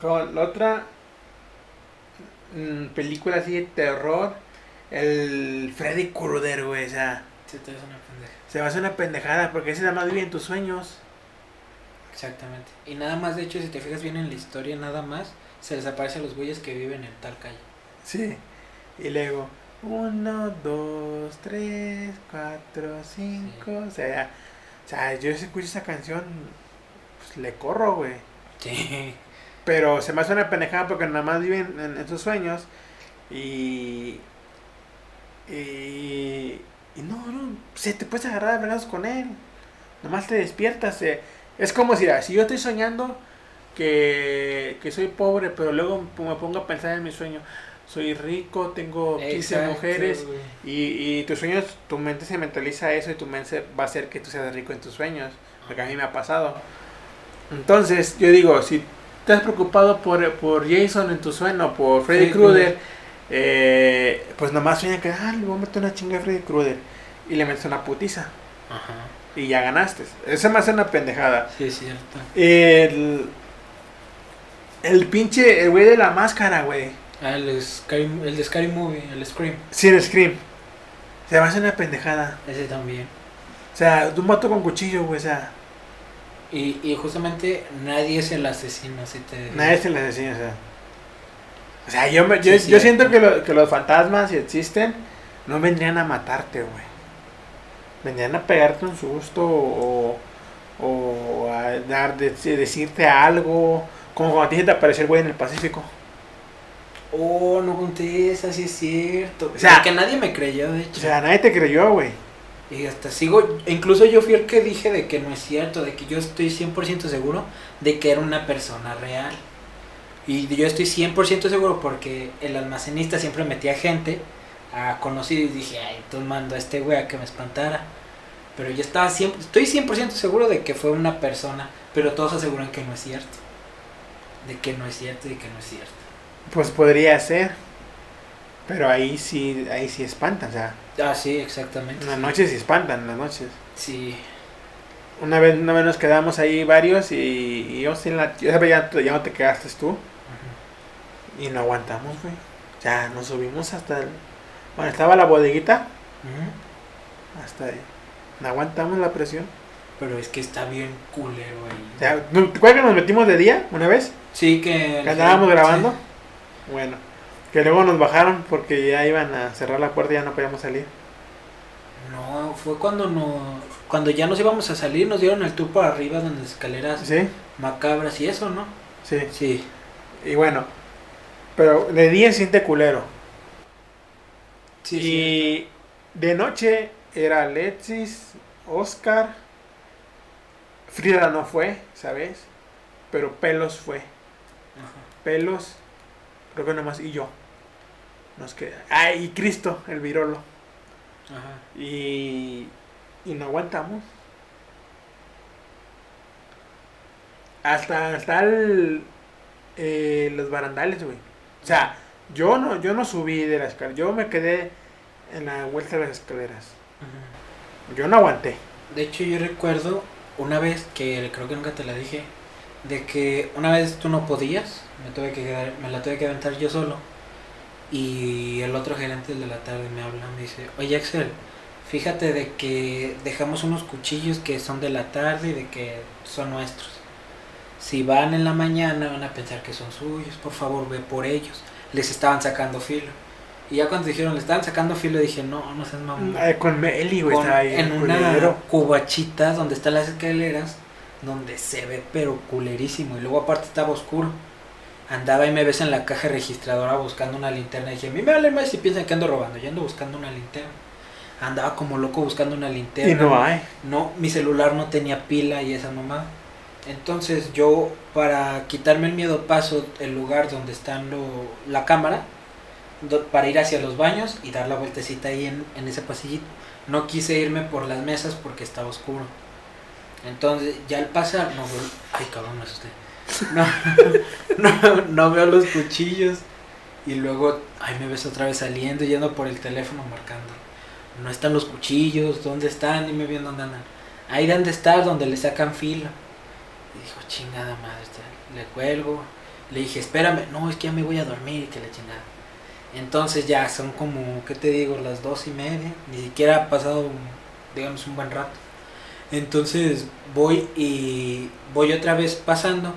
A: Con la otra. Mm, película así de terror. El Freddy Krueger, güey. O sea,
B: Sí, te una pendeja.
A: se me hace una pendejada. Porque ese nada más vive en tus sueños.
B: Exactamente. Y nada más, de hecho, si te fijas bien en la historia, nada más, se les aparece a los güeyes que viven en tal calle.
A: Sí. Y luego, uno, dos, tres, cuatro, cinco. O sea, o sea, yo si escucho esa canción, pues le corro, güey.
B: Sí.
A: Pero se me hace una pendejada porque nada más viven en, en sus sueños. Y. Y. Y no, no. Se te puedes agarrar de brazos con él. Nomás te despiertas. eh. Es como si, si yo estoy soñando que, que soy pobre, pero luego me pongo a pensar en mi sueño. Soy rico, tengo 15
B: Exacto,
A: mujeres. Y, y tus sueños, tu mente se mentaliza eso y tu mente va a hacer que tú seas rico en tus sueños. Porque a mí me ha pasado. Entonces, yo digo, si estás preocupado por, por Jason en tu sueño, por Freddy
B: Sí,
A: Krueger, eh, pues nomás sueña que, ah, le voy a meter una chinga a Freddy Krueger. Y le metes una putiza.
B: Ajá.
A: Y ya ganaste. Eso me hace una pendejada.
B: Sí, es cierto.
A: El. El pinche. El güey de la máscara, güey.
B: Ah, el, el de Scary Movie, el Scream.
A: Sin Scream. Se me hace una pendejada.
B: Ese también.
A: O sea, un vato con cuchillo, güey. O sea,
B: Y, y justamente nadie es el asesino, si te...
A: nadie se le decía, o sea. O sea, yo, me- yo,
B: Sí,
A: yo siento que, lo- que los fantasmas, si existen, no vendrían a matarte, güey. Vendrían a pegarte un susto o, o a dar, de- decirte algo. Como cuando a ti se te apareció el güey en el Pacífico.
B: Oh, no conté esa, sí es cierto.
A: O sea-
B: que nadie me creyó, de hecho.
A: O sea, nadie te creyó, güey.
B: Y hasta sigo, incluso yo fui el que dije de que no es cierto, de que yo estoy 100% seguro de que era una persona real. Y yo estoy 100% seguro porque el almacenista siempre metía gente a conocido y dije, ay, entonces mando a este güey a que me espantara. Pero yo estaba 100, estoy 100% seguro de que fue una persona, pero todos aseguran que no es cierto. De que no es cierto y que no es cierto.
A: Pues podría ser. Pero ahí sí, ahí sí espantan, o sea.
B: Ah, sí, exactamente.
A: En las noches sí espantan, en las noches.
B: Sí.
A: Una vez, una vez nos quedamos ahí varios y, y yo sí en la, yo sabía ya, ya no te quedaste tú y no aguantamos, güey. Ya nos subimos hasta el, bueno, estaba la bodeguita, hasta ahí. No aguantamos la presión.
B: Pero es que está bien culero ahí.
A: O sea, ¿no- ¿Te acuerdas que nos metimos de día una vez?
B: Sí, que...
A: Que andábamos grabando. Bueno, que luego nos bajaron porque ya iban a cerrar la puerta y ya no podíamos salir.
B: No, fue cuando no, cuando ya nos íbamos a salir, nos dieron el tour por arriba donde las escaleras
A: ¿Sí?
B: macabras y eso, ¿no?
A: Sí.
B: Sí.
A: Y bueno, pero de día siente culero.
B: Sí,
A: y de noche era Alexis, Oscar, Frida no fue, ¿sabes? Pero Pelos fue.
B: Ajá.
A: Pelos, creo que nomás, y yo. Nos queda. Ah, y Cristo, el virolo.
B: Ajá.
A: Y, y no aguantamos. Hasta, hasta el, eh, los barandales, güey. O sea, yo no, yo no subí de la escalera. Yo me quedé en la vuelta de las escaleras.
B: Ajá.
A: Yo no aguanté.
B: De hecho, yo recuerdo una vez que creo que nunca te la dije, de que una vez tú no podías, me tuve que quedar, me la tuve que aventar yo solo. Y el otro gerente de la tarde me habla, me dice, oye Axel, fíjate de que dejamos unos cuchillos que son de la tarde y de que son nuestros. Si van en la mañana van a pensar que son suyos, por favor ve por ellos. Les estaban sacando filo. Y ya cuando dijeron, le estaban sacando filo, dije, no, no seas mamón
A: Eh, con Meli, güey, ahí.
B: en una
A: culero.
B: cubachita donde están las escaleras, donde se ve pero culerísimo. Y luego aparte estaba oscuro. Andaba y me ves en la caja registradora buscando una linterna. Y dije, a mí me vale más si piensan que ando robando. Yo ando buscando una linterna. Andaba como loco buscando una linterna.
A: Y no hay.
B: No, mi celular no tenía pila y esa mamá. Entonces yo, para quitarme el miedo, paso el lugar donde están lo, la cámara do- para ir hacia los baños y dar la vueltecita ahí en, en ese pasillito. No quise irme por las mesas porque estaba oscuro. Entonces, ya al pasar, no. Ay, cabrón, me asusté. No, (laughs) no, no veo los cuchillos. Y luego, ay, me ves otra vez saliendo, yendo por el teléfono marcando. No están los cuchillos, ¿dónde están? Dime bien dónde andan. Ahí deben de estar, donde le sacan filo. Y dijo, chingada madre, este, le cuelgo. Le dije, espérame, no, es que ya me voy a dormir y que la chingada. Entonces ya son como, ¿qué te digo? Las dos y media. Ni siquiera ha pasado, digamos, un buen rato. Entonces voy y voy otra vez pasando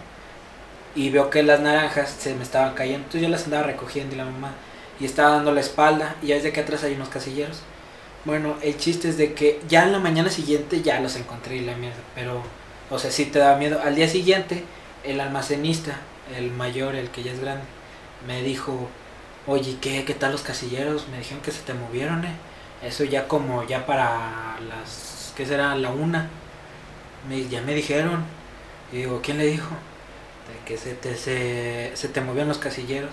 B: y veo que las naranjas se me estaban cayendo. Entonces yo las andaba recogiendo y la mamá y estaba dando la espalda y ya desde que atrás hay unos casilleros. Bueno, el chiste es de que ya en la mañana siguiente ya los encontré y la mierda, pero, o sea, sí te da miedo. Al día siguiente, el almacenista, el mayor, el que ya es grande, me dijo, oye, ¿qué, qué tal los casilleros? Me dijeron que se te movieron, eh. Eso ya como, ya para las, ¿qué será? La una. Me, ya me dijeron. Y digo, ¿quién le dijo? De que se te, se, se te movían los casilleros.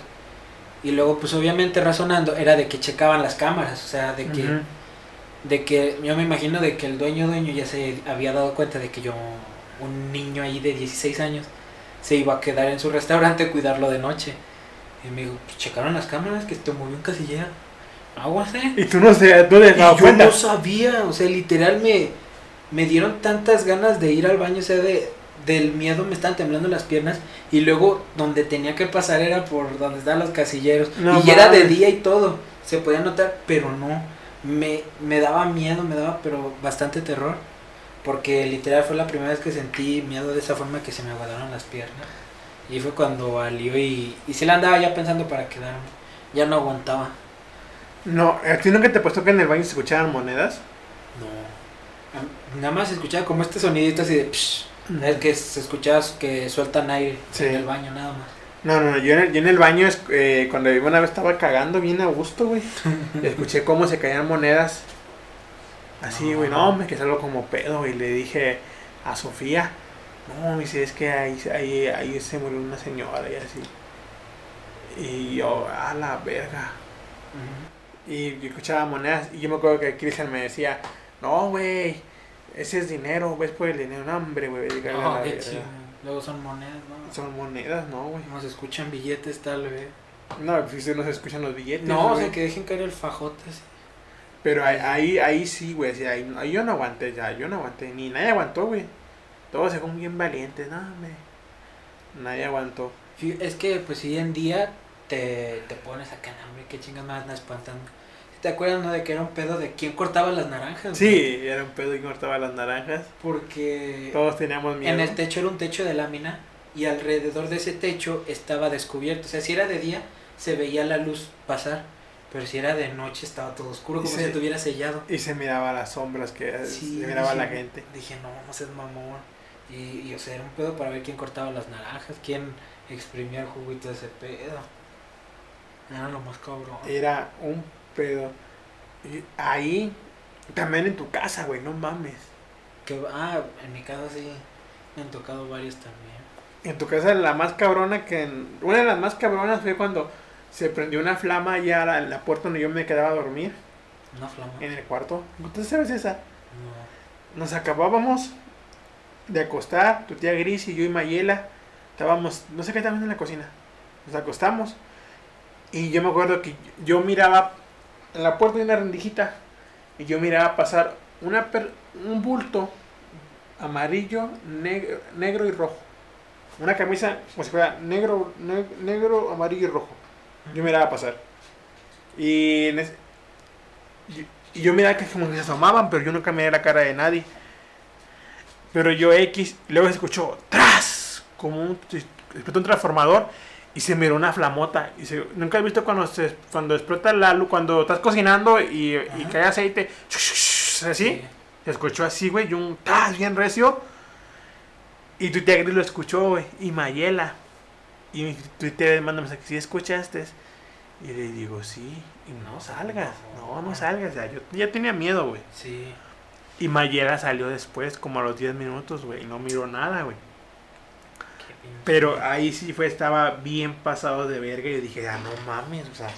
B: Y luego, pues obviamente razonando, era de que checaban las cámaras, o sea, de que de que yo me imagino de que el dueño dueño ya se había dado cuenta de que yo un niño ahí de 16 años se iba a quedar en su restaurante a cuidarlo de noche y me dijo pues checaron las cámaras que te movió un casillero aguas eh
A: Y tú no sé, tú
B: y yo
A: cuenta.
B: no sabía o sea literal me me dieron tantas ganas de ir al baño o sea de del miedo me estaban temblando las piernas y luego donde tenía que pasar era por donde estaban los casilleros.
A: No
B: y era de día y todo se podía notar pero no. Me, me daba miedo me daba pero bastante terror porque literal fue la primera vez que sentí miedo de esa forma que se me aguadaron las piernas. Y fue cuando valió y, y se la andaba ya pensando para quedarme. Ya no aguantaba.
A: No, ¿a ti nunca te puesto que en el baño se escuchaban monedas?
B: No. Nada más escuchaba como este sonidito así de psh, es que se escuchaba que sueltan aire
A: Sí.
B: en el baño nada más.
A: No, no, no, yo en el, yo en el baño, eh, cuando una vez estaba cagando bien a gusto, güey. (laughs) Escuché cómo se caían monedas. Así, güey, no, me que salgo como pedo, y le dije a Sofía, no, me dice, es que ahí, ahí, ahí se murió una señora y así. Y yo, a la verga. Y yo escuchaba monedas, y yo me acuerdo que Cristian me decía, no, güey, ese es dinero, ves por el dinero, no, hombre, güey,
B: No, qué chido. Luego son monedas, ¿no?
A: Son monedas, no, güey.
B: No se escuchan billetes tal vez.
A: No, pues no se escuchan los billetes.
B: No, o sea que dejen caer el fajote. así.
A: Pero ahí, ahí, ahí sí, güey. sí, ahí, ahí yo no aguanté ya, yo no aguanté. Ni nadie aguantó, güey. Todos se fueron bien valientes, no, hombre. Nadie aguantó.
B: Es que pues hoy en día te, te pones acá, hombre, qué chingas más andas espantando. ¿Te acuerdas, no, de que era un pedo de quién cortaba las naranjas?
A: Sí, era un pedo y cortaba las naranjas.
B: Porque
A: Todos teníamos miedo.
B: En el techo era un techo de lámina y alrededor de ese techo estaba descubierto. O sea, si era de día se veía la luz pasar, pero si era de noche estaba todo oscuro, como si estuviera sellado.
A: Y se miraba las sombras que
B: Sí,
A: se miraba
B: dije-
A: la gente.
B: Dije, no, no seas mamón. Y, y, o sea, era un pedo para ver quién cortaba las naranjas, quién exprimía el juguito de ese pedo. Era lo más cabrón.
A: Era un pedo. Y ahí, también en tu casa, güey, no mames.
B: Que, ah, en mi casa sí me han tocado varios también.
A: En tu casa la más cabrona que... en- una de las más cabronas fue cuando se prendió una flama allá a la, en la puerta donde yo me quedaba a dormir,
B: Una flama.
A: en el cuarto. ¿Tú sabes esa?
B: No.
A: Nos acabábamos de acostar, tu tía Gris y yo y Mayela. Estábamos, no sé qué estábamos en la cocina. Nos acostamos. Y yo me acuerdo que yo miraba en la puerta de una rendijita. Y yo miraba pasar una un bulto amarillo, negro, negro y rojo. Una camisa como si fuera negro, ne- negro, amarillo y rojo. Yo miraba pasar. Y, y- yo miraba que como que se asomaban, pero yo nunca miré la cara de nadie. Pero yo X, luego se escuchó ¡Tras! Como un, un transformador y se miró una flamota. Y se, Nunca he visto cuando, se, cuando explota la luz, cuando estás cocinando y, cae aceite, así. Se escuchó así, güey, y un ¡tas! bien recio. Y tu tía Gris lo escuchó, güey, y Mayela. Y tu tía manda mensaje, ¿sí escuchaste? Y le digo, sí, y no salgas,
B: no.
A: no, salgas. Ya, yo ya tenía miedo, güey.
B: Sí.
A: Y Mayela salió después, como a los 10 minutos, güey, y no miró nada, güey. Pero ahí sí fue, estaba bien pasado de verga y yo dije, ah, no mames, o sea,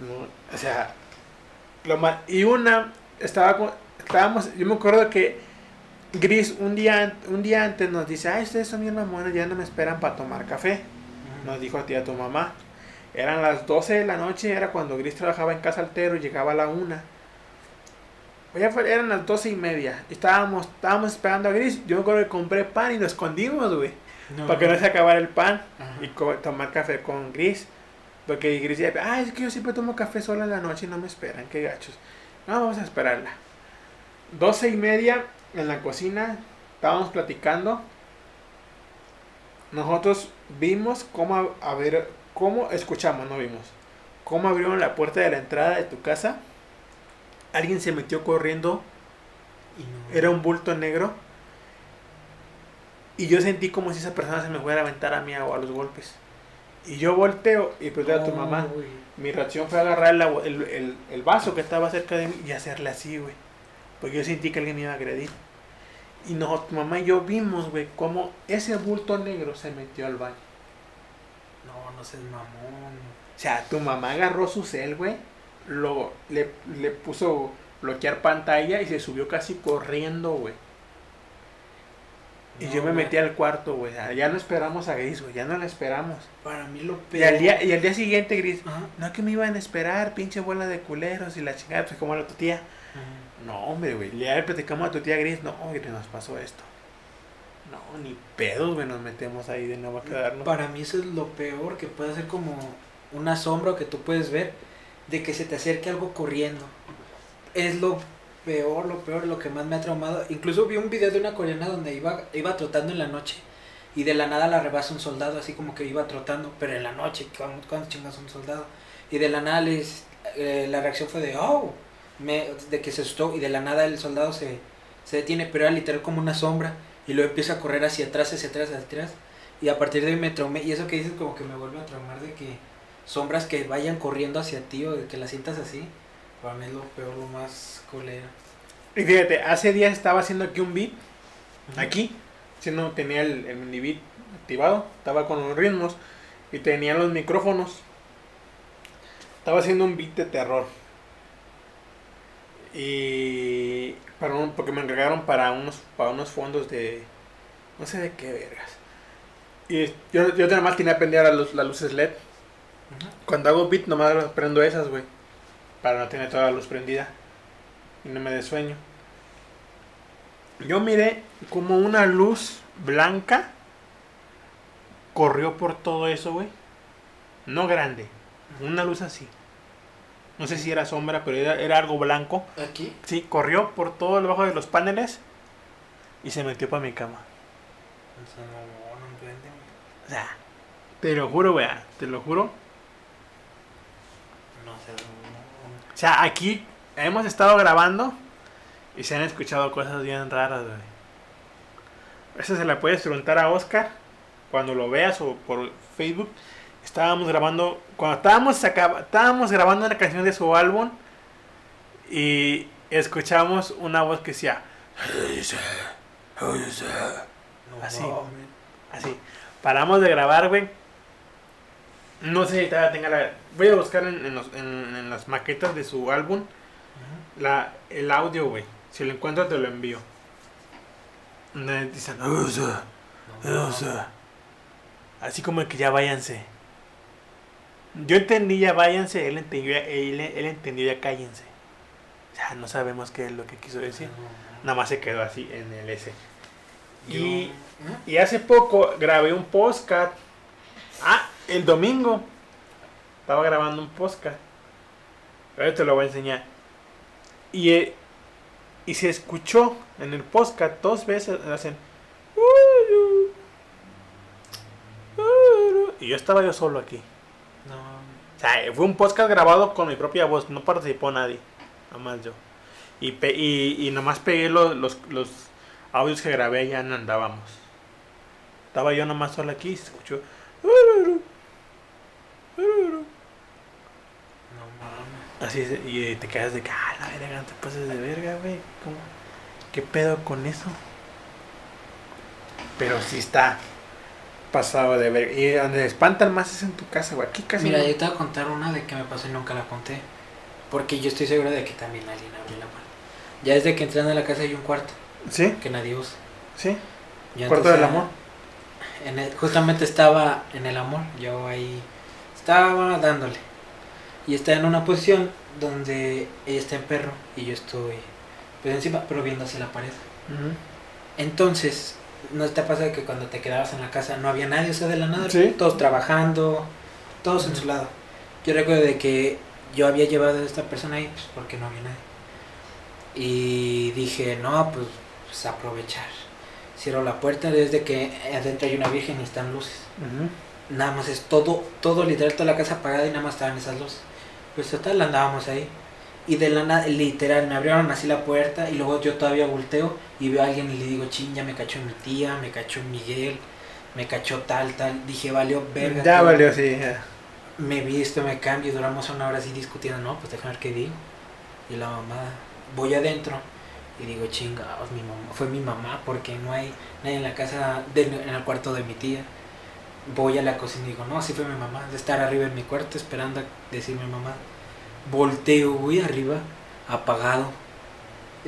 A: no, o sea, lo ma- y una, estaba con, estábamos, yo me acuerdo que Gris un día, un día antes nos dice, ay, ustedes son bien mamones, ya no me esperan para tomar café, nos dijo a ti a tu mamá. Eran las 12 de la noche, era cuando Gris trabajaba en Casa Altero y llegaba a la una. Ya fue- eran las 12 y media. Estábamos, estábamos esperando a Gris. Yo me acuerdo que compré pan y lo escondimos, güey.
B: No.
A: Para que no se acabara el pan
B: Ajá.
A: y tomar café con Gris. Porque Gris decía, ay, es que yo siempre tomo café sola en la noche y no me esperan, qué gachos. No, vamos a esperarla. Doce y media en la cocina, estábamos platicando. Nosotros vimos cómo, a- a ver, cómo, escuchamos, no vimos. Cómo abrieron la puerta de la entrada de tu casa. Alguien se metió corriendo
B: Y no.
A: era un bulto negro. Y yo sentí como si esa persona se me fuera a aventar a mí o a los golpes. Y yo volteo y pues a tu mamá. Mi reacción fue agarrar el, el- el vaso que estaba cerca de mí y hacerle así, güey. Porque yo sentí que alguien me iba a agredir. Y no, tu mamá y yo vimos, güey, cómo ese bulto negro se metió al baño.
B: No, no seas mamón.
A: O sea, tu mamá agarró su cel, güey. Lo, le, le puso bloquear pantalla y se subió casi corriendo, güey. Y
B: No,
A: yo me metí al cuarto, güey. Ah, Ya no esperamos a Gris, güey. Ya no la esperamos.
B: Para mí lo
A: Y
B: peor.
A: al día, y al día siguiente, Gris,
B: Ajá.
A: no que me iban a esperar, pinche bola de culeros y la chingada, pues como era tu tía.
B: Ajá.
A: No, hombre, güey. Ya le platicamos a tu tía Gris, no, Gris, nos pasó esto. No, ni pedos, güey, nos metemos ahí de nuevo a quedarnos.
B: Para mí eso es lo peor que puede ser como una sombra que tú puedes ver de que se te acerque algo corriendo. Es lo peor, lo peor, lo que más me ha traumado. Incluso vi un video de una coreana donde iba, iba trotando en la noche y de la nada la rebasa un soldado, así como que iba trotando, pero en la noche, ¿cuándo, chingas un soldado? Y de la nada les, eh, la reacción fue de, oh, me, de que se asustó y de la nada el soldado se, se detiene, pero era literal como una sombra y luego empieza a correr hacia atrás, hacia atrás, hacia atrás. Y a partir de ahí me traumé. Y eso que dices como que me vuelve a traumar de que sombras que vayan corriendo hacia ti o de que las sientas así. Para mí es lo peor, lo más colera.
A: Y fíjate, hace días estaba haciendo aquí un beat, aquí, si no tenía el, el mini beat activado, estaba con los ritmos y tenía los micrófonos. Estaba haciendo un beat de terror. Y para un, porque me encargaron para unos para unos fondos de no sé de qué vergas. Y yo, yo nada más tenía prender las, las luces LED.
B: Ajá.
A: Cuando hago beat nomás prendo esas, güey. Para no tener toda la luz prendida. Y no me dé sueño. Yo miré como una luz blanca corrió por todo eso, güey. No grande. Una luz así. No sé si era sombra, pero era, era algo blanco.
B: Aquí.
A: Sí, corrió por todo debajo de los paneles y se metió para mi cama.
B: O sea,
A: te lo juro, güey. Te lo juro.
B: No sé, no.
A: O sea, aquí hemos estado grabando y se han escuchado cosas bien raras, güey. Esa se la puedes preguntar a Oscar cuando lo veas o por Facebook. Estábamos grabando, cuando estábamos, estábamos grabando una canción de su álbum y escuchamos una voz que decía, Así. así. Paramos de grabar, güey. No sé si todavía tenga la... Voy a buscar en, en los- en- en las maquetas de su álbum
B: Ajá.
A: la, el audio, güey. Si lo encuentro te lo envío. Donde Dicen, "Oh, sir,
B: No
A: oh, sir". Así como que ya váyanse. Yo entendí ya váyanse, él entendió, ya- él, él entendió ya cállense. O sea, no sabemos qué es lo que quiso decir. Nada más se quedó así en el S. Y,
B: ¿eh?
A: y hace poco grabé un podcast. Ah, el domingo. Estaba grabando un podcast. Ahora te lo voy a enseñar. Y, eh, y se escuchó en el podcast dos veces. Hacen. Y yo estaba yo solo aquí.
B: No.
A: O sea, fue un podcast grabado con mi propia voz, no participó nadie, nada más yo. Y, pe- y, y nomás pegué los, los, los audios que grabé y ya no andábamos. Estaba yo nomás solo aquí y se escuchó. "Ururu, ururu".
B: No mames.
A: Así es, y te quedas de que, ah, la verga, no te pases de verga, güey. ¿Cómo? ¿Qué pedo con eso? Pero sí está pasado de verga. Y donde espantan más es en tu casa, güey. Aquí casi
B: Mira,
A: no.
B: yo te voy a contar una de que me pasó y nunca la conté. Porque yo estoy seguro de que también alguien abrió la puerta. Ya desde que entré a la casa hay un cuarto
A: ¿Sí?
B: que nadie usa.
A: ¿Sí?
B: Yo
A: ¿Cuarto del amor?
B: en el- justamente estaba en el amor. Yo ahí estaba dándole. Y está en una posición donde ella está en perro y yo estoy pues encima, pero viendo hacia la pared. Entonces, ¿no te pasa que cuando te quedabas en la casa no había nadie? O sea, de la nada,
A: Sí.
B: todos trabajando, todos en su lado. Yo recuerdo de que yo había llevado a esta persona ahí, pues porque no había nadie. Y dije, no, pues, pues aprovechar. Cierro la puerta desde que adentro hay una virgen y están luces. Nada más es todo, todo literal, toda la casa apagada y nada más estaban esas luces. Pues total, andábamos ahí. Y de la nada, literal, me abrieron así la puerta y luego yo todavía volteo y veo a alguien y le digo, ching, ya me cachó mi tía, me cachó Miguel, me cachó tal, tal. Dije, valió verga.
A: Ya
B: todo.
A: valió, sí. ya.
B: Me visto, me cambio duramos una hora así discutiendo, no, pues déjame ver qué digo. Y la mamá, voy adentro y digo, chingados, mi mamá, fue mi mamá porque no hay nadie en la casa, de- en el cuarto de mi tía. Voy a la cocina y digo, no, sí fue mi mamá, de estar arriba en mi cuarto esperando a decirme mamá. Volteo, voy arriba, apagado.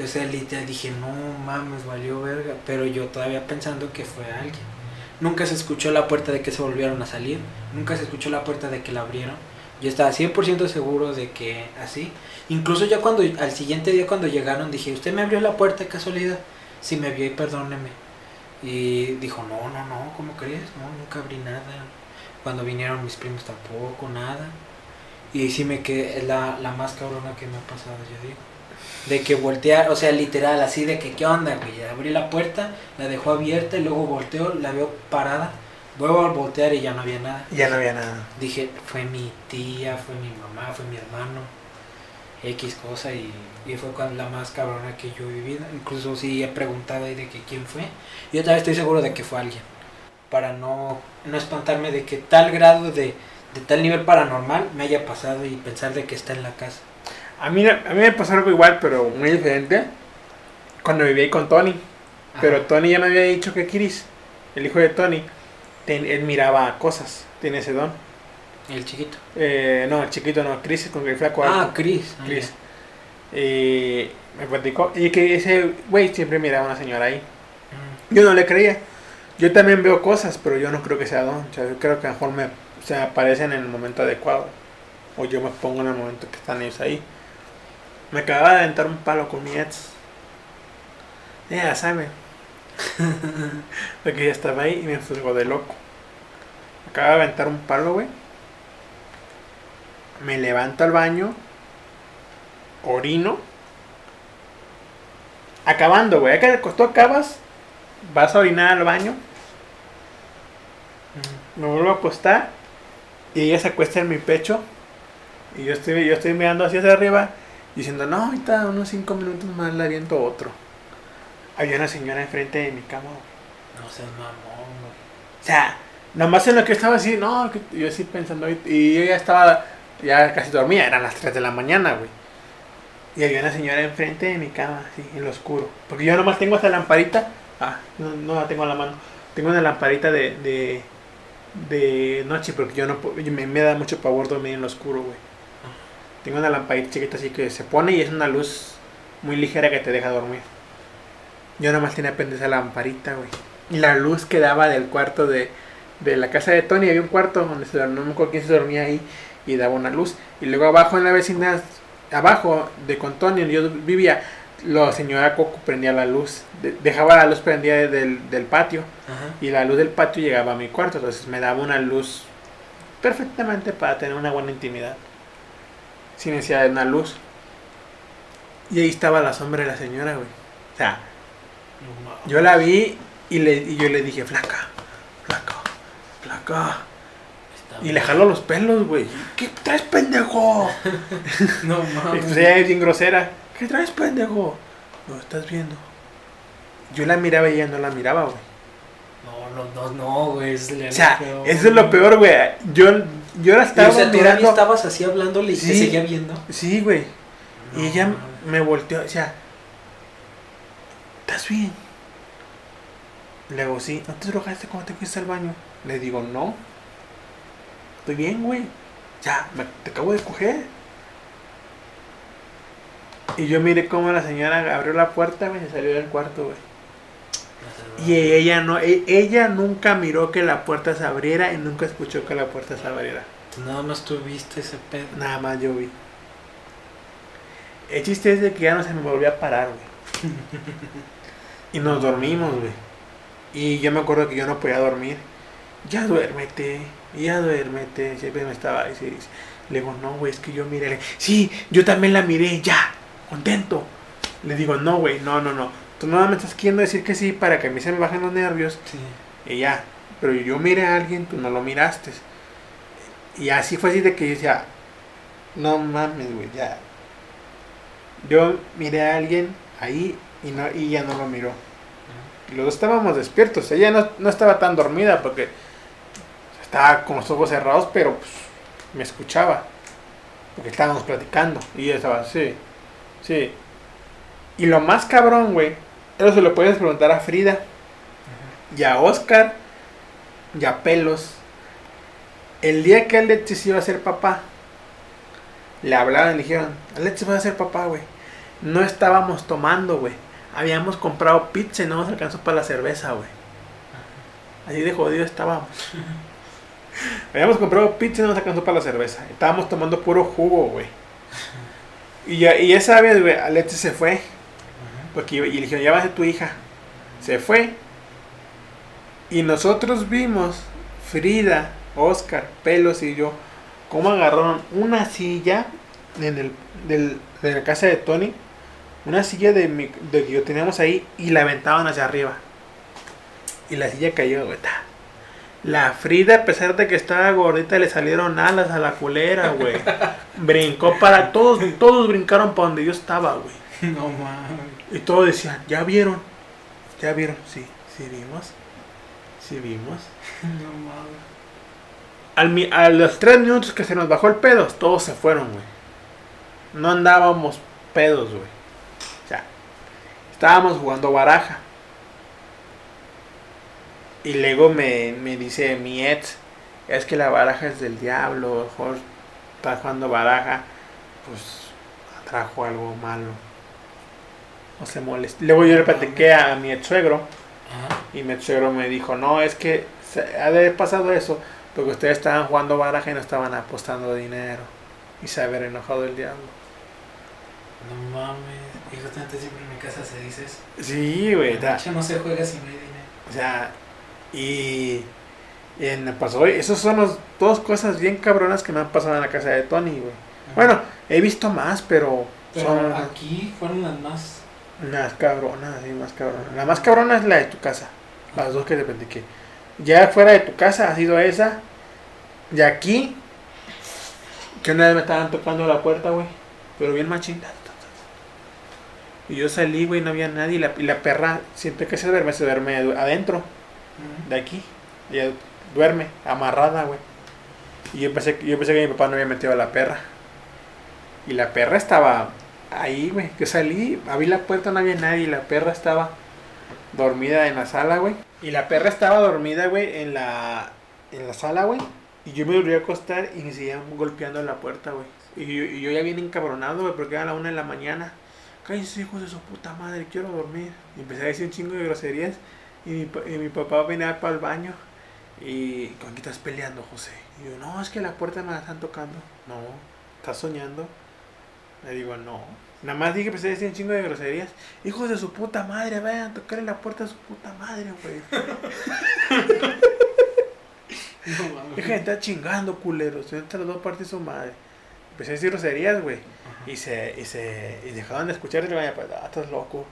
B: O sea, dije, no mames, valió verga. Pero yo todavía pensando que fue alguien. Nunca se escuchó la puerta de que se volvieron a salir. Nunca se escuchó la puerta de que la abrieron. Yo estaba 100% seguro de que así. Incluso ya cuando, al siguiente día cuando llegaron, dije, ¿usted me abrió la puerta casualidad? Sí, me vio y perdóneme. Y dijo, no, no, no, ¿cómo crees? No, nunca abrí nada. Cuando vinieron mis primos tampoco, nada. Y sí me quedé, es la, la más cabrona que me ha pasado, yo digo. De que voltear, o sea, literal, así de que, ¿qué onda, güey? Abrí la puerta, la dejó abierta y luego volteo, la veo parada. Vuelvo a voltear y ya no había nada.
A: Ya no había nada.
B: Dije, fue mi tía, fue mi mamá, fue mi hermano, X cosa y, y fue la más cabrona que yo he vivido. Incluso sí he preguntado ahí de que quién fue. Y otra vez estoy seguro de que fue alguien. Para no, no espantarme de que tal grado de, de tal nivel paranormal me haya pasado y pensar de que está en la casa.
A: A mí, a mí me pasó algo igual, pero muy diferente. Cuando viví ahí con Tony. Pero. Tony ya me había dicho que Chris, el hijo de Tony, ten- él miraba cosas. Tiene ese don.
B: El chiquito.
A: Eh, no, el chiquito no, Chris con el flaco
B: Ah,
A: alto.
B: Chris. Ah,
A: Y me platicó. Y que ese güey siempre miraba a una señora ahí.
B: ya. Mm.
A: Yo no le creía. Yo también veo cosas, pero yo no creo que sea don. O sea, yo creo que a lo mejor me, se me aparecen en el momento adecuado. O yo me pongo en el momento que están ellos ahí. Me acababa de aventar un palo con mi ex. Ella sabe. (laughs) Porque ella estaba ahí y me juzgó de loco. Me acababa de aventar un palo, güey. Me levanto al baño. Orino. Acabando, güey. Acá tú acabas. Vas a orinar al baño.
B: Mm.
A: Me vuelvo a acostar. Y ella se acuesta en mi pecho. Y yo estoy, yo estoy mirando hacia arriba. Diciendo, no, ahorita unos 5 minutos más le aviento otro. Había una señora enfrente de mi cama. güey.
B: No seas mamón, güey.
A: O sea, nomás en lo que estaba así, no, yo así pensando, y- y yo ya estaba, ya casi dormía, eran las 3 de la mañana, güey. Y había una señora enfrente de mi cama, así, en lo oscuro. Porque yo nomás tengo esta lamparita, ah, no, no la tengo a la mano, tengo una lamparita de, de, de noche, porque yo no me, me da mucho pavor dormir en lo oscuro, güey. Tengo una lamparita chiquita así que se pone y es una luz muy ligera que te deja dormir. Yo nomás tenía prendida esa lamparita, güey. Y la luz que daba del cuarto de, de la casa de Tony, había un cuarto donde se dormía, no me quién se dormía ahí y daba una luz. Y luego abajo en la vecindad, abajo de con Tony, donde yo vivía, la señora Coco prendía la luz, de- dejaba la luz prendida del, del patio
B: Ajá.
A: y la luz del patio llegaba a mi cuarto, entonces me daba una luz perfectamente para tener una buena intimidad, sin necesidad de una luz. Y ahí estaba la sombra de la señora, güey. O sea, yo la vi y, le, y yo le dije, flaca, flaca, flaca. Y le jaló los pelos, güey. ¿Qué traes, pendejo? (laughs)
B: No
A: Y
B: mames.
A: pues ella es bien grosera. ¿Qué traes, pendejo? No, estás viendo. Yo la miraba y ella no la miraba, güey.
B: No, no, no, no, güey.
A: O sea, eso es lo peor, güey. Yo, yo la
B: Y,
A: estaba
B: o sea,
A: mirando.
B: estabas así hablándole y te
A: Sí.
B: seguía viendo.
A: Sí, güey.
B: No
A: y ella me volteó, o sea, ¿estás bien? Le digo, sí, ¿no te drogaste cuando te fuiste al baño? Le digo, no. Estoy bien, güey. Ya, me, te acabo de coger. Y yo miré cómo la señora abrió la puerta, y salió del cuarto, güey. Y ella no, e- ella nunca miró que la puerta se abriera y nunca escuchó que la puerta se abriera.
B: Tú nada más tuviste ese pedo.
A: Nada más yo vi. El chiste es de que ya no se me volvió a parar, güey. (laughs) Y nos dormimos, güey. Y yo me acuerdo que yo no podía dormir. Ya duérmete, ya duérmete. Siempre me estaba ahí. Le digo, no, güey, es que yo miré. Le- Sí, yo también la miré, ya, contento. Le digo, no, güey, no, no, no. Tú nada me estás queriendo decir que sí para que a mí se me bajen los nervios.
B: Sí.
A: Y ya, pero yo miré a alguien, tú no lo miraste. Y así fue así de que yo decía, no mames, güey, ya. Yo miré a alguien ahí y, no, y ella no lo miró. Y los dos estábamos despiertos. Ella no, no estaba tan dormida porque estaba con los ojos cerrados, pero pues, me escuchaba. Porque estábamos platicando. Y ella estaba, sí, sí. Y lo más cabrón, güey, eso se lo puedes preguntar a Frida y a Oscar y a Pelos. El día que Alexis iba a ser papá, le hablaron y le dijeron, Alexis va a ser papá, güey. No estábamos tomando, güey. Habíamos comprado pizza y no nos alcanzó para la cerveza, güey. Así de jodido estábamos. (laughs) (laughs) Habíamos comprado pizza y no nos alcanzó para la cerveza. Estábamos tomando puro jugo, güey. Y, ya, y esa vez, güey, Alexis se fue. Porque y le dijeron, ya va a ser tu hija. Se fue. Y nosotros vimos, Frida, Oscar, Pelos y yo, cómo agarraron una silla en el, del- de la casa de Tony, una silla de, mi- de que yo teníamos ahí, y la aventaban hacia arriba. Y la silla cayó, güey. ta. La Frida, a pesar de que estaba gordita, le salieron alas a la culera, güey. (laughs) Brincó para todos, todos brincaron para donde yo estaba, güey. (laughs)
B: No mames.
A: Y todos decían, ¿ya vieron? ¿Ya vieron? Sí, sí vimos. Sí vimos. (laughs)
B: No mames.
A: Al a los tres minutos que se nos bajó el pedo, todos se fueron, güey. No andábamos pedos, güey. O sea, estábamos jugando baraja. Y luego me, me dice mi ex, es que la baraja es del diablo, mejor está jugando baraja, pues atrajo algo malo. No se moleste. Luego yo le platiqué a mi ex suegro. Y mi suegro me dijo, no, es que se- ha de haber pasado eso porque ustedes estaban jugando baraja y no estaban apostando dinero. Y se haber enojado el diablo.
B: No mames. Y justamente siempre en mi casa se dice eso.
A: Sí, güey.
B: De hecho, no se juega si no hay dinero.
A: O sea, y, me pasó, esas son las dos cosas bien cabronas que me han pasado en la casa de Tony, güey. Bueno, he visto más, pero,
B: Pero
A: son
B: aquí fueron las más.
A: las cabronas, sí, más cabronas. La más cabrona es la de tu casa. Las dos que te platiqué. Ya fuera de tu casa ha sido esa. Y aquí, que una vez me estaban tocando la puerta, güey. Pero bien machín. Y yo salí, güey, no había nadie. Y la, y la perra, siempre que se duerme, se duerme adentro. De aquí. Y duerme, amarrada, güey. Y yo pensé, yo pensé que mi papá no había metido a la perra. Y la perra estaba ahí, güey. Que salí, abrí la puerta, no había nadie. Y la perra estaba dormida en la sala, güey. Y la perra estaba dormida, güey, en la, en la sala, güey. Y yo me volví a acostar y me seguían golpeando la puerta, güey. Y yo, y yo ya bien encabronado, güey, porque era la una de la mañana. Cállense, hijos de su puta madre, quiero dormir. Y empecé a decir un chingo de groserías. Y mi, y mi papá venía para el baño. Y, ¿con qué estás peleando, José? Y yo, no, es que la puerta me la están tocando. No, ¿estás soñando? Le digo, no. Nada más dije, empecé a decir un chingo de groserías. Hijos de su puta madre, vayan a tocarle la puerta a su puta madre, güey. (laughs)
B: No.
A: Deja de estar chingando, culeros. Estoy entre las dos partes de su madre. Empecé a decir groserías, güey. Y se, y se, y dejaban de escuchar y le a pues, ah, estás loco.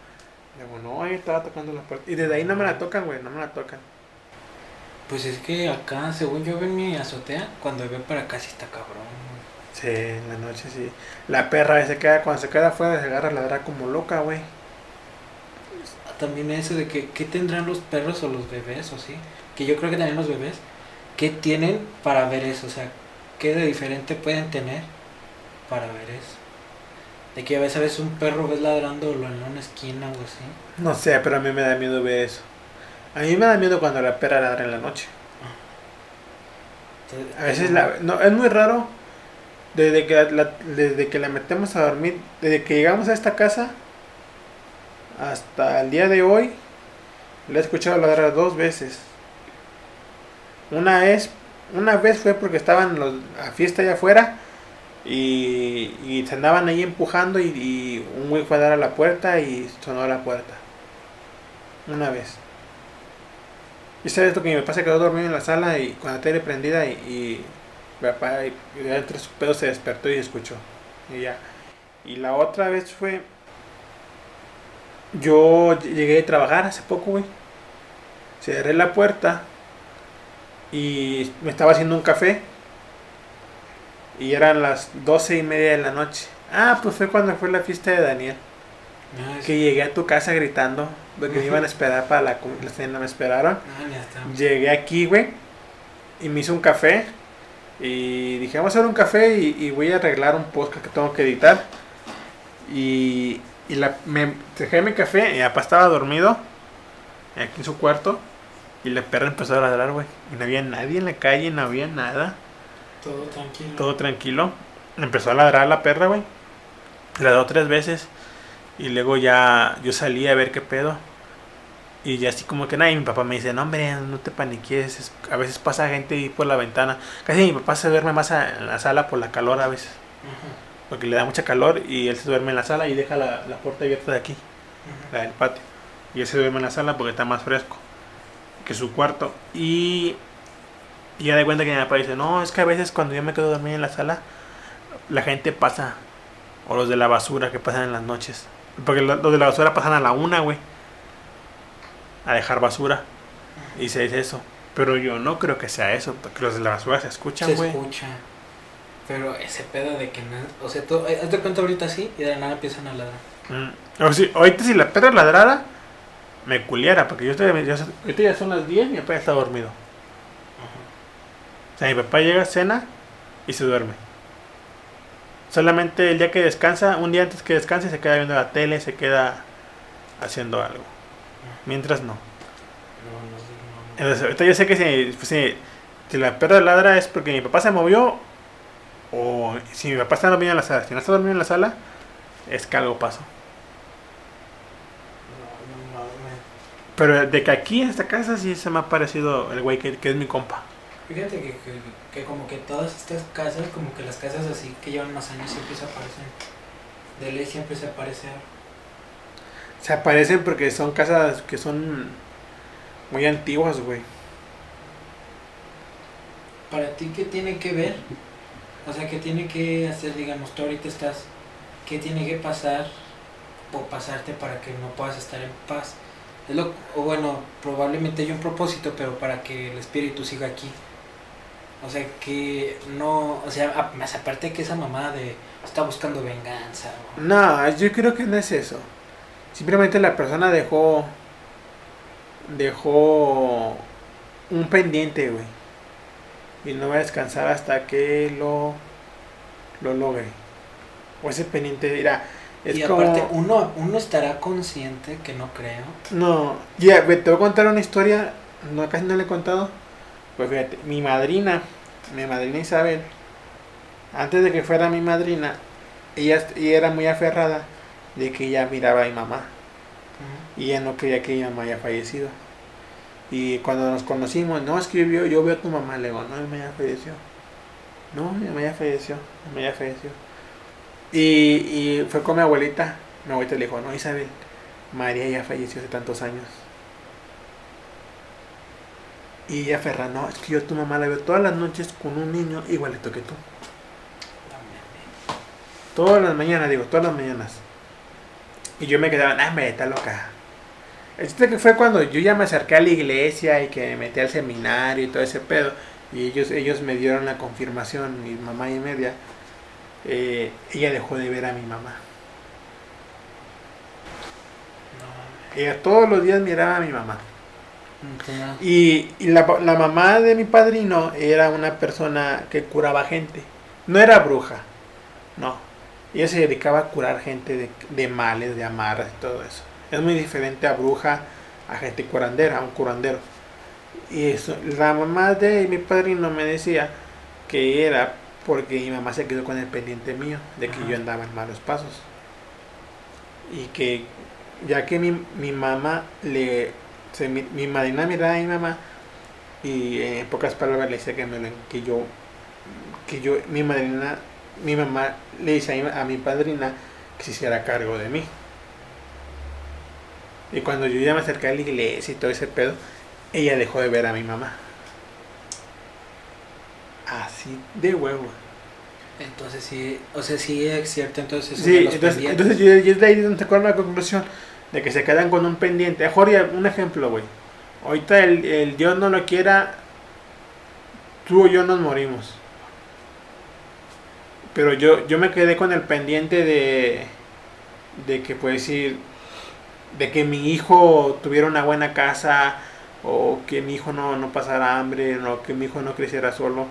A: Digo, no, ahí estaba tocando la puerta. Y desde ahí no me la tocan, güey, no me la tocan.
B: Pues es que acá, según yo veo en mi azotea, cuando veo para acá sí está cabrón.
A: Sí, en la noche sí. La perra se queda, cuando se queda afuera se agarra a ladrar como loca, güey.
B: También eso de que, ¿qué tendrán los perros o los bebés o sí? Que yo creo que también los bebés, ¿qué tienen para ver eso? O sea, ¿qué de diferente pueden tener para ver eso? De que a veces, a veces un perro ves ladrando en una esquina o así.
A: No sé, pero a mí me da miedo ver eso. A mí me da miedo cuando la perra ladra en la noche.
B: Entonces,
A: A veces la, no, es muy raro. Desde que la, desde que la metemos a dormir, desde que llegamos a esta casa hasta el día de hoy, la he escuchado ladrar dos veces. Una es, una vez fue porque estaban los, a fiesta allá afuera y, se andaban ahí empujando y, un güey fue a dar a la puerta y sonó la puerta. Una vez. Y sabes esto que mi papá se quedó dormido en la sala y con la tele prendida y, mi papá y, y entre sus pedos se despertó y escuchó. Y ya. Y la otra vez fue. Yo llegué a trabajar hace poco, güey. Cerré la puerta y me estaba haciendo un café. Y eran las doce y media de la noche. Ah, pues fue cuando fue la fiesta de Daniel.
B: No,
A: Que llegué a tu casa gritando. Porque me iban a esperar para la, cena. Me esperaron.
B: no, está.
A: Llegué aquí, güey, y me hice un café. Y dije, vamos a hacer un café y, y voy a arreglar un podcast que tengo que editar. Y, y la, me dejé mi café y mi papá estaba dormido aquí en su cuarto. Y la perra empezó a ladrar, güey. Y no había nadie en la calle, no había nada.
B: Todo tranquilo.
A: Todo tranquilo. Empezó a ladrar la perra, güey. Ladró tres veces. Y luego ya yo salí a ver qué pedo. Y ya así como que nada, y mi papá me dice, no hombre, no te paniques. es- A veces pasa gente ahí por la ventana. Casi mi papá se duerme más a- en la sala por la calor a veces. Porque le da mucha calor y él se duerme en la sala y deja la, la puerta abierta de aquí, la del patio. Y él se duerme en la sala porque está más fresco que su cuarto. Y, y ya de cuenta que mi papá dice, no, es que a veces cuando yo me quedo dormido en la sala, la gente pasa. O los de la basura que pasan en las noches. Porque lo- los de la basura pasan a la una, güey. A dejar basura. Y se dice eso. Pero yo no creo que sea eso. Porque los de la basura se escuchan,
B: Se
A: güey.
B: escucha. Pero ese pedo de que nada. O sea, tú, eh, haz de cuenta ahorita así y de la nada empiezan a ladrar.
A: Mm. O si, ahorita si la perra ladrara, me culiera. Porque yo estoy, ahorita ya son las 10 y mi papá ya está dormido. O sea, mi papá llega, cena y se duerme. Solamente el día que descansa, un día antes que descanse, se queda viendo la tele, se queda haciendo algo. Mientras no. Entonces, yo sé que si, pues, si, si la perra ladra es porque mi papá se movió o si mi papá está dormido en la sala. Si no está dormido en la sala, es que algo pasó. Pero de que aquí en esta casa sí se me ha parecido el güey que es mi compa.
B: Fíjate que, que, que como que todas estas casas, como que las casas así que llevan más años siempre se aparecen. De ley siempre se aparece.
A: Se aparecen porque son casas que son muy antiguas, güey.
B: Para ti, ¿qué tiene que ver? O sea, ¿qué tiene que hacer, digamos, tú ahorita estás, ¿qué tiene que pasar o pasarte para que no puedas estar en paz? Es lo, o bueno, probablemente hay un propósito, pero para que el espíritu siga aquí. O sea, que no, o sea, más aparte que esa mamá de está buscando venganza. o-
A: No, yo creo que no es eso. Simplemente la persona dejó. Dejó un pendiente, güey. Y no va a descansar hasta que lo, lo logre. O ese pendiente dirá, es
B: y
A: como...
B: aparte, uno, uno estará consciente, que no creo.
A: No, ya, ve, te voy a contar una historia, no, casi no le he contado. Pues fíjate, mi madrina, mi madrina Isabel, antes de que fuera mi madrina, ella, ella era muy aferrada de que ella miraba a mi mamá. Y ella no creía que mi mamá haya fallecido. Y cuando nos conocimos, no, es que yo, veo- yo veo a tu mamá, le digo, no, mi mamá ya falleció. No, mi mamá ya falleció, mi mamá ya falleció. Y, y fue con mi abuelita. Mi abuelita le dijo, no, Isabel, María ya falleció hace tantos años. Y ella aferra, no, es que yo a tu mamá la veo todas las noches con un niño igualito que tú. Todas las mañanas, digo, todas las mañanas. Y yo me quedaba, ah, me está loca. El chiste que fue cuando yo ya me acerqué a la iglesia y que me metí al seminario y todo ese pedo. Y ellos, ellos me dieron la confirmación, mi mamá y media. eh, ella dejó de ver a mi mamá.
B: No,
A: Ella todos los días miraba a mi mamá. Y, y la, la mamá de mi padrino era una persona que curaba gente. No era bruja, no. Ella se dedicaba a curar gente de, de males, de amarras y todo eso. Es muy diferente a bruja, a gente curandera, a un curandero. Y eso, la mamá de mi padrino me decía que era porque mi mamá se quedó con el pendiente mío de que
B: Ajá.
A: yo andaba en malos pasos. Y que ya que mi, mi mamá le se, mi, mi madrina miraba a mi mamá y eh, en pocas palabras le dice que me que yo que yo mi madrina mi mamá le dice a mi, a mi padrina que se hiciera cargo de mí. Y cuando yo ya me acerqué a la iglesia y todo ese pedo ella dejó de ver a mi mamá. Así de huevo.
B: Entonces sí, o sea, sí es cierto, entonces
A: Sí, entonces, entonces yo, yo de ahí donde saco la conclusión de que se quedan con un pendiente. Jorge, un ejemplo, güey. Ahorita el, el Dios no lo quiera, tú o yo nos morimos. Pero yo, yo me quedé con el pendiente de, de que, pues decir, de que mi hijo tuviera una buena casa, o que mi hijo no, no pasara hambre, o que mi hijo no creciera solo.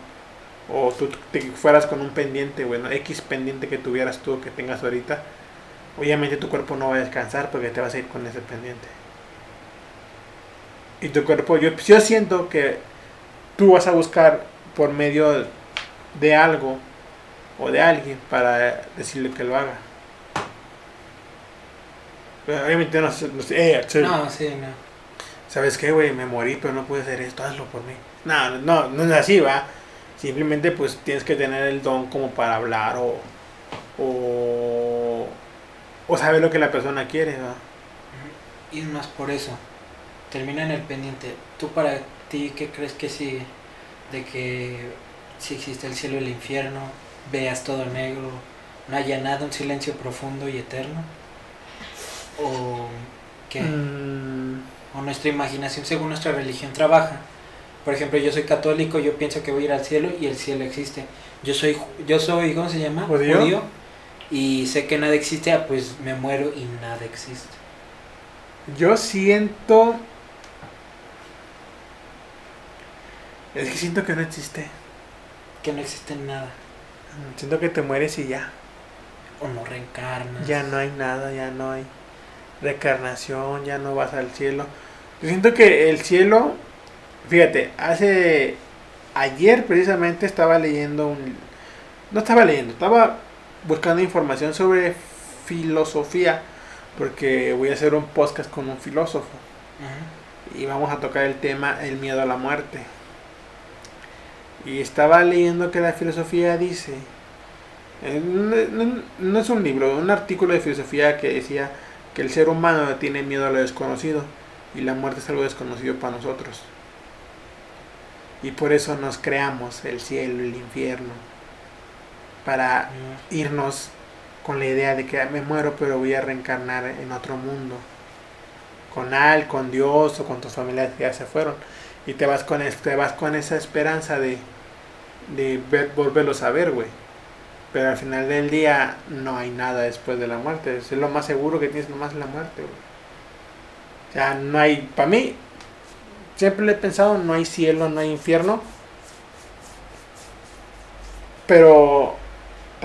A: O tú te fueras con un pendiente, bueno, X pendiente que tuvieras tú, que tengas ahorita. Obviamente tu cuerpo no va a descansar porque te vas a ir con ese pendiente. Y tu cuerpo, yo, yo siento que tú vas a buscar por medio de algo o de alguien para decirle que lo haga. Pero obviamente no, sé- no sé, eh, sí,
B: No, sí, no.
A: ¿Sabes qué, güey? Me morí, pero no pude hacer esto, hazlo por mí. No, no, no es así, va. Simplemente pues tienes que tener el don como para hablar o, o, o saber lo que la persona quiere, ¿va?
B: Y es más por eso. Termina en el pendiente. ¿Tú para ti qué crees que sigue? De que si existe el cielo y el infierno, veas todo negro, no haya nada, un silencio profundo y eterno. O que
A: Mm,
B: o nuestra imaginación según nuestra religión trabaja. Por ejemplo, yo soy católico, yo pienso que voy a ir al cielo y el cielo existe. Yo soy, ju- yo soy, ¿cómo se llama?
A: ¿Judío?
B: Y sé que nada existe, ah, pues me muero y nada existe.
A: yo siento... Es que siento que no existe.
B: Que no existe nada.
A: Siento que te mueres y ya.
B: O no reencarnas.
A: Ya no hay nada, ya no hay reencarnación, ya no vas al cielo. Yo siento que el cielo, fíjate, hace ayer precisamente estaba leyendo un no estaba leyendo, estaba buscando información sobre filosofía porque voy a hacer un podcast con un filósofo y vamos a tocar el tema el miedo a la muerte. Y estaba leyendo que la filosofía dice, eh, no, no- no es un libro, un artículo de filosofía que decía que el ser humano tiene miedo a lo desconocido y la muerte es algo desconocido para nosotros. Y por eso nos creamos el cielo, el infierno, para irnos con la idea de que "Ah, me muero pero voy a reencarnar en otro mundo con Al, con Dios o con tus familiares que ya se fueron y te vas con te vas con esa esperanza de de ver- volverlos a ver, güey. Pero al final del día no hay nada después de la muerte, es lo más seguro que tienes nomás la muerte, güey. O sea, no hay para mí siempre lo he pensado, no hay cielo, no hay infierno. Pero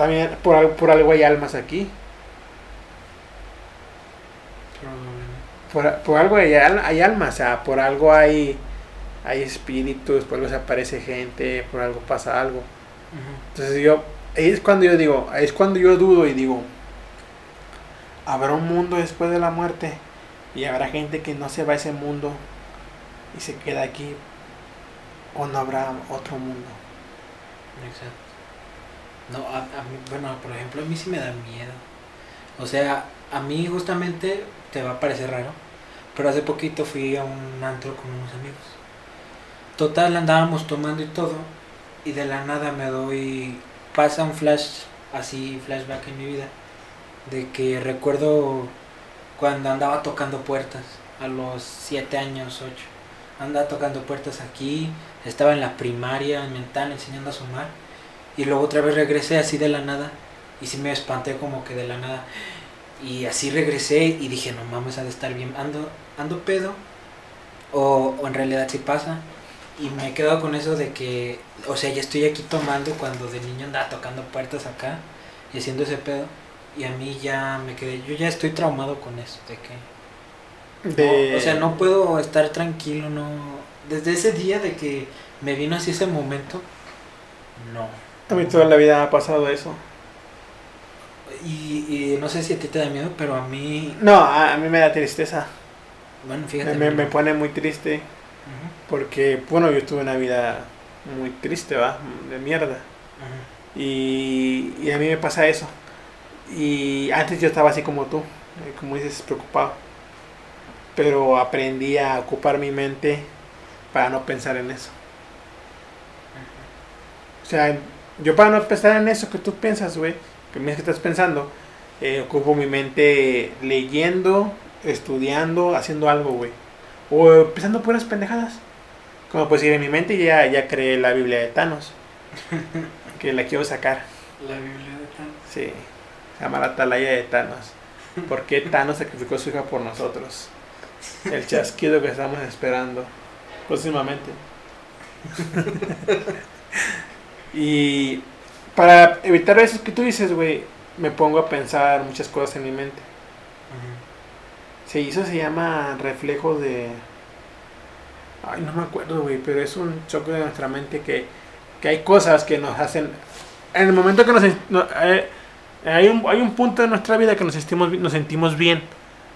A: también por, al- por algo hay almas aquí. Por, por algo hay, hay almas, o sea, por algo hay, hay espíritus, por algo se aparece gente, por algo pasa algo. Entonces yo, es cuando yo digo, es cuando yo dudo y digo, ¿habrá un mundo después de la muerte? Y habrá gente que no se va a ese mundo y se queda aquí. ¿O no habrá otro mundo?
B: Exacto. No, a, a mí, bueno, por ejemplo, a mí sí me da miedo. O sea, a mí justamente te va a parecer raro, pero hace poquito fui a un antro con unos amigos. Total, andábamos tomando y todo, y de la nada me doy, pasa un flash, así, flashback en mi vida, de que recuerdo cuando andaba tocando puertas, a los 7 años, 8. Andaba tocando puertas aquí, estaba en la primaria, en mental, enseñando a sumar. Y luego otra vez regresé así de la nada. Y sí me espanté como que de la nada. Y así regresé y dije, no mames, ha de estar bien. Ando, ando pedo. O, o en realidad sí pasa. Y me he quedado con eso de que, o sea, ya estoy aquí tomando cuando de niño andaba tocando puertas acá y haciendo ese pedo. Y a mí ya me quedé, yo ya estoy traumado con eso, de que...
A: De,
B: No, o sea, no puedo estar tranquilo, no. Desde ese día de que me vino así ese momento, no.
A: A mí toda la vida ha pasado eso.
B: Y, y no sé si a ti te da miedo, pero a mí,
A: No, a, a mí me da tristeza.
B: bueno, fíjate.
A: me, me pone muy triste porque, bueno, yo tuve una vida muy triste, ¿va? De mierda. Y, y a mí me pasa eso. Y antes yo estaba así como tú, eh, como dices, preocupado. Pero aprendí a ocupar mi mente para no pensar en eso. O sea, yo para no pensar en eso que tú piensas, güey, que me estás pensando, eh, ocupo mi mente leyendo, estudiando, haciendo algo, güey. O pensando puras pendejadas. Como pues ir en mi mente ya, ya creé la Biblia de Thanos. (laughs) que la quiero sacar.
B: La Biblia de tal.
A: Sí, se llama la Atalaya de Thanos. ¿Por qué Thanos sacrificó a su hija por nosotros? El chasquido que estamos esperando próximamente. (laughs) y para evitar eso que tú dices, güey, me pongo a pensar muchas cosas en mi mente.
B: Ujú.
A: Sí, eso se llama reflejo de... Ay, no me acuerdo, güey, pero es un choque de nuestra mente que, que hay cosas que nos hacen... En el momento que nos... no, eh, hay, un, hay un punto de nuestra vida que nos sentimos, nos sentimos bien.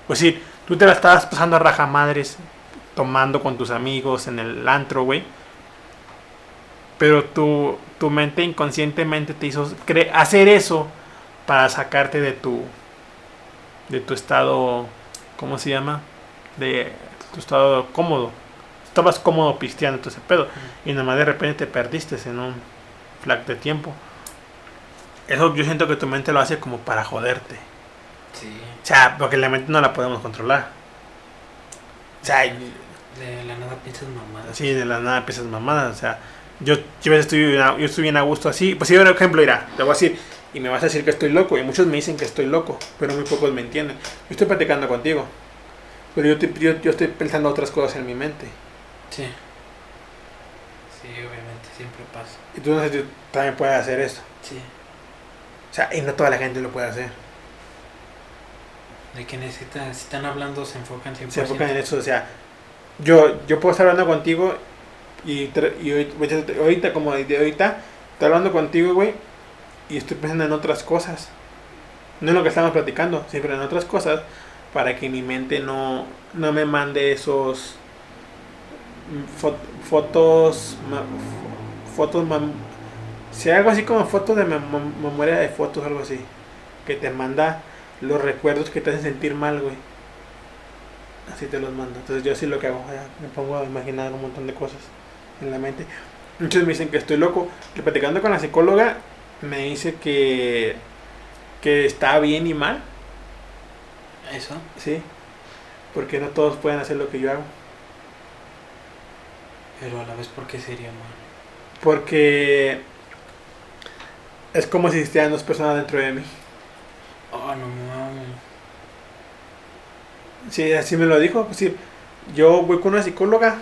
A: Pues sí, tú te la estabas pasando a raja madres, tomando con tus amigos en el antro, güey. Pero tu, tu mente inconscientemente te hizo cre- hacer eso para sacarte de tu... De tu estado ¿cómo se llama? De tu estado cómodo. Estabas cómodo pisteando todo ese pedo. Y nada más de repente te perdiste en un flag de tiempo. Eso yo siento que tu mente lo hace como para joderte.
B: Sí,
A: O sea, porque la mente no la podemos controlar. O sea,
B: de la nada piensas mamadas.
A: así de la nada empiezas mamadas. O sea, yo, yo estoy, bien a- yo estoy bien a gusto así. Pues si por ejemplo, irá, te voy a decir, y me vas a decir que estoy loco. Y muchos me dicen que estoy loco, pero muy pocos me entienden. Yo estoy platicando contigo. Pero yo, estoy- yo, yo estoy pensando otras cosas en mi mente.
B: Sí. Sí, obviamente, siempre pasa.
A: Y tú no sé tú también puedes hacer eso.
B: Sí.
A: O sea, y no toda la gente lo puede hacer.
B: De que necesitan, si están hablando, se enfocan 100%.
A: Se enfocan en eso. O sea, yo, yo puedo estar hablando contigo y, y ahorita, ahorita, como de ahorita, estoy hablando contigo, güey, y estoy pensando en otras cosas. No en lo que estamos platicando, siempre en otras cosas, para que mi mente no, no me mande esos fo- fotos, ma- fo- fotos, si algo así como fotos de mem- memoria de fotos, algo así, que te manda los recuerdos que te hacen sentir mal, güey. Así te los mando. Entonces yo así lo que hago, me pongo a imaginar un montón de cosas en la mente. Muchos me dicen que estoy loco. Que platicando con la psicóloga me dice que que está bien y mal,
B: Eso.
A: sí, porque no todos pueden hacer lo que yo hago.
B: Pero a la vez, ¿por qué sería mal?
A: Porque es como si existieran dos personas dentro de mí.
B: Oh, no mames.
A: Sí, así me lo dijo. Pues sí, yo voy con una psicóloga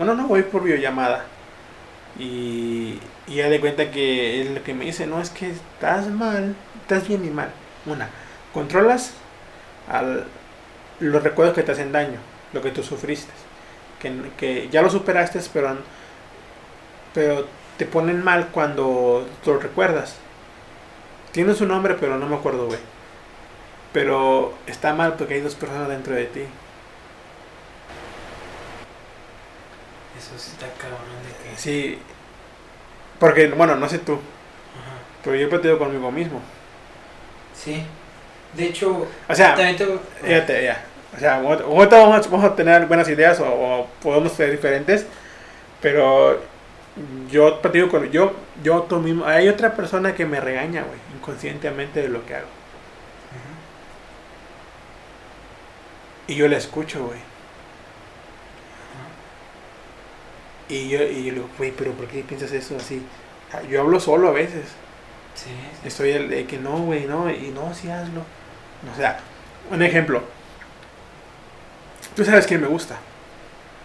A: Bueno, no, voy por videollamada. Y, y ya de cuenta que es lo que me dice, no, es que estás mal, estás bien y mal. Una, controlas al, los recuerdos que te hacen daño, lo que tú sufriste. Que, que ya lo superaste, pero, pero te ponen mal cuando lo recuerdas. Tiene su nombre, pero no me acuerdo, güey. Pero está mal porque hay dos personas dentro de ti.
B: Eso sí está cabrón de que.
A: Sí. Porque, bueno, no sé tú,
B: Ajá.
A: pero yo he platico conmigo mismo.
B: Sí. De hecho,
A: O sea,
B: también te-
A: fíjate, ya. O sea, vamos, a- vamos a tener buenas ideas o, o podemos ser diferentes, pero yo platico con. Yo, yo tú mismo. Hay otra persona que me regaña, güey, inconscientemente de lo que hago. Y yo la escucho, güey.
B: Ajá.
A: Y yo, y yo le digo, güey, pero ¿por qué piensas eso así? Ah, Yo hablo solo a veces.
B: Sí, sí.
A: Estoy el de que no, güey, no, y no, sí hazlo. O sea, un ejemplo. Tú sabes quién me gusta.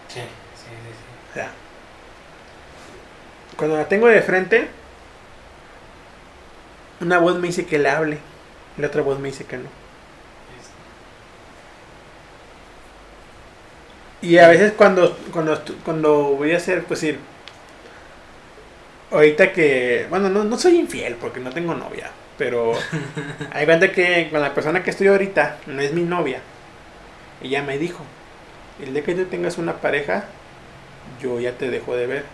B: Sí, sí, sí,
A: O sea, cuando la tengo de frente, una voz me dice que le hable, y la otra voz me dice que no. Y a veces cuando, cuando, cuando voy a hacer, pues ir, ahorita que, bueno, no, no soy infiel porque no tengo novia, pero (laughs) hay cuenta que con la persona que estoy ahorita no es mi novia. Ella me dijo, el día que tú tengas una pareja, yo ya te dejo de ver.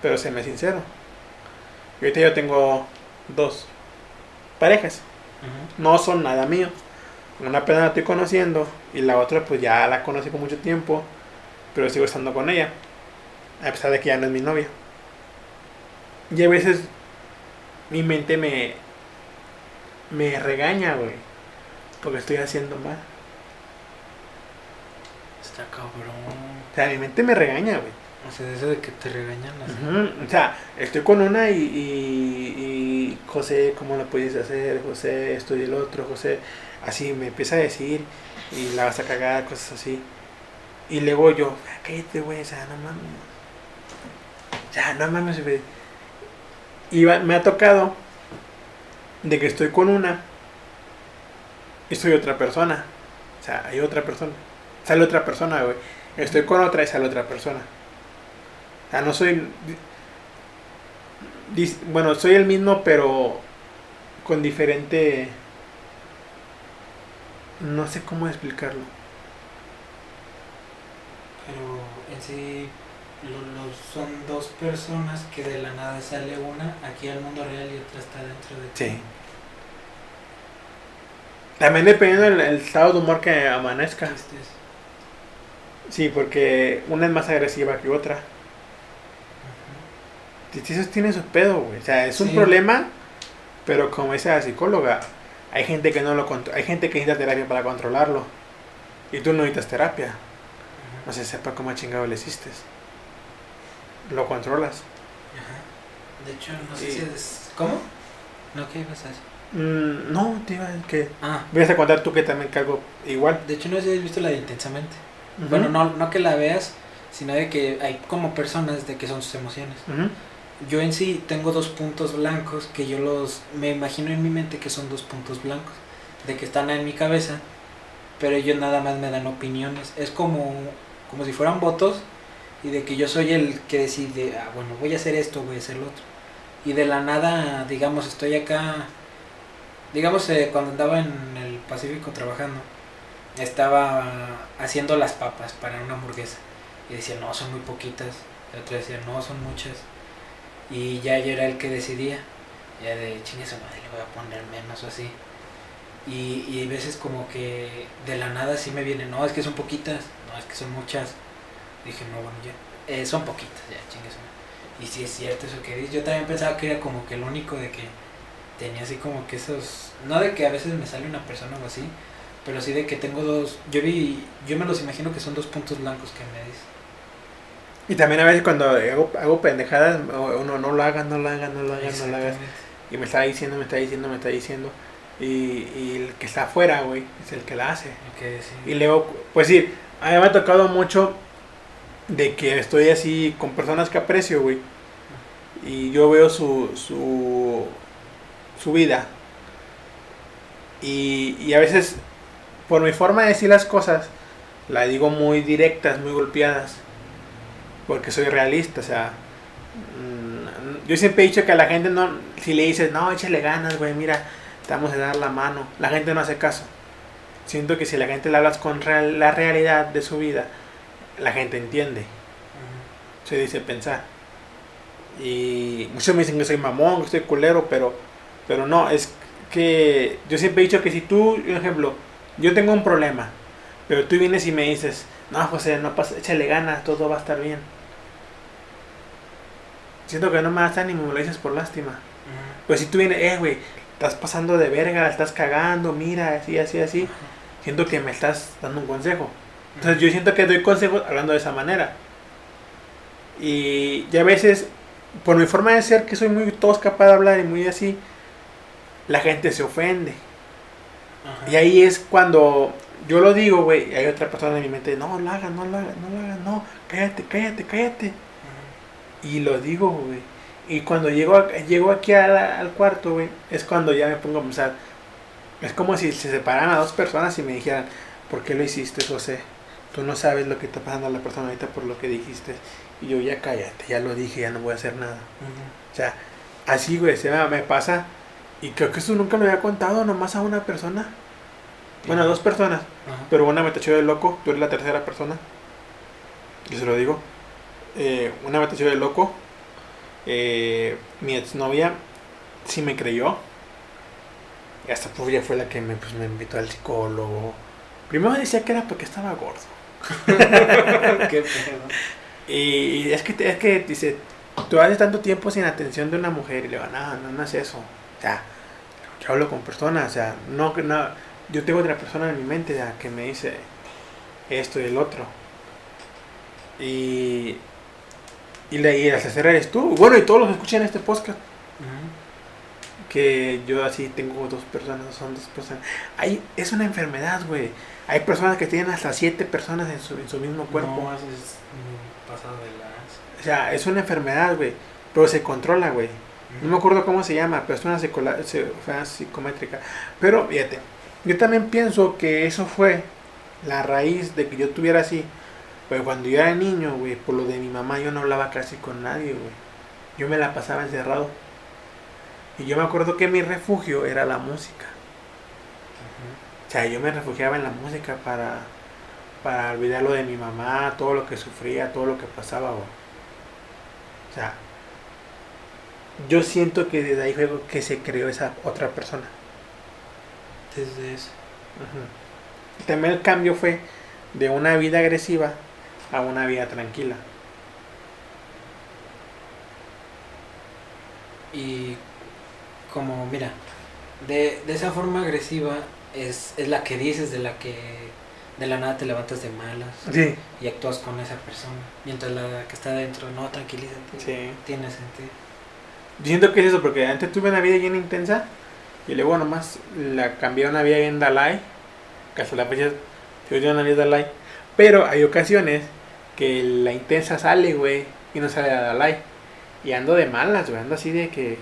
A: Pero se me sincero. Y ahorita yo tengo dos parejas no son nada mío. Una apenas la estoy conociendo y la otra pues ya la conocí por mucho tiempo, pero sigo estando con ella, a pesar de que ya no es mi novia. Y a veces mi mente me, me regaña, güey, porque estoy haciendo mal.
B: Está cabrón.
A: O sea, mi mente me regaña, güey.
B: O sea, eso de que te regañan así.
A: Ujú, O sea, estoy con una y, y, y, José, ¿cómo lo puedes hacer? José, esto y el otro, José, así me empieza a decir y la vas a cagar, cosas así. Y luego yo, "Ah, cállate, güey, o sea, no mames. O sea, no mames. Y va- me ha tocado de que estoy con una y soy otra persona. O sea, hay otra persona. Sale otra persona, güey. Estoy con otra y sale otra persona. O sea, no soy. Bueno, soy el mismo, pero con diferente. No sé cómo explicarlo.
B: Pero en sí lo- lo- son dos personas que de la nada sale una aquí al mundo real y otra está dentro de ti.
A: Sí. También dependiendo del el estado de humor que amanezca.
B: Este es-
A: Sí, porque una es más agresiva que otra. Eso tiene su pedo, güey. O sea, es un problema, pero como dice la psicóloga, hay gente que no lo hay gente que necesita terapia para controlarlo. Y tú no necesitas terapia. No se sepa cómo chingado le hiciste. Lo controlas.
B: Ajá. De hecho, no sé
A: Sí.
B: si es... ¿Cómo? No, ¿qué ibas a decir?
A: Mm, no, te iba a que
B: Ah,
A: Vienes a contar tú que también cargo igual.
B: de hecho no sé si has visto la de Intensamente. Bueno, no, no que la veas, sino de que hay como personas de que son sus emociones. Yo en sí tengo dos puntos blancos que yo los me imagino en mi mente que son dos puntos blancos, de que están en mi cabeza, pero ellos nada más me dan opiniones. Es como como si fueran votos y de que yo soy el que decide, ah, bueno, voy a hacer esto, voy a hacer lo otro. Y de la nada, digamos, estoy acá, digamos, eh, cuando andaba en el Pacífico trabajando, estaba haciendo las papas para una hamburguesa. Y decía, no, son muy poquitas. El otro decía, no, son muchas. Y ya yo era el que decidía. Ya de chingue su madre, le voy a poner menos o así. Y, y veces como que de la nada sí me viene, no, es que son poquitas, no, es que son muchas. Dije, no, bueno, ya, eh, son poquitas, ya, chingue su madre. Y sí es cierto eso que dices. Yo también pensaba que era como que el único de que tenía así como que esos, no de que a veces me sale una persona o así, pero sí de que tengo dos, yo vi, yo me los imagino que son dos puntos blancos que me dices.
A: Y también a veces cuando hago, hago pendejadas, uno no lo hagas, no lo hagas, no lo hagas, no lo hagas. Y me está diciendo, me está diciendo, me está diciendo. Y, y el que está afuera, güey, es el que la hace.
B: Sí.
A: Y luego, pues sí, a mí me ha tocado mucho de que estoy así con personas que aprecio, güey. Y yo veo su, su, su vida. Y, y a veces, por mi forma de decir las cosas, la digo muy directas, muy golpeadas. Porque soy realista, o sea. mm, Yo siempre he dicho que a la gente no. Si le dices, no, échale ganas, güey, mira, te vamos a dar la mano. La gente no hace caso. Siento que si la gente le hablas con real- la realidad de su vida, la gente entiende. Se dice pensar. Y muchos me dicen que soy mamón, que soy culero, pero, pero no, es que yo siempre he dicho que si tú, por ejemplo, yo tengo un problema, pero tú vienes y me dices, no, José, no pasa, échale ganas, todo va a estar bien. Siento que no me das ánimo, me lo dices por lástima. Pues si tú vienes, eh, güey, estás pasando de verga, estás cagando, mira, así, así, así. Siento que me estás dando un consejo. Entonces yo siento que doy consejos hablando de esa manera. Y, y a veces, por mi forma de ser, que soy muy tosca para hablar y muy así, la gente se ofende.
B: Ajá.
A: Y ahí es cuando yo lo digo, güey, y hay otra persona en mi mente, no lo hagas, no lo hagas, no lo hagas, no, cállate, cállate, cállate. Y lo digo, güey. Y cuando llego, a- llego aquí la- al cuarto, güey, es cuando ya me pongo a pensar. Es como si se separaran a dos personas y me dijeran, ¿por qué lo hiciste, José? Tú no sabes lo que está pasando a la persona ahorita por lo que dijiste. Y yo, ya cállate, ya lo dije, ya no voy a hacer nada. O sea, así, güey, se me, me pasa. Y creo que eso nunca lo había contado nomás a una persona. Bueno, a dos personas. Pero una me tachó de loco, tú eres la tercera persona. Y se lo digo. Eh, una tachó de loco. Eh, mi exnovia sí me creyó. Y hasta pues ya fue la que me, pues, me invitó al psicólogo. Primero decía que era porque estaba gordo. (laughs)
B: Qué pedo.
A: Y es que, es que dice, tú haces tanto tiempo sin atención de una mujer. Y le digo, no, no, no es eso. O sea, yo hablo con personas. O sea, no, que no, yo tengo otra persona en mi mente ya, que me dice esto y el otro. Y, y, la, y la tercera eres tú. Bueno, y todos los que escuchan este podcast. Que yo así tengo dos personas, son dos personas. Hay, es una enfermedad, güey. Hay personas que tienen hasta siete personas en su, en su mismo cuerpo.
B: No, eso es pasado de las.
A: O sea, es una enfermedad, güey. Pero se controla, güey. No me acuerdo cómo se llama, pero es una psicométrica. Pero fíjate, yo también pienso que eso fue la raíz de que yo tuviera así. Pero cuando yo era niño, güey, por lo de mi mamá, yo no hablaba casi con nadie, güey. Yo me la pasaba encerrado. Y yo me acuerdo que mi refugio era la música. O sea, yo me refugiaba en la música para, para olvidar lo de mi mamá, todo lo que sufría, todo lo que pasaba, güey. O sea, yo siento que desde ahí fue que se creó esa otra persona.
B: Desde eso.
A: Ujú. Y También el cambio fue de una vida agresiva a una vida tranquila.
B: Y como, mira, de, de esa forma agresiva es, es la que dices, de la que de la nada te levantas de malas
A: Sí.
B: y actúas con esa persona. Mientras la que está adentro, no, tranquilízate.
A: Sí.
B: Tiene sentido.
A: Yo siento que es eso, porque antes tuve una vida bien intensa y luego nomás la cambié a una vida bien Dalai. Que hasta la fecha teniendo una vida Dalai. Pero hay ocasiones que la intensa sale, güey, y no sale la Dalai. Y ando de malas, güey, ando así de que.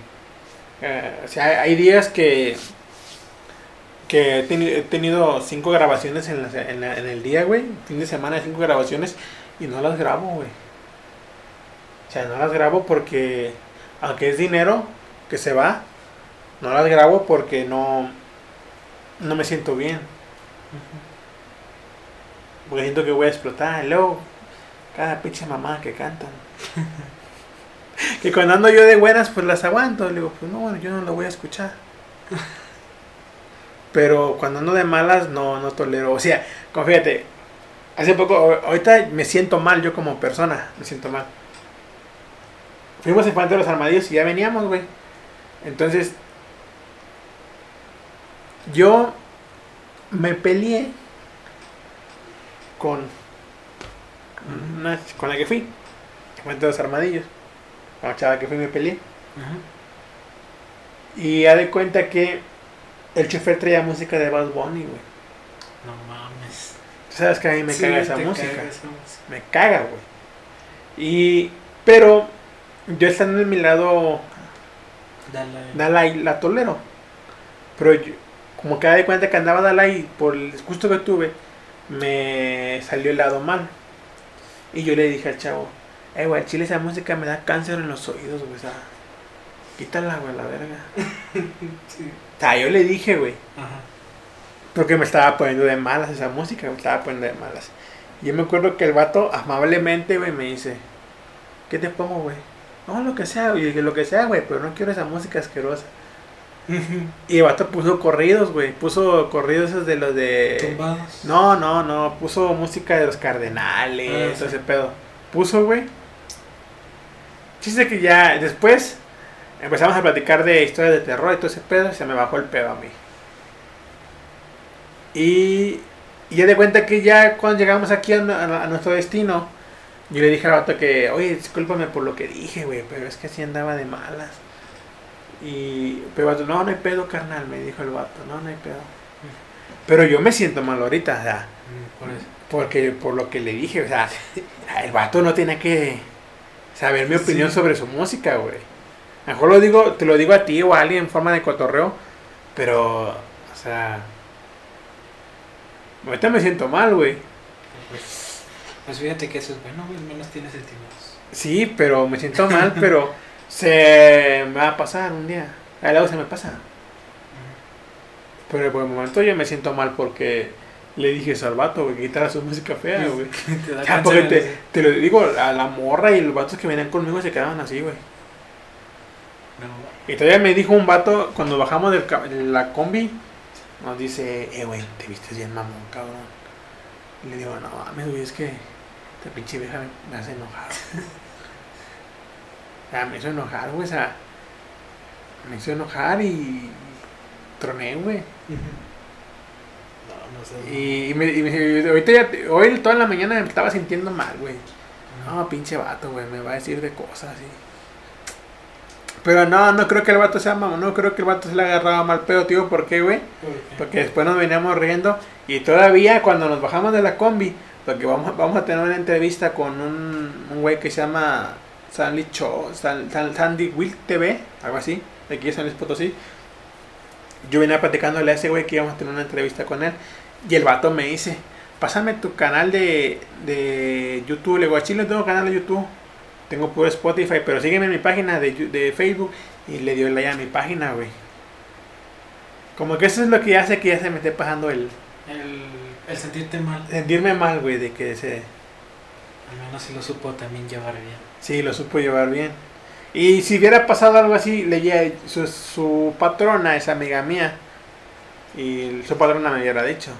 A: eh, o sea, hay días que. que he, teni- he tenido cinco grabaciones en, la- en la- en el día, güey. Fin de semana, cinco grabaciones y no las grabo, güey. O sea, no las grabo porque aunque es dinero que se va, no las grabo porque no, no me siento bien. Porque siento que voy a explotar. Luego, cada pinche mamá que cantan. (laughs) que cuando ando yo de buenas, pues las aguanto. Le digo, pues no, bueno, yo no lo voy a escuchar. (laughs) Pero cuando ando de malas, no, no tolero. O sea, como fíjate, hace poco, ahor- ahorita me siento mal yo como persona, me siento mal. Fuimos en Puente de los Armadillos y ya veníamos, güey. Entonces, yo me peleé con una, con la que fui. de los Armadillos. Con la chava que fui me peleé.
B: Ajá.
A: Y ya de cuenta que el chofer traía música de Bad Bunny, güey.
B: No mames.
A: Tú sabes que a mí me
B: Sí,
A: caga esa música.
B: caga esa música.
A: Me caga, güey. Y, pero yo estando en mi lado. Dalai la tolero. Pero yo, como que de cuenta que andaba Dalai, por el disgusto que tuve, me salió el lado mal. Y yo le dije al chavo, eh, güey, chile esa música me da cáncer en los oídos, güey, o sea, quítala, güey, la verga. (laughs)
B: Sí.
A: O sea, yo le dije, güey,
B: Ajá.
A: porque me estaba poniendo de malas esa música, me estaba poniendo de malas. Y yo me acuerdo que el vato amablemente, güey, me dice, ¿qué te pongo, güey? No, lo que sea, güey, dije, lo que sea, güey, pero no quiero esa música asquerosa. Y el vato puso corridos, güey, puso corridos esos de los de...
B: Tumbados.
A: No, no, no, puso música de los cardenales,
B: Ah,
A: todo
B: sí.
A: ese pedo. Puso, güey. Chiste que ya después empezamos a platicar de historias de terror y todo ese pedo, se me bajó el pedo a mí. Y, y ya de cuenta que ya cuando llegamos aquí a, a- a nuestro destino, yo le dije al vato que, oye, discúlpame por lo que dije, güey, pero es que así andaba de malas. Y, pero no, no hay pedo, carnal, me dijo el vato, no, no hay pedo. Pero yo me siento mal ahorita, o sea,
B: Mm, Por eso.
A: porque por lo que le dije, o sea, el vato no tiene que saber mi opinión
B: Sí.
A: sobre su música, güey. A lo mejor lo digo, te lo digo a ti o a alguien en forma de cotorreo, pero, o sea, ahorita me siento mal, güey.
B: Pues, pues fíjate que eso es bueno, güey, menos tiene sentimientos.
A: Sí, pero me siento mal, pero se me va a pasar un día. A luego se me pasa. Pero por el momento yo me siento mal porque le dije eso al vato, güey, que quitara su música fea, (laughs) güey. Ya, porque te, te lo digo, a la morra y los vatos que venían conmigo se quedaban así, güey.
B: No,
A: Y todavía me dijo un vato cuando bajamos de la combi, nos dice, eh, güey, te viste bien mamón, cabrón. Y le digo, no mames, güey, es que esta pinche vieja me, me hace enojar. (laughs) sea, me hizo enojar, güey, o sea, me hizo enojar y troné, güey.
B: no, no sé.
A: Y, y me, y me- ahorita ya, hoy toda la mañana me estaba sintiendo mal, güey. No, pinche vato, güey, me va a decir de cosas. Pero no, no creo que el vato sea mamón, no creo que el vato se le agarraba mal pedo, tío, ¿por qué, güey?
B: ¿Por qué?
A: Porque después nos veníamos riendo y todavía cuando nos bajamos de la combi, porque vamos, vamos a tener una entrevista con un, un güey que se llama Sandy Cho, San- San- Sandy Will TV, algo así, aquí de San Luis Potosí. Yo venía platicándole a ese güey que íbamos a tener una entrevista con él y el vato me dice, pásame tu canal de, de YouTube. Le digo, a Chile no tengo canal de YouTube, tengo puro Spotify, pero sígueme en mi página de, de Facebook y le dio like a mi página, güey. Como que eso es lo que hace que ya se me esté pasando el
B: El, el sentirte mal,
A: sentirme mal, güey, de que se...
B: al menos si lo supo también llevar bien.
A: Sí, lo supo llevar bien. Y si hubiera pasado algo así, leía su, su patrona, esa amiga mía, y su patrona me hubiera dicho,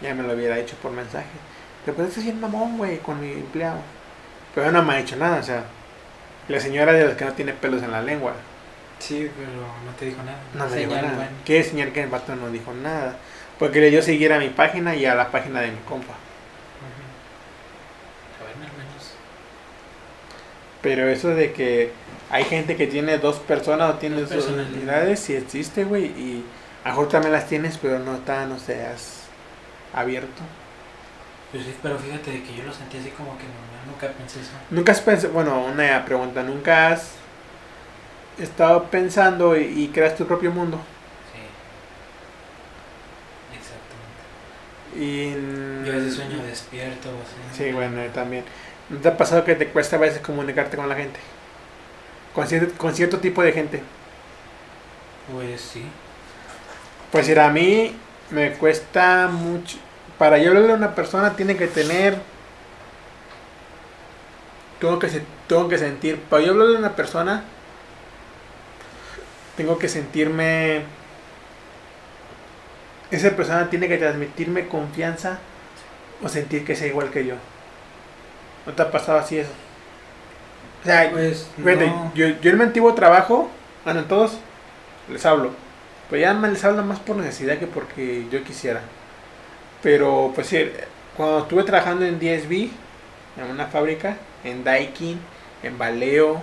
A: ya me lo hubiera dicho por mensaje. Pero pues es bien mamón, güey, con mi empleado. Pero no me ha dicho nada, o sea, la señora de las que no tiene pelos en la lengua.
B: Sí, pero no te dijo nada.
A: No me dijo nada.
B: bueno.
A: Quiere señalar que el vato no dijo nada. Porque le dio seguir a mi página y a la página de mi compa.
B: Ujú. Bueno, al menos.
A: Pero eso de que hay gente que tiene dos personas o tiene
B: Dos personalidades.
A: sí existe, güey. Y a lo mejor también las tienes, pero no tan, o seas abierto.
B: Pues sí, pero fíjate de que yo lo sentí así como que nunca pensé eso.
A: Nunca has pensado, bueno, una pregunta, ¿nunca has estado pensando y, y creas tu propio mundo?
B: Sí. Exactamente.
A: Y,
B: Yo a veces sueño despierto o así.
A: Sí, bueno, yo también. ¿No te ha pasado que te cuesta a veces comunicarte con la gente? Con cierto, con cierto tipo de gente.
B: Pues sí.
A: Pues mira, a mí me cuesta mucho. Para yo hablarle a una persona tiene que tener. Tengo que, tengo que sentir. Para yo hablarle a una persona. Tengo que sentirme. Esa persona tiene que transmitirme confianza o sentir que sea igual que yo. ¿No te ha pasado así eso? O sea,
B: Pues no.
A: yo, yo en mi antiguo trabajo, bueno, en todos les hablo. Pero ya me les hablo más por necesidad que porque yo quisiera. Pero pues sí, cuando estuve trabajando en DSB, en una fábrica, en Daikin, en Baleo,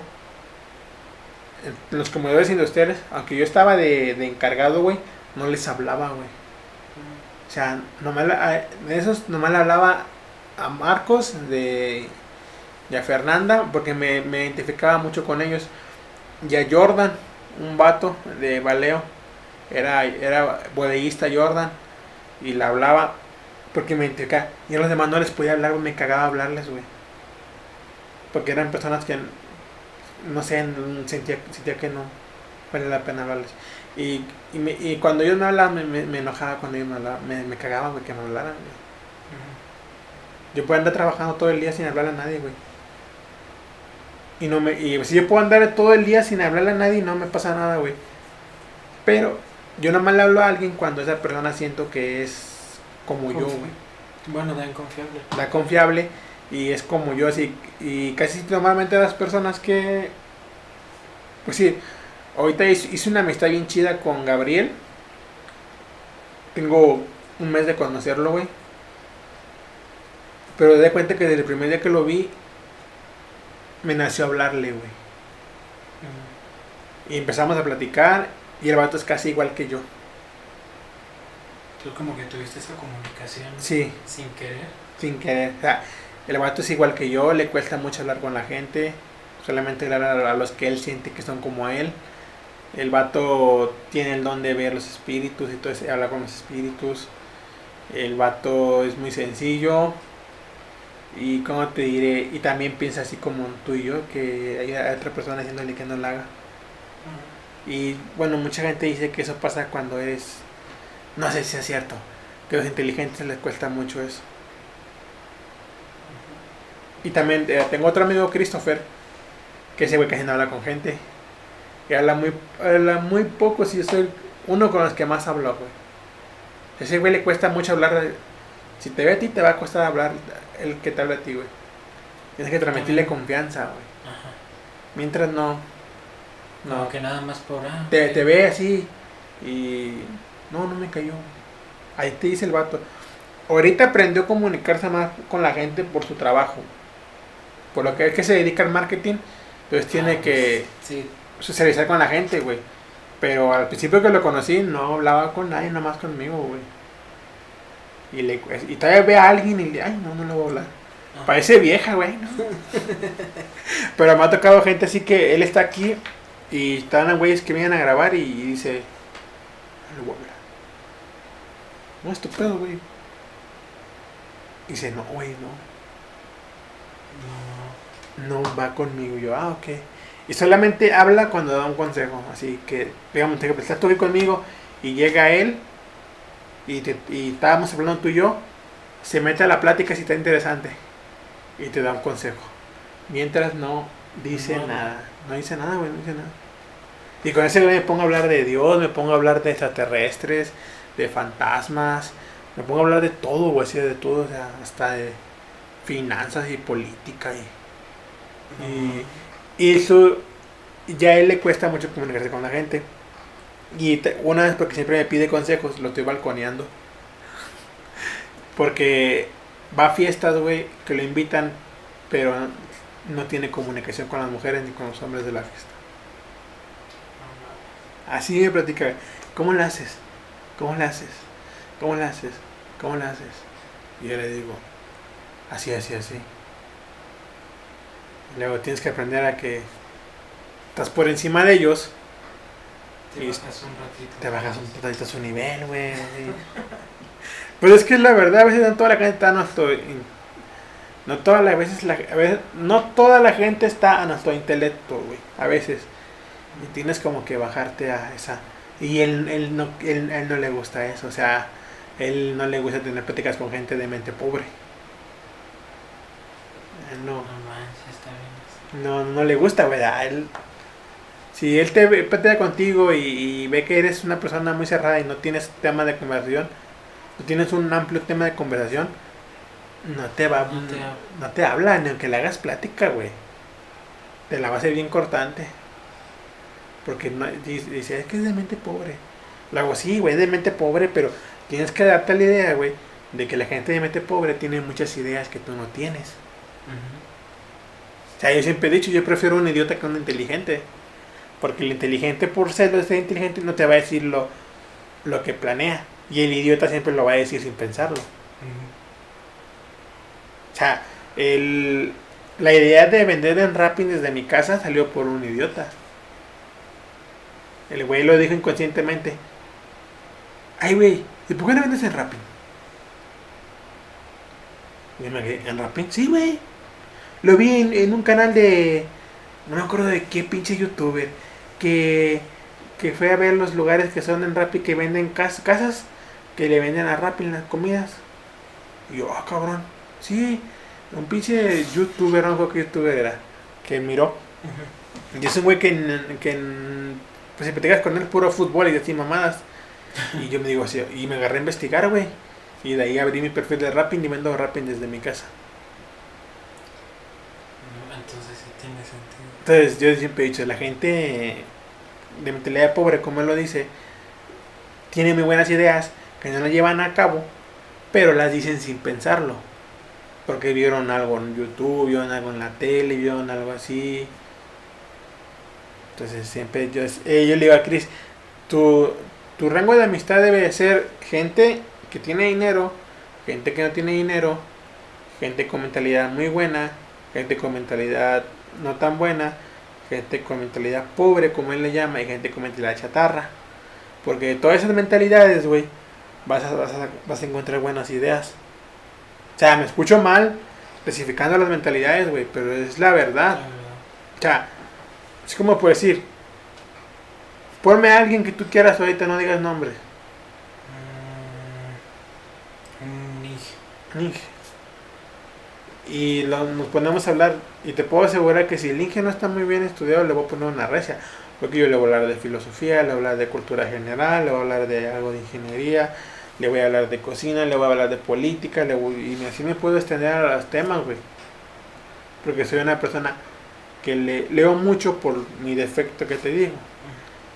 A: en los comedores industriales, aunque yo estaba de, de encargado, güey, no les hablaba, güey. O sea, nomás, la- a- de esos nomás le hablaba a Marcos de y a Fernanda, porque me, me identificaba mucho con ellos, y a Jordan, un vato de baleo, era, era bodeguista Jordan, y le hablaba porque me identificaba, y a los demás no les podía hablar, me cagaba hablarles, güey, porque eran personas que, no sé, sentía, sentía que no valía la pena hablarles. Y, y, me- y cuando ellos me hablaban, me, me, enojaba cuando ellos me hablaban, me, me cagaba, güey, que me hablaran. Yo puedo andar trabajando todo el día sin hablarle a nadie, güey. Y no me y si yo puedo andar todo el día sin hablarle a nadie no me pasa nada, güey. Pero yo nomás le hablo a alguien cuando esa persona siento que es como yo, güey.
B: Bueno, también confiable.
A: Da confiable y es como yo así y casi normalmente las personas que pues sí, ahorita hice una amistad bien chida con Gabriel. Tengo un mes de conocerlo, güey. Pero de cuenta que desde el primer día que lo vi, me nació hablarle, güey. Y empezamos a platicar y el vato es casi igual que yo.
B: Tú como que tuviste esa comunicación
A: Sí,
B: sin querer.
A: sin querer. O sea, el vato es igual que yo, le cuesta mucho hablar con la gente. Solamente hablar a los que él siente que son como él. El vato tiene el don de ver los espíritus y todo eso, habla con los espíritus. El vato es muy sencillo. Y como te diré, y también piensa así como tú y yo, que hay otra persona haciéndole que no la haga. Y bueno, mucha gente dice que eso pasa cuando eres, no sé si es cierto, que a los inteligentes les cuesta mucho eso. Y también eh, tengo otro amigo, Christopher, que ese güey casi no habla con gente. Y habla muy, habla muy poco, si yo soy uno con los que más hablo, güey. Ese güey le cuesta mucho hablar. si te ve a ti, te va a costar hablar el que te habla a ti, güey. Tienes que transmitirle confianza, güey.
B: Ajá.
A: Mientras no.
B: No, que nada más por ah,
A: te, te ve así y no, no me cayó. Ahí te dice el vato. Ahorita aprendió a comunicarse más con la gente por su trabajo. Por lo que es que se dedica al marketing, entonces tiene
B: Ah,
A: que
B: Sí,
A: socializar con la gente, güey. Pero al principio que lo conocí no hablaba con nadie, nada más conmigo, güey. Y, le, y todavía ve a alguien y le, ay, no, no le voy a hablar.
B: Ajá.
A: Parece vieja, güey. ¿no? (laughs) Pero me ha tocado gente así que él está aquí y están güeyes que vienen a grabar y dice, no le voy a hablar. No, es tu pedo, güey. Dice, no, güey, no.
B: no.
A: No va conmigo. Y yo, ah, ok. Y solamente habla cuando da un consejo. Así que, digamos, te- estás tú aquí conmigo y llega él y, te- y estábamos hablando tú y yo. Se mete a la plática si está interesante y te da un consejo. Mientras no dice
B: No.
A: nada. No dice nada, güey, no dice nada. Y con ese güey me pongo a hablar de Dios, me pongo a hablar de extraterrestres, de fantasmas, me pongo a hablar de todo, güey, así de todo, o sea, hasta de finanzas y política y, y eso ya a él le cuesta mucho comunicarse con la gente. Y te- una vez porque siempre me pide consejos, lo estoy balconeando. Porque va a fiestas, güey, que lo invitan, pero no tiene comunicación con las mujeres ni con los hombres de la fiesta. Así me platica, ¿cómo le haces? ¿Cómo le haces? ¿Cómo le haces? ¿Cómo le haces? Y yo le digo, así, así, así. Luego tienes que aprender a que estás por encima de ellos,
B: Te bajas un ratito.
A: te bajas un ratito a su nivel, güey. (laughs) Pero es que la verdad, a veces no toda la gente está a nuestro. No todas las veces, la, a veces, no toda la gente está a nuestro intelecto, güey. A veces. Y tienes como que bajarte a esa. Y él, él, no, él, él no le gusta eso, o sea, él no le gusta tener pláticas con gente de mente pobre. Él no.
B: No manches, está bien.
A: No, no le gusta, ¿verdad? Él, si él te platica contigo y, y ve que eres una persona muy cerrada y no tienes tema de conversación, no tienes un amplio tema de conversación, no te va
B: No te habla.
A: no te habla, ni aunque le hagas plática, güey. Te la va a hacer bien cortante. Porque no, dice, es que es de mente pobre. Luego, sí, güey, es de mente pobre, pero tienes que darte la idea, güey, de que la gente de mente pobre tiene muchas ideas que tú no tienes. O sea, yo siempre he dicho, yo prefiero un idiota que un inteligente. Porque el inteligente, por ser, ser inteligente, no te va a decir lo, lo que planea. Y el idiota siempre lo va a decir sin pensarlo. O sea, el, La idea de vender en Rapping desde mi casa salió por un idiota. El güey lo dijo inconscientemente. Ay, güey, ¿y por qué no vendes en Rapping? Y me quedé, ¿en Rapping? Sí, güey. Lo vi en, en un canal de... No me acuerdo de qué pinche youtuber. Que, que fue a ver los lugares que son en Rappi que venden cas- casas. Que le venden a Rappi las comidas. Y yo, ah, cabrón. Sí, un pinche youtuber, no sé qué youtuber era. Que miró. Y es un güey que, en- que en- pues si platicas con él puro fútbol y así mamadas. Y yo me digo así, y me agarré a investigar, güey. Y de ahí abrí mi perfil de Rapping y vendo Rapping desde mi casa.
B: Entonces sí tiene sentido.
A: Entonces yo siempre he dicho, la gente de mentalidad pobre, como él lo dice, tiene muy buenas ideas que no las llevan a cabo, pero las dicen sin pensarlo. Porque vieron algo en YouTube, vieron algo en la tele, vieron algo así. Entonces siempre yo, eh, yo le digo a Chris, tu, tu rango de amistad debe de ser gente que tiene dinero, gente que no tiene dinero, gente con mentalidad muy buena, gente con mentalidad no tan buena, gente con mentalidad pobre, como él le llama, y gente con mentalidad chatarra. Porque de todas esas mentalidades, güey, vas a, vas, a, vas a encontrar buenas ideas. O sea, me escucho mal especificando las mentalidades, güey, pero es la verdad. O sea, es como puedo decir, ponme a alguien que tú quieras ahorita, no digas nombre.
B: Mm.
A: Y lo- nos ponemos a hablar, y te puedo asegurar que si el Inge no está muy bien estudiado, le voy a poner una recia. Porque yo le voy a hablar de filosofía, le voy a hablar de cultura general, le voy a hablar de algo de ingeniería, le voy a hablar de cocina, le voy a hablar de política, le voy- y así me puedo extender a los temas, güey. Porque soy una persona que le, leo mucho por mi defecto que te digo.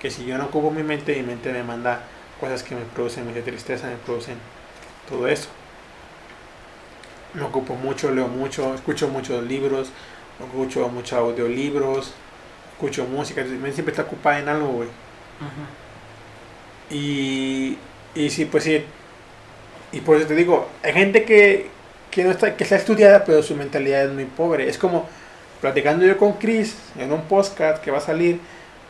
A: Que si yo no ocupo mi mente, mi mente me manda cosas que me producen mucha tristeza, me producen todo eso. Me ocupo mucho, leo mucho, escucho muchos libros, escucho muchos audiolibros, escucho música, siempre está ocupada en algo, güey. Y, y sí, pues sí. Y por eso te digo, hay gente que, que no está, que está estudiada, pero su mentalidad es muy pobre. Es como platicando yo con Chris en un podcast que va a salir,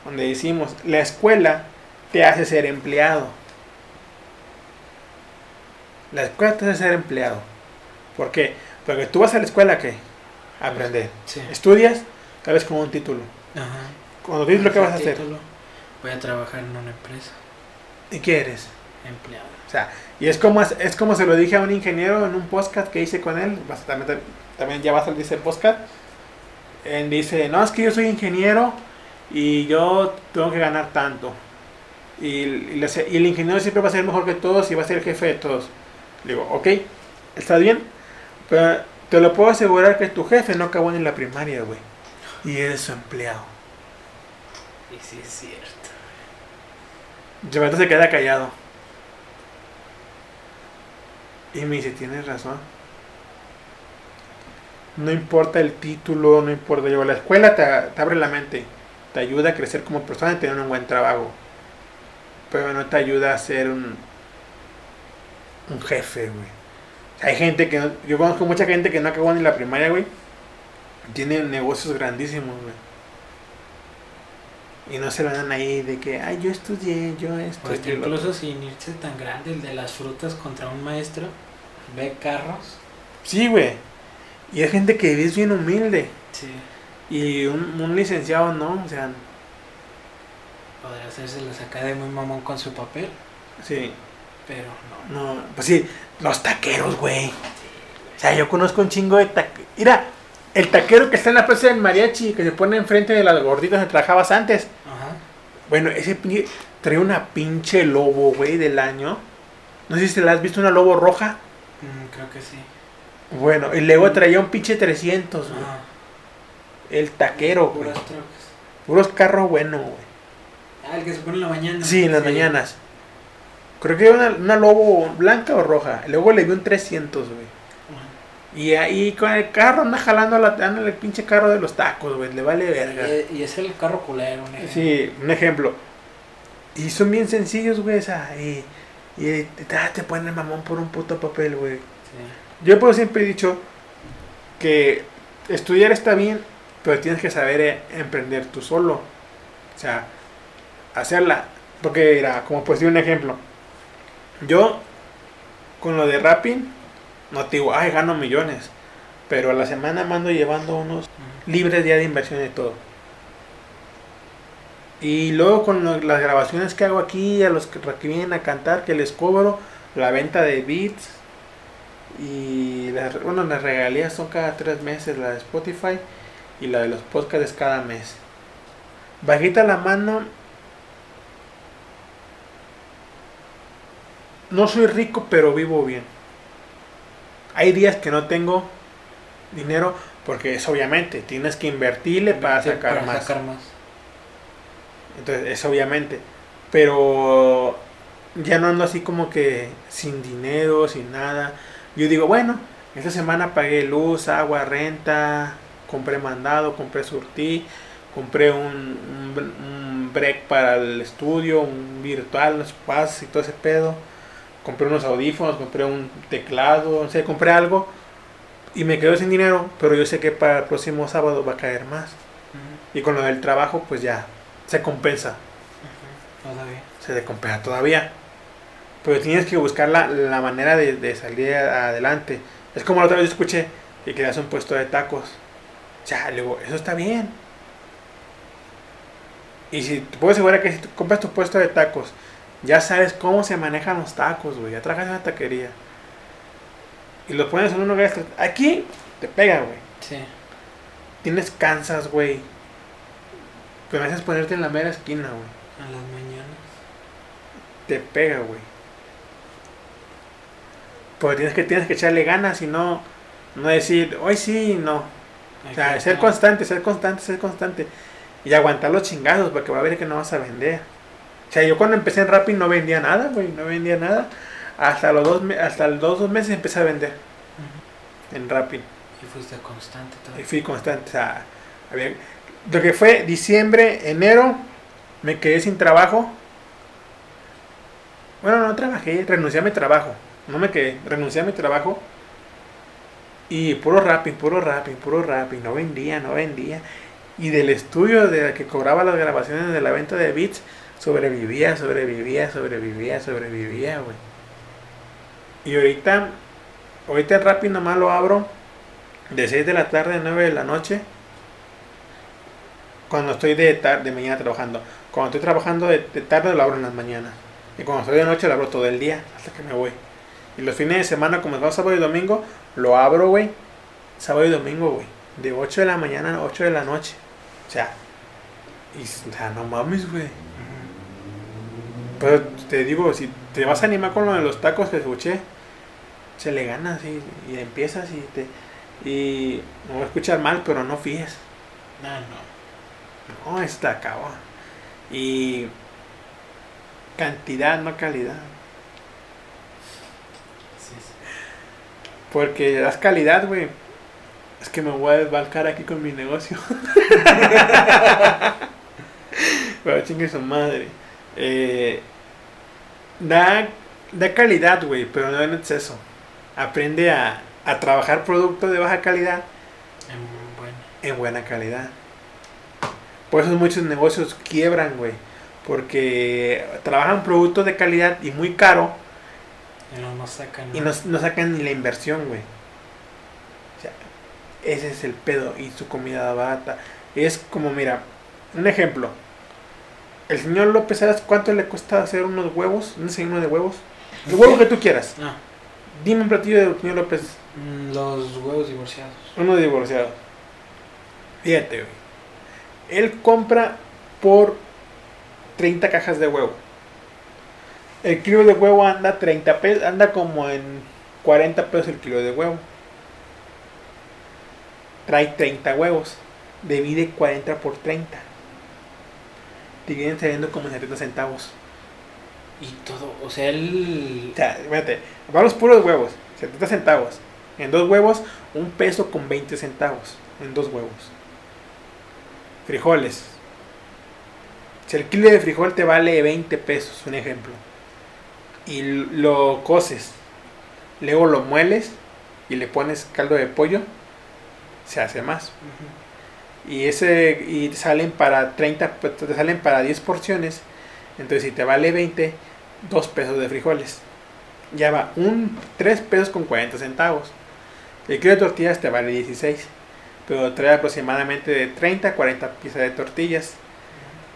A: donde decimos, la escuela te hace ser empleado. La escuela te hace ser empleado. ¿Por qué? Porque tú vas a la escuela. A aprender.
B: Sí.
A: Estudias, tal vez con un título.
B: Ajá.
A: Cuando tienes lo que vas a hacer.
B: Título, Voy a trabajar en una empresa.
A: ¿Y qué eres?
B: Empleado.
A: O sea, y es como, es como se lo dije a un ingeniero en un podcast que hice con él, también, también ya va a salir ese podcast. Él dice, no, es que yo soy ingeniero y yo tengo que ganar tanto. Y, y le sé- y el ingeniero siempre va a ser mejor que todos y va a ser el jefe de todos. Le digo, ok, está bien, pero te lo puedo asegurar que tu jefe no acabó ni la primaria, güey. Y eres su empleado.
B: Y sí es cierto.
A: Giovanni se queda callado. Y me dice, tienes razón. No importa el título, no importa yo. La escuela te, te abre la mente, te ayuda a crecer como persona y tener un buen trabajo. Pero no te ayuda a ser un, un jefe, güey. Hay gente que no- yo conozco mucha gente que no acabó ni la primaria, güey. Tiene negocios grandísimos, güey. Y no se lo dan ahí de que, ay, yo estudié, yo esto.
B: Pues
A: esto y lo otro".
B: incluso sin irse tan grande, el de las frutas contra un maestro, ve carros.
A: Sí, güey. Y hay gente que es bien humilde.
B: Sí.
A: Y un, un licenciado no, o sea,
B: Podría hacerse la sacada de muy mamón con su papel,
A: sí.
B: pero no.
A: No, pues sí, los taqueros, güey. O sea, yo conozco un chingo de taqueros. Mira, el taquero que está en la plaza del mariachi, que se pone enfrente de las gorditas que trabajabas antes.
B: Ajá.
A: Bueno, ese pinche trae una pinche lobo, güey, del año. No sé si la has visto, una lobo roja.
B: Mm, creo que sí.
A: Bueno, y luego traía un pinche 300, güey.
B: Ajá.
A: El taquero, güey.
B: Puras trocas.
A: Puros carros buenos, güey.
B: Ah, el que se pone en la mañana.
A: Sí, en las mañanas. Creo que era una, una lobo blanca o roja. Luego le vi un 300, güey. Y ahí con el carro anda jalando la, anda el pinche carro de los tacos, güey. Le vale verga.
B: Y, y es el carro culero, un ejemplo.
A: Sí, un ejemplo. Y son bien sencillos, güey. O sea, y, y te, ah, te ponen mamón por un puto papel, güey.
B: Sí.
A: Yo por siempre he dicho que estudiar está bien, pero tienes que saber eh, emprender tú solo. O sea, hacerla. Porque era, como pues un ejemplo. Yo, con lo de rapping, no te digo, ay, gano millones. Pero a la semana me ando llevando unos libres ya de inversión y todo. Y luego con lo- las grabaciones que hago aquí, a los que, que vienen a cantar, que les cobro la venta de beats. Y las, bueno, las regalías son cada tres meses, la de Spotify y la de los podcasts cada mes. Bajita la mano. No soy rico, pero vivo bien. Hay días que no tengo dinero porque es obviamente, tienes que invertirle para sacar
B: para
A: más.
B: sacar más.
A: Entonces, es obviamente. Pero ya no ando así como que sin dinero, sin nada. Yo digo, bueno, esta semana pagué luz, agua, renta, compré mandado, compré surtí, compré un, un, un break para el estudio, un virtual, unos pases y todo ese pedo. Compré unos audífonos, compré un teclado, no sé, compré algo y me quedo sin dinero, pero yo sé que para el próximo sábado va a caer más. Y con lo del trabajo, pues ya se compensa
B: Todavía.
A: se decompensa todavía. Pero tienes que buscar la, la manera de, de salir a- adelante. Es como la otra vez escuché que querías un puesto de tacos. Ya, luego, eso está bien. Y si te puedo asegurar que si tú compras tu puesto de tacos, ya sabes cómo se manejan los tacos, güey. Ya trabajas en una taquería. Y los pones en un lugar. Aquí te pega, güey.
B: Sí.
A: Tienes cansas, güey. Pero me haces ponerte en la mera esquina, güey.
B: A las mañanas.
A: te pega, güey. Porque tienes que, tienes que echarle ganas y no, no decir, hoy sí y no. O sea, ser constante, ser constante, ser constante. Y aguantar los chingazos porque va a ver que no vas a vender. O sea, yo cuando empecé en Rappi no vendía nada, güey, no vendía nada. Hasta los dos, hasta los dos meses empecé a vender en Rappi.
B: Y fuiste constante todo.
A: Y fui constante. O sea, había- lo que fue diciembre, enero, me quedé sin trabajo. Bueno, no trabajé, renuncié a mi trabajo. No me quedé, renuncié a mi trabajo. Y puro rapping, puro rapping, puro rapping. No vendía, no vendía. Y del estudio de la que cobraba las grabaciones de la venta de beats, sobrevivía, sobrevivía, sobrevivía, sobrevivía, güey. Y ahorita, ahorita rapping nomás lo abro de 6 de la tarde a 9 de la noche. Cuando estoy de tarde, de mañana trabajando. Cuando estoy trabajando de, de tarde lo abro en las mañanas. Y cuando estoy de noche lo abro todo el día hasta que me voy. Y los fines de semana, como es sábado y domingo, lo abro, güey. Sábado y domingo, güey. De 8 de la mañana a 8 de la noche. O sea, y, o sea, no mames, güey. Pero te digo, si te vas a animar con lo de los tacos que escuché, se le ganas y, y empiezas y te. Y no voy a escuchar mal, pero no fíes.
B: No, no.
A: No, está acaba. Y cantidad, no calidad.
B: Sí, sí.
A: Porque das calidad, güey. Es que me voy a desbalcar aquí con mi negocio. (laughs) Pero chingue su madre. Eh, da, da calidad, güey, pero no en exceso. Aprende a, a trabajar producto de baja calidad
B: Em, bueno.
A: en buena calidad. Por eso muchos negocios quiebran, güey. Porque trabajan productos de calidad y muy caro
B: Y no nos sacan.
A: y no, no sacan ni la inversión, güey. O sea, ese es el pedo. Y su comida barata. Es como, mira, un ejemplo. El señor López, ¿sabes cuánto le cuesta hacer unos huevos? Un desayuno de huevos. El huevo que tú quieras.
B: No.
A: Dime un platillo del señor López.
B: Mm, Los huevos divorciados.
A: Uno divorciado. Fíjate, güey. Él compra por 30 cajas de huevo. El kilo de huevo anda 30 pesos, anda como en 40 pesos el kilo de huevo. Trae 30 huevos. Divide 40 por 30. Te vienen saliendo como 70 centavos.
B: Y todo. O sea, él.
A: O sea, fíjate, van los puros huevos, 70 centavos. En dos huevos, un peso con 20 centavos. En dos huevos. Frijoles. Si el kilo de frijol te vale 20 pesos, un ejemplo. Y lo coces. Luego lo mueles y le pones caldo de pollo. se hace más.
B: Ujú.
A: Y ese y te salen para 30, pues, te salen para 10 porciones. Entonces si te vale 20, 2 pesos de frijoles. Ya va, un 3 pesos con 40 centavos. El kilo de tortillas te vale 16. Pero trae aproximadamente de 30 a 40 piezas de tortillas.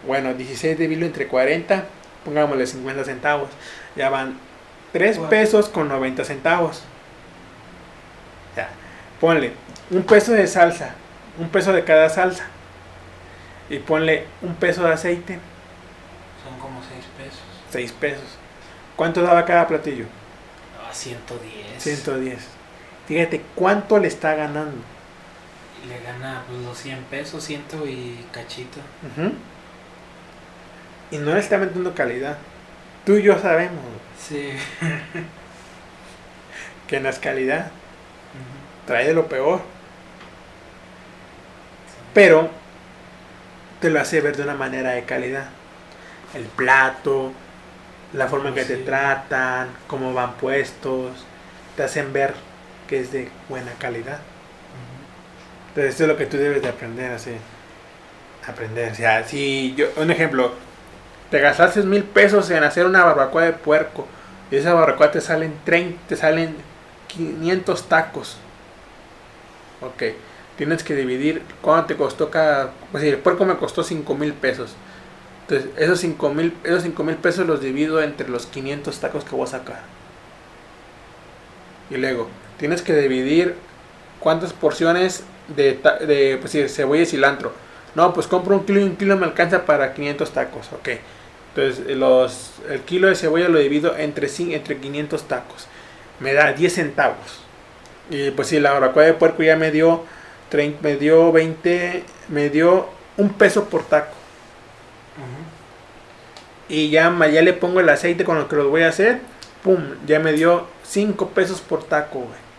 A: Bueno, 16 dividido entre 40, pongámosle 50 centavos. Ya van 3
B: Wow.
A: pesos con 90 centavos. Ya, ponle un peso de salsa, un peso de cada salsa. Y ponle un peso de aceite,
B: Son como 6 pesos.
A: 6 pesos. ¿Cuánto daba cada platillo?
B: Ah, 110.
A: 110. Fíjate cuánto le está ganando.
B: Le gana pues los 100 pesos, ciento y cachito.
A: Y no le está metiendo calidad. Tú y yo sabemos
B: Sí. (laughs)
A: que no es calidad. Trae de lo peor. Pero te lo hace ver de una manera de calidad. El plato, la forma en que te tratan, cómo van puestos, te hacen ver que es de buena calidad. Entonces esto es lo que tú debes de aprender así. Aprender. O sea, si yo, un ejemplo, te gastaste mil pesos en hacer una barbacoa de puerco y esa barbacoa te salen 30, te salen 500 tacos. Ok, tienes que dividir cuánto te costó cada. Pues si el puerco me costó 5 mil pesos. Entonces, esos 5 mil esos cinco mil pesos los divido entre los 500 tacos que voy a sacar. Y luego, tienes que dividir cuántas porciones de, de pues, sí, cebolla y cilantro. No, pues compro un kilo y un kilo me alcanza para 500 tacos. Ok. Entonces, los, el kilo de cebolla lo divido entre, entre 500 tacos. Me da 10 centavos. Y pues sí, la barbacoa de puerco ya me dio, 30 me dio 20, me dio un peso por taco.
B: Ujú.
A: Y ya, ya le pongo el aceite con lo que los voy a hacer. Pum, ya me dio 5 pesos por taco, güey.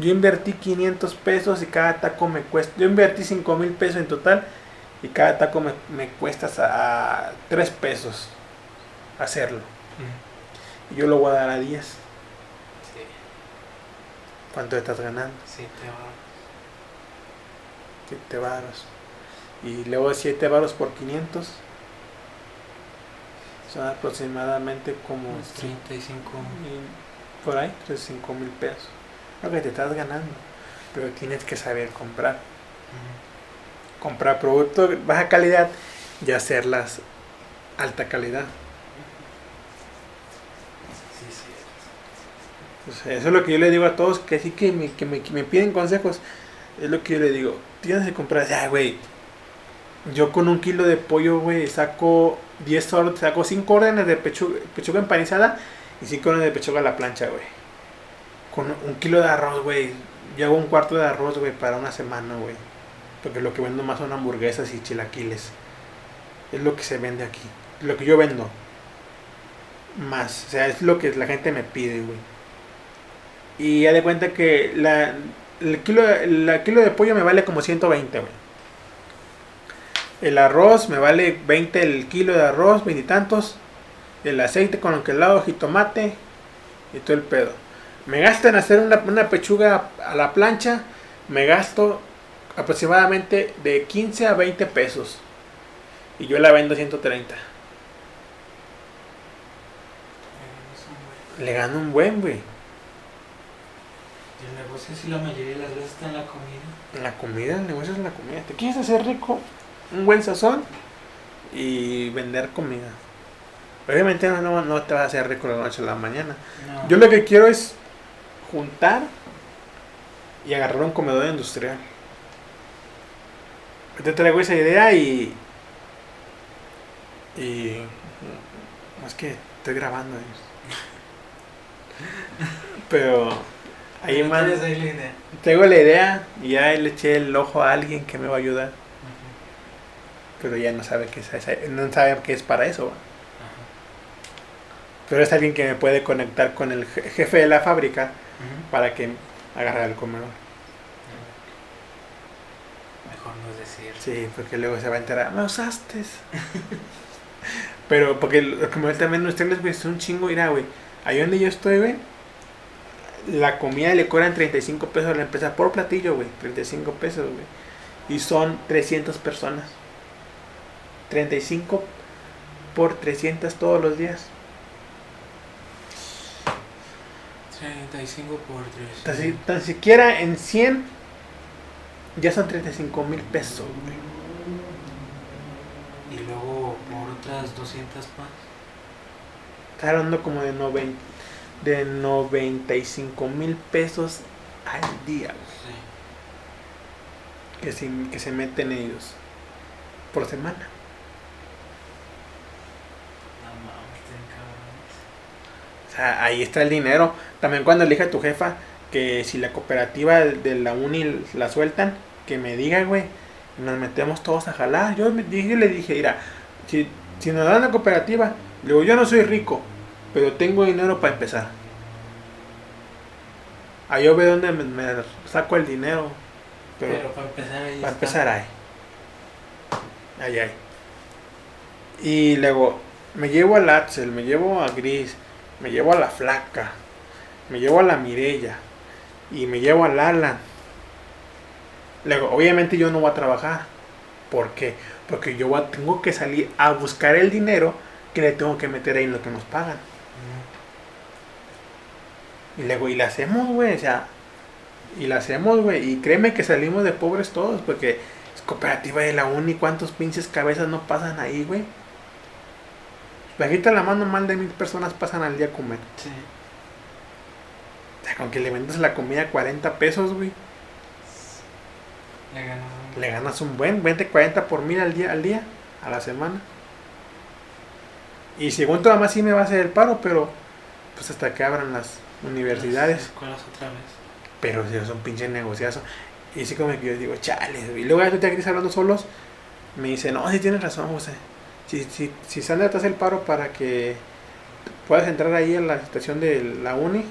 A: Yo invertí 500 pesos y cada taco me cuesta. Yo invertí 5 mil pesos en total y cada taco me, me cuesta a 3 pesos hacerlo.
B: Ujú.
A: Y yo lo voy a dar a 10.
B: Sí,
A: ¿Cuánto estás ganando?
B: sí, te va.
A: 7 varos. Y luego 7 varos por 500. Son aproximadamente como
B: Unos 35.
A: Y por ahí, 5 mil pesos. Lo que te estás ganando. Pero tienes que saber comprar. Comprar productos de baja calidad y hacerlas alta calidad. Pues eso es lo que yo le digo a todos que sí que me, que me, que me piden consejos. Es lo que yo le digo. Tienes que comprar. Ya, güey. Yo con un kilo de pollo, güey, saco 10 órdenes, saco 5 órdenes de pechuga, pechuga empanizada y 5 órdenes de pechuga a la plancha, güey. Con un kilo de arroz, güey. Yo hago un cuarto de arroz, güey, para una semana, güey. Porque lo que vendo más son hamburguesas y chilaquiles. Es lo que se vende aquí. Lo que yo vendo. Más. O sea, es lo que la gente me pide, güey. Y ya de cuenta que la, el, kilo, el kilo de pollo me vale como 120, güey. El arroz me vale 20 el kilo de arroz, veintitantos. El aceite con lo que lado, jitomate y todo el pedo. Me gasto en hacer una, una pechuga a la plancha, me gasto aproximadamente de 15 a 20 pesos. Y yo la vendo 130. Le gano un buen, güey.
B: El negocio sí la mayoría de las veces está en la comida.
A: En la comida, el negocio es en la comida. Te quieres hacer rico, un buen sazón y vender comida. Obviamente no, no, te vas a hacer rico la noche a la mañana.
B: No.
A: Yo lo que quiero es juntar y agarrar un comedor industrial. Te traigo esa idea y. Y. Es que estoy grabando. (laughs) Pero. Ahí más.
B: tienes ahí la idea.
A: Tengo la idea y ya le eché el ojo a alguien que me va a ayudar. Pero ya no sabe que es, no sabe que es para eso. Pero es alguien que me puede conectar con el je- jefe de la fábrica para que agarre el comedor.
B: Mejor no decir.
A: Sí, porque luego se va a enterar, me usaste. (laughs) Pero porque lo- como también ustedes güey, es un chingo, irá, güey. Ahí donde yo estoy, güey, la comida le cobran 35 pesos a la empresa por platillo, güey. 35 pesos, güey. Y son 300 personas. 35 por 300 todos los días.
B: 35 por 3.
A: Tan, si- tan siquiera en 100 ya son 35 mil pesos, güey.
B: Y luego por otras 200 más.
A: Está hablando como de, noven- de 95 mil pesos al día
B: Sí.
A: que se, que se meten ellos por semana. O sea, ahí está el dinero. También cuando elija tu jefa que si la cooperativa de la uni la sueltan, que me diga, güey, nos metemos todos a jalar. Yo me dije, le dije, mira, si, si nos dan la cooperativa, le digo, yo no soy rico, pero tengo dinero para empezar. Ahí yo veo dónde me, me saco el dinero. Pero,
B: Pero, para empezar ahí.
A: para
B: está.
A: empezar ahí. Ahí, ahí. Y luego me llevo al Axel, me llevo a Gris, me llevo a la Flaca, me llevo a la Mirella y me llevo al Alan. Luego, obviamente yo no voy a trabajar. ¿Por qué? Porque yo tengo que salir a buscar el dinero que le tengo que meter ahí en lo que nos pagan. Y luego, y la hacemos, güey, o sea, y la hacemos, güey, y créeme que salimos de pobres todos, porque es cooperativa de la uni, ¿cuántos pinches cabezas no pasan ahí, güey? Bajita la mano, más de mil personas pasan al día a comer.
B: Sí.
A: O sea, con que le vendas la comida a 40 pesos, güey,
B: Le ganó.
A: le ganas un buen, 20, 40 por mil al día, al día, a la semana. Y según tu mamá sí me va a hacer el paro, pero pues hasta que abran las universidades.
B: Las vez.
A: Pero si es un pinche negociazo. Y así como que yo digo, chale. Y luego ya tú te Gris hablando solos. Me dice, no, sí tienes razón, José. Si, si, si Sandra te hace el paro para que puedas entrar ahí en la estación de la uni,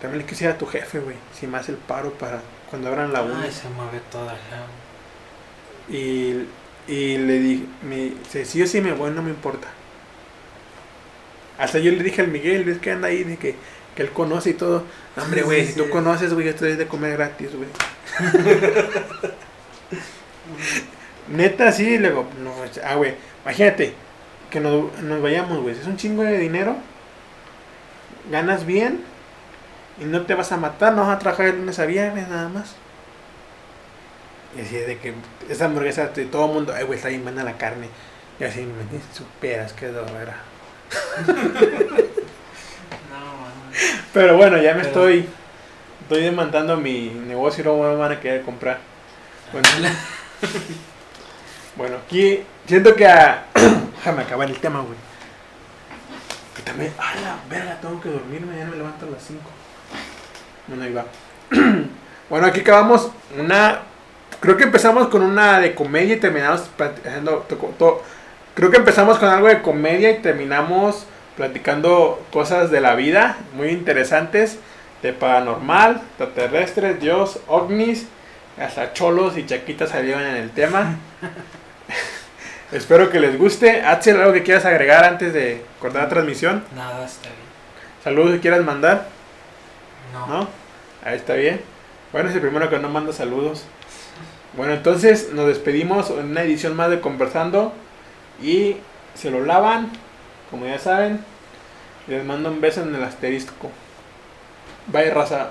A: también le quisiera a tu jefe, güey. Si me hace el paro para cuando abran la uni.
B: Ay, se mueve toda la.
A: Y, y le dije, me dice, sí o sí me voy, no me importa. Hasta yo le dije al Miguel, ves que anda ahí, de que, que él conoce y todo. Hombre, güey,
B: sí,
A: si tú conoces, güey, yo te doy de comer gratis, güey. (laughs) Neta, sí, luego, no, ah, güey, imagínate que nos, nos vayamos, güey. Es un chingo de dinero, ganas bien y no te vas a matar, no vas a trabajar de lunes a viernes nada más. Y así de que esa hamburguesa, de todo el mundo, ay, güey, está bien buena la carne. Y así, me superas, qué dorera. (laughs) (laughs) Pero bueno, ya me
B: Pero-
A: estoy, estoy demandando mi negocio y luego me van a querer comprar. Bueno, (laughs) bueno, aquí siento que a... (coughs) Déjame acabar el tema, güey. Que también, a la verga, tengo que dormirme, ya no me levanto a las 5. Bueno, ahí va. (coughs) bueno, aquí acabamos una... Creo que empezamos con una de comedia y terminamos to- to- creo que empezamos con algo de comedia y terminamos platicando cosas de la vida muy interesantes, de paranormal, extraterrestres, Dios, ovnis, hasta cholos y chaquitas salieron en el tema. (laughs) Espero que les guste. Axel, ¿algo que quieras agregar antes de cortar la transmisión?
B: Nada, está bien.
A: Saludos que quieras mandar,
B: No.
A: ¿no? Ahí está bien. Bueno, es el primero que no manda saludos. Bueno, entonces nos despedimos en una edición más de Conversando y se lo lavan, como ya saben. Les mando un beso en el asterisco. Bye, raza.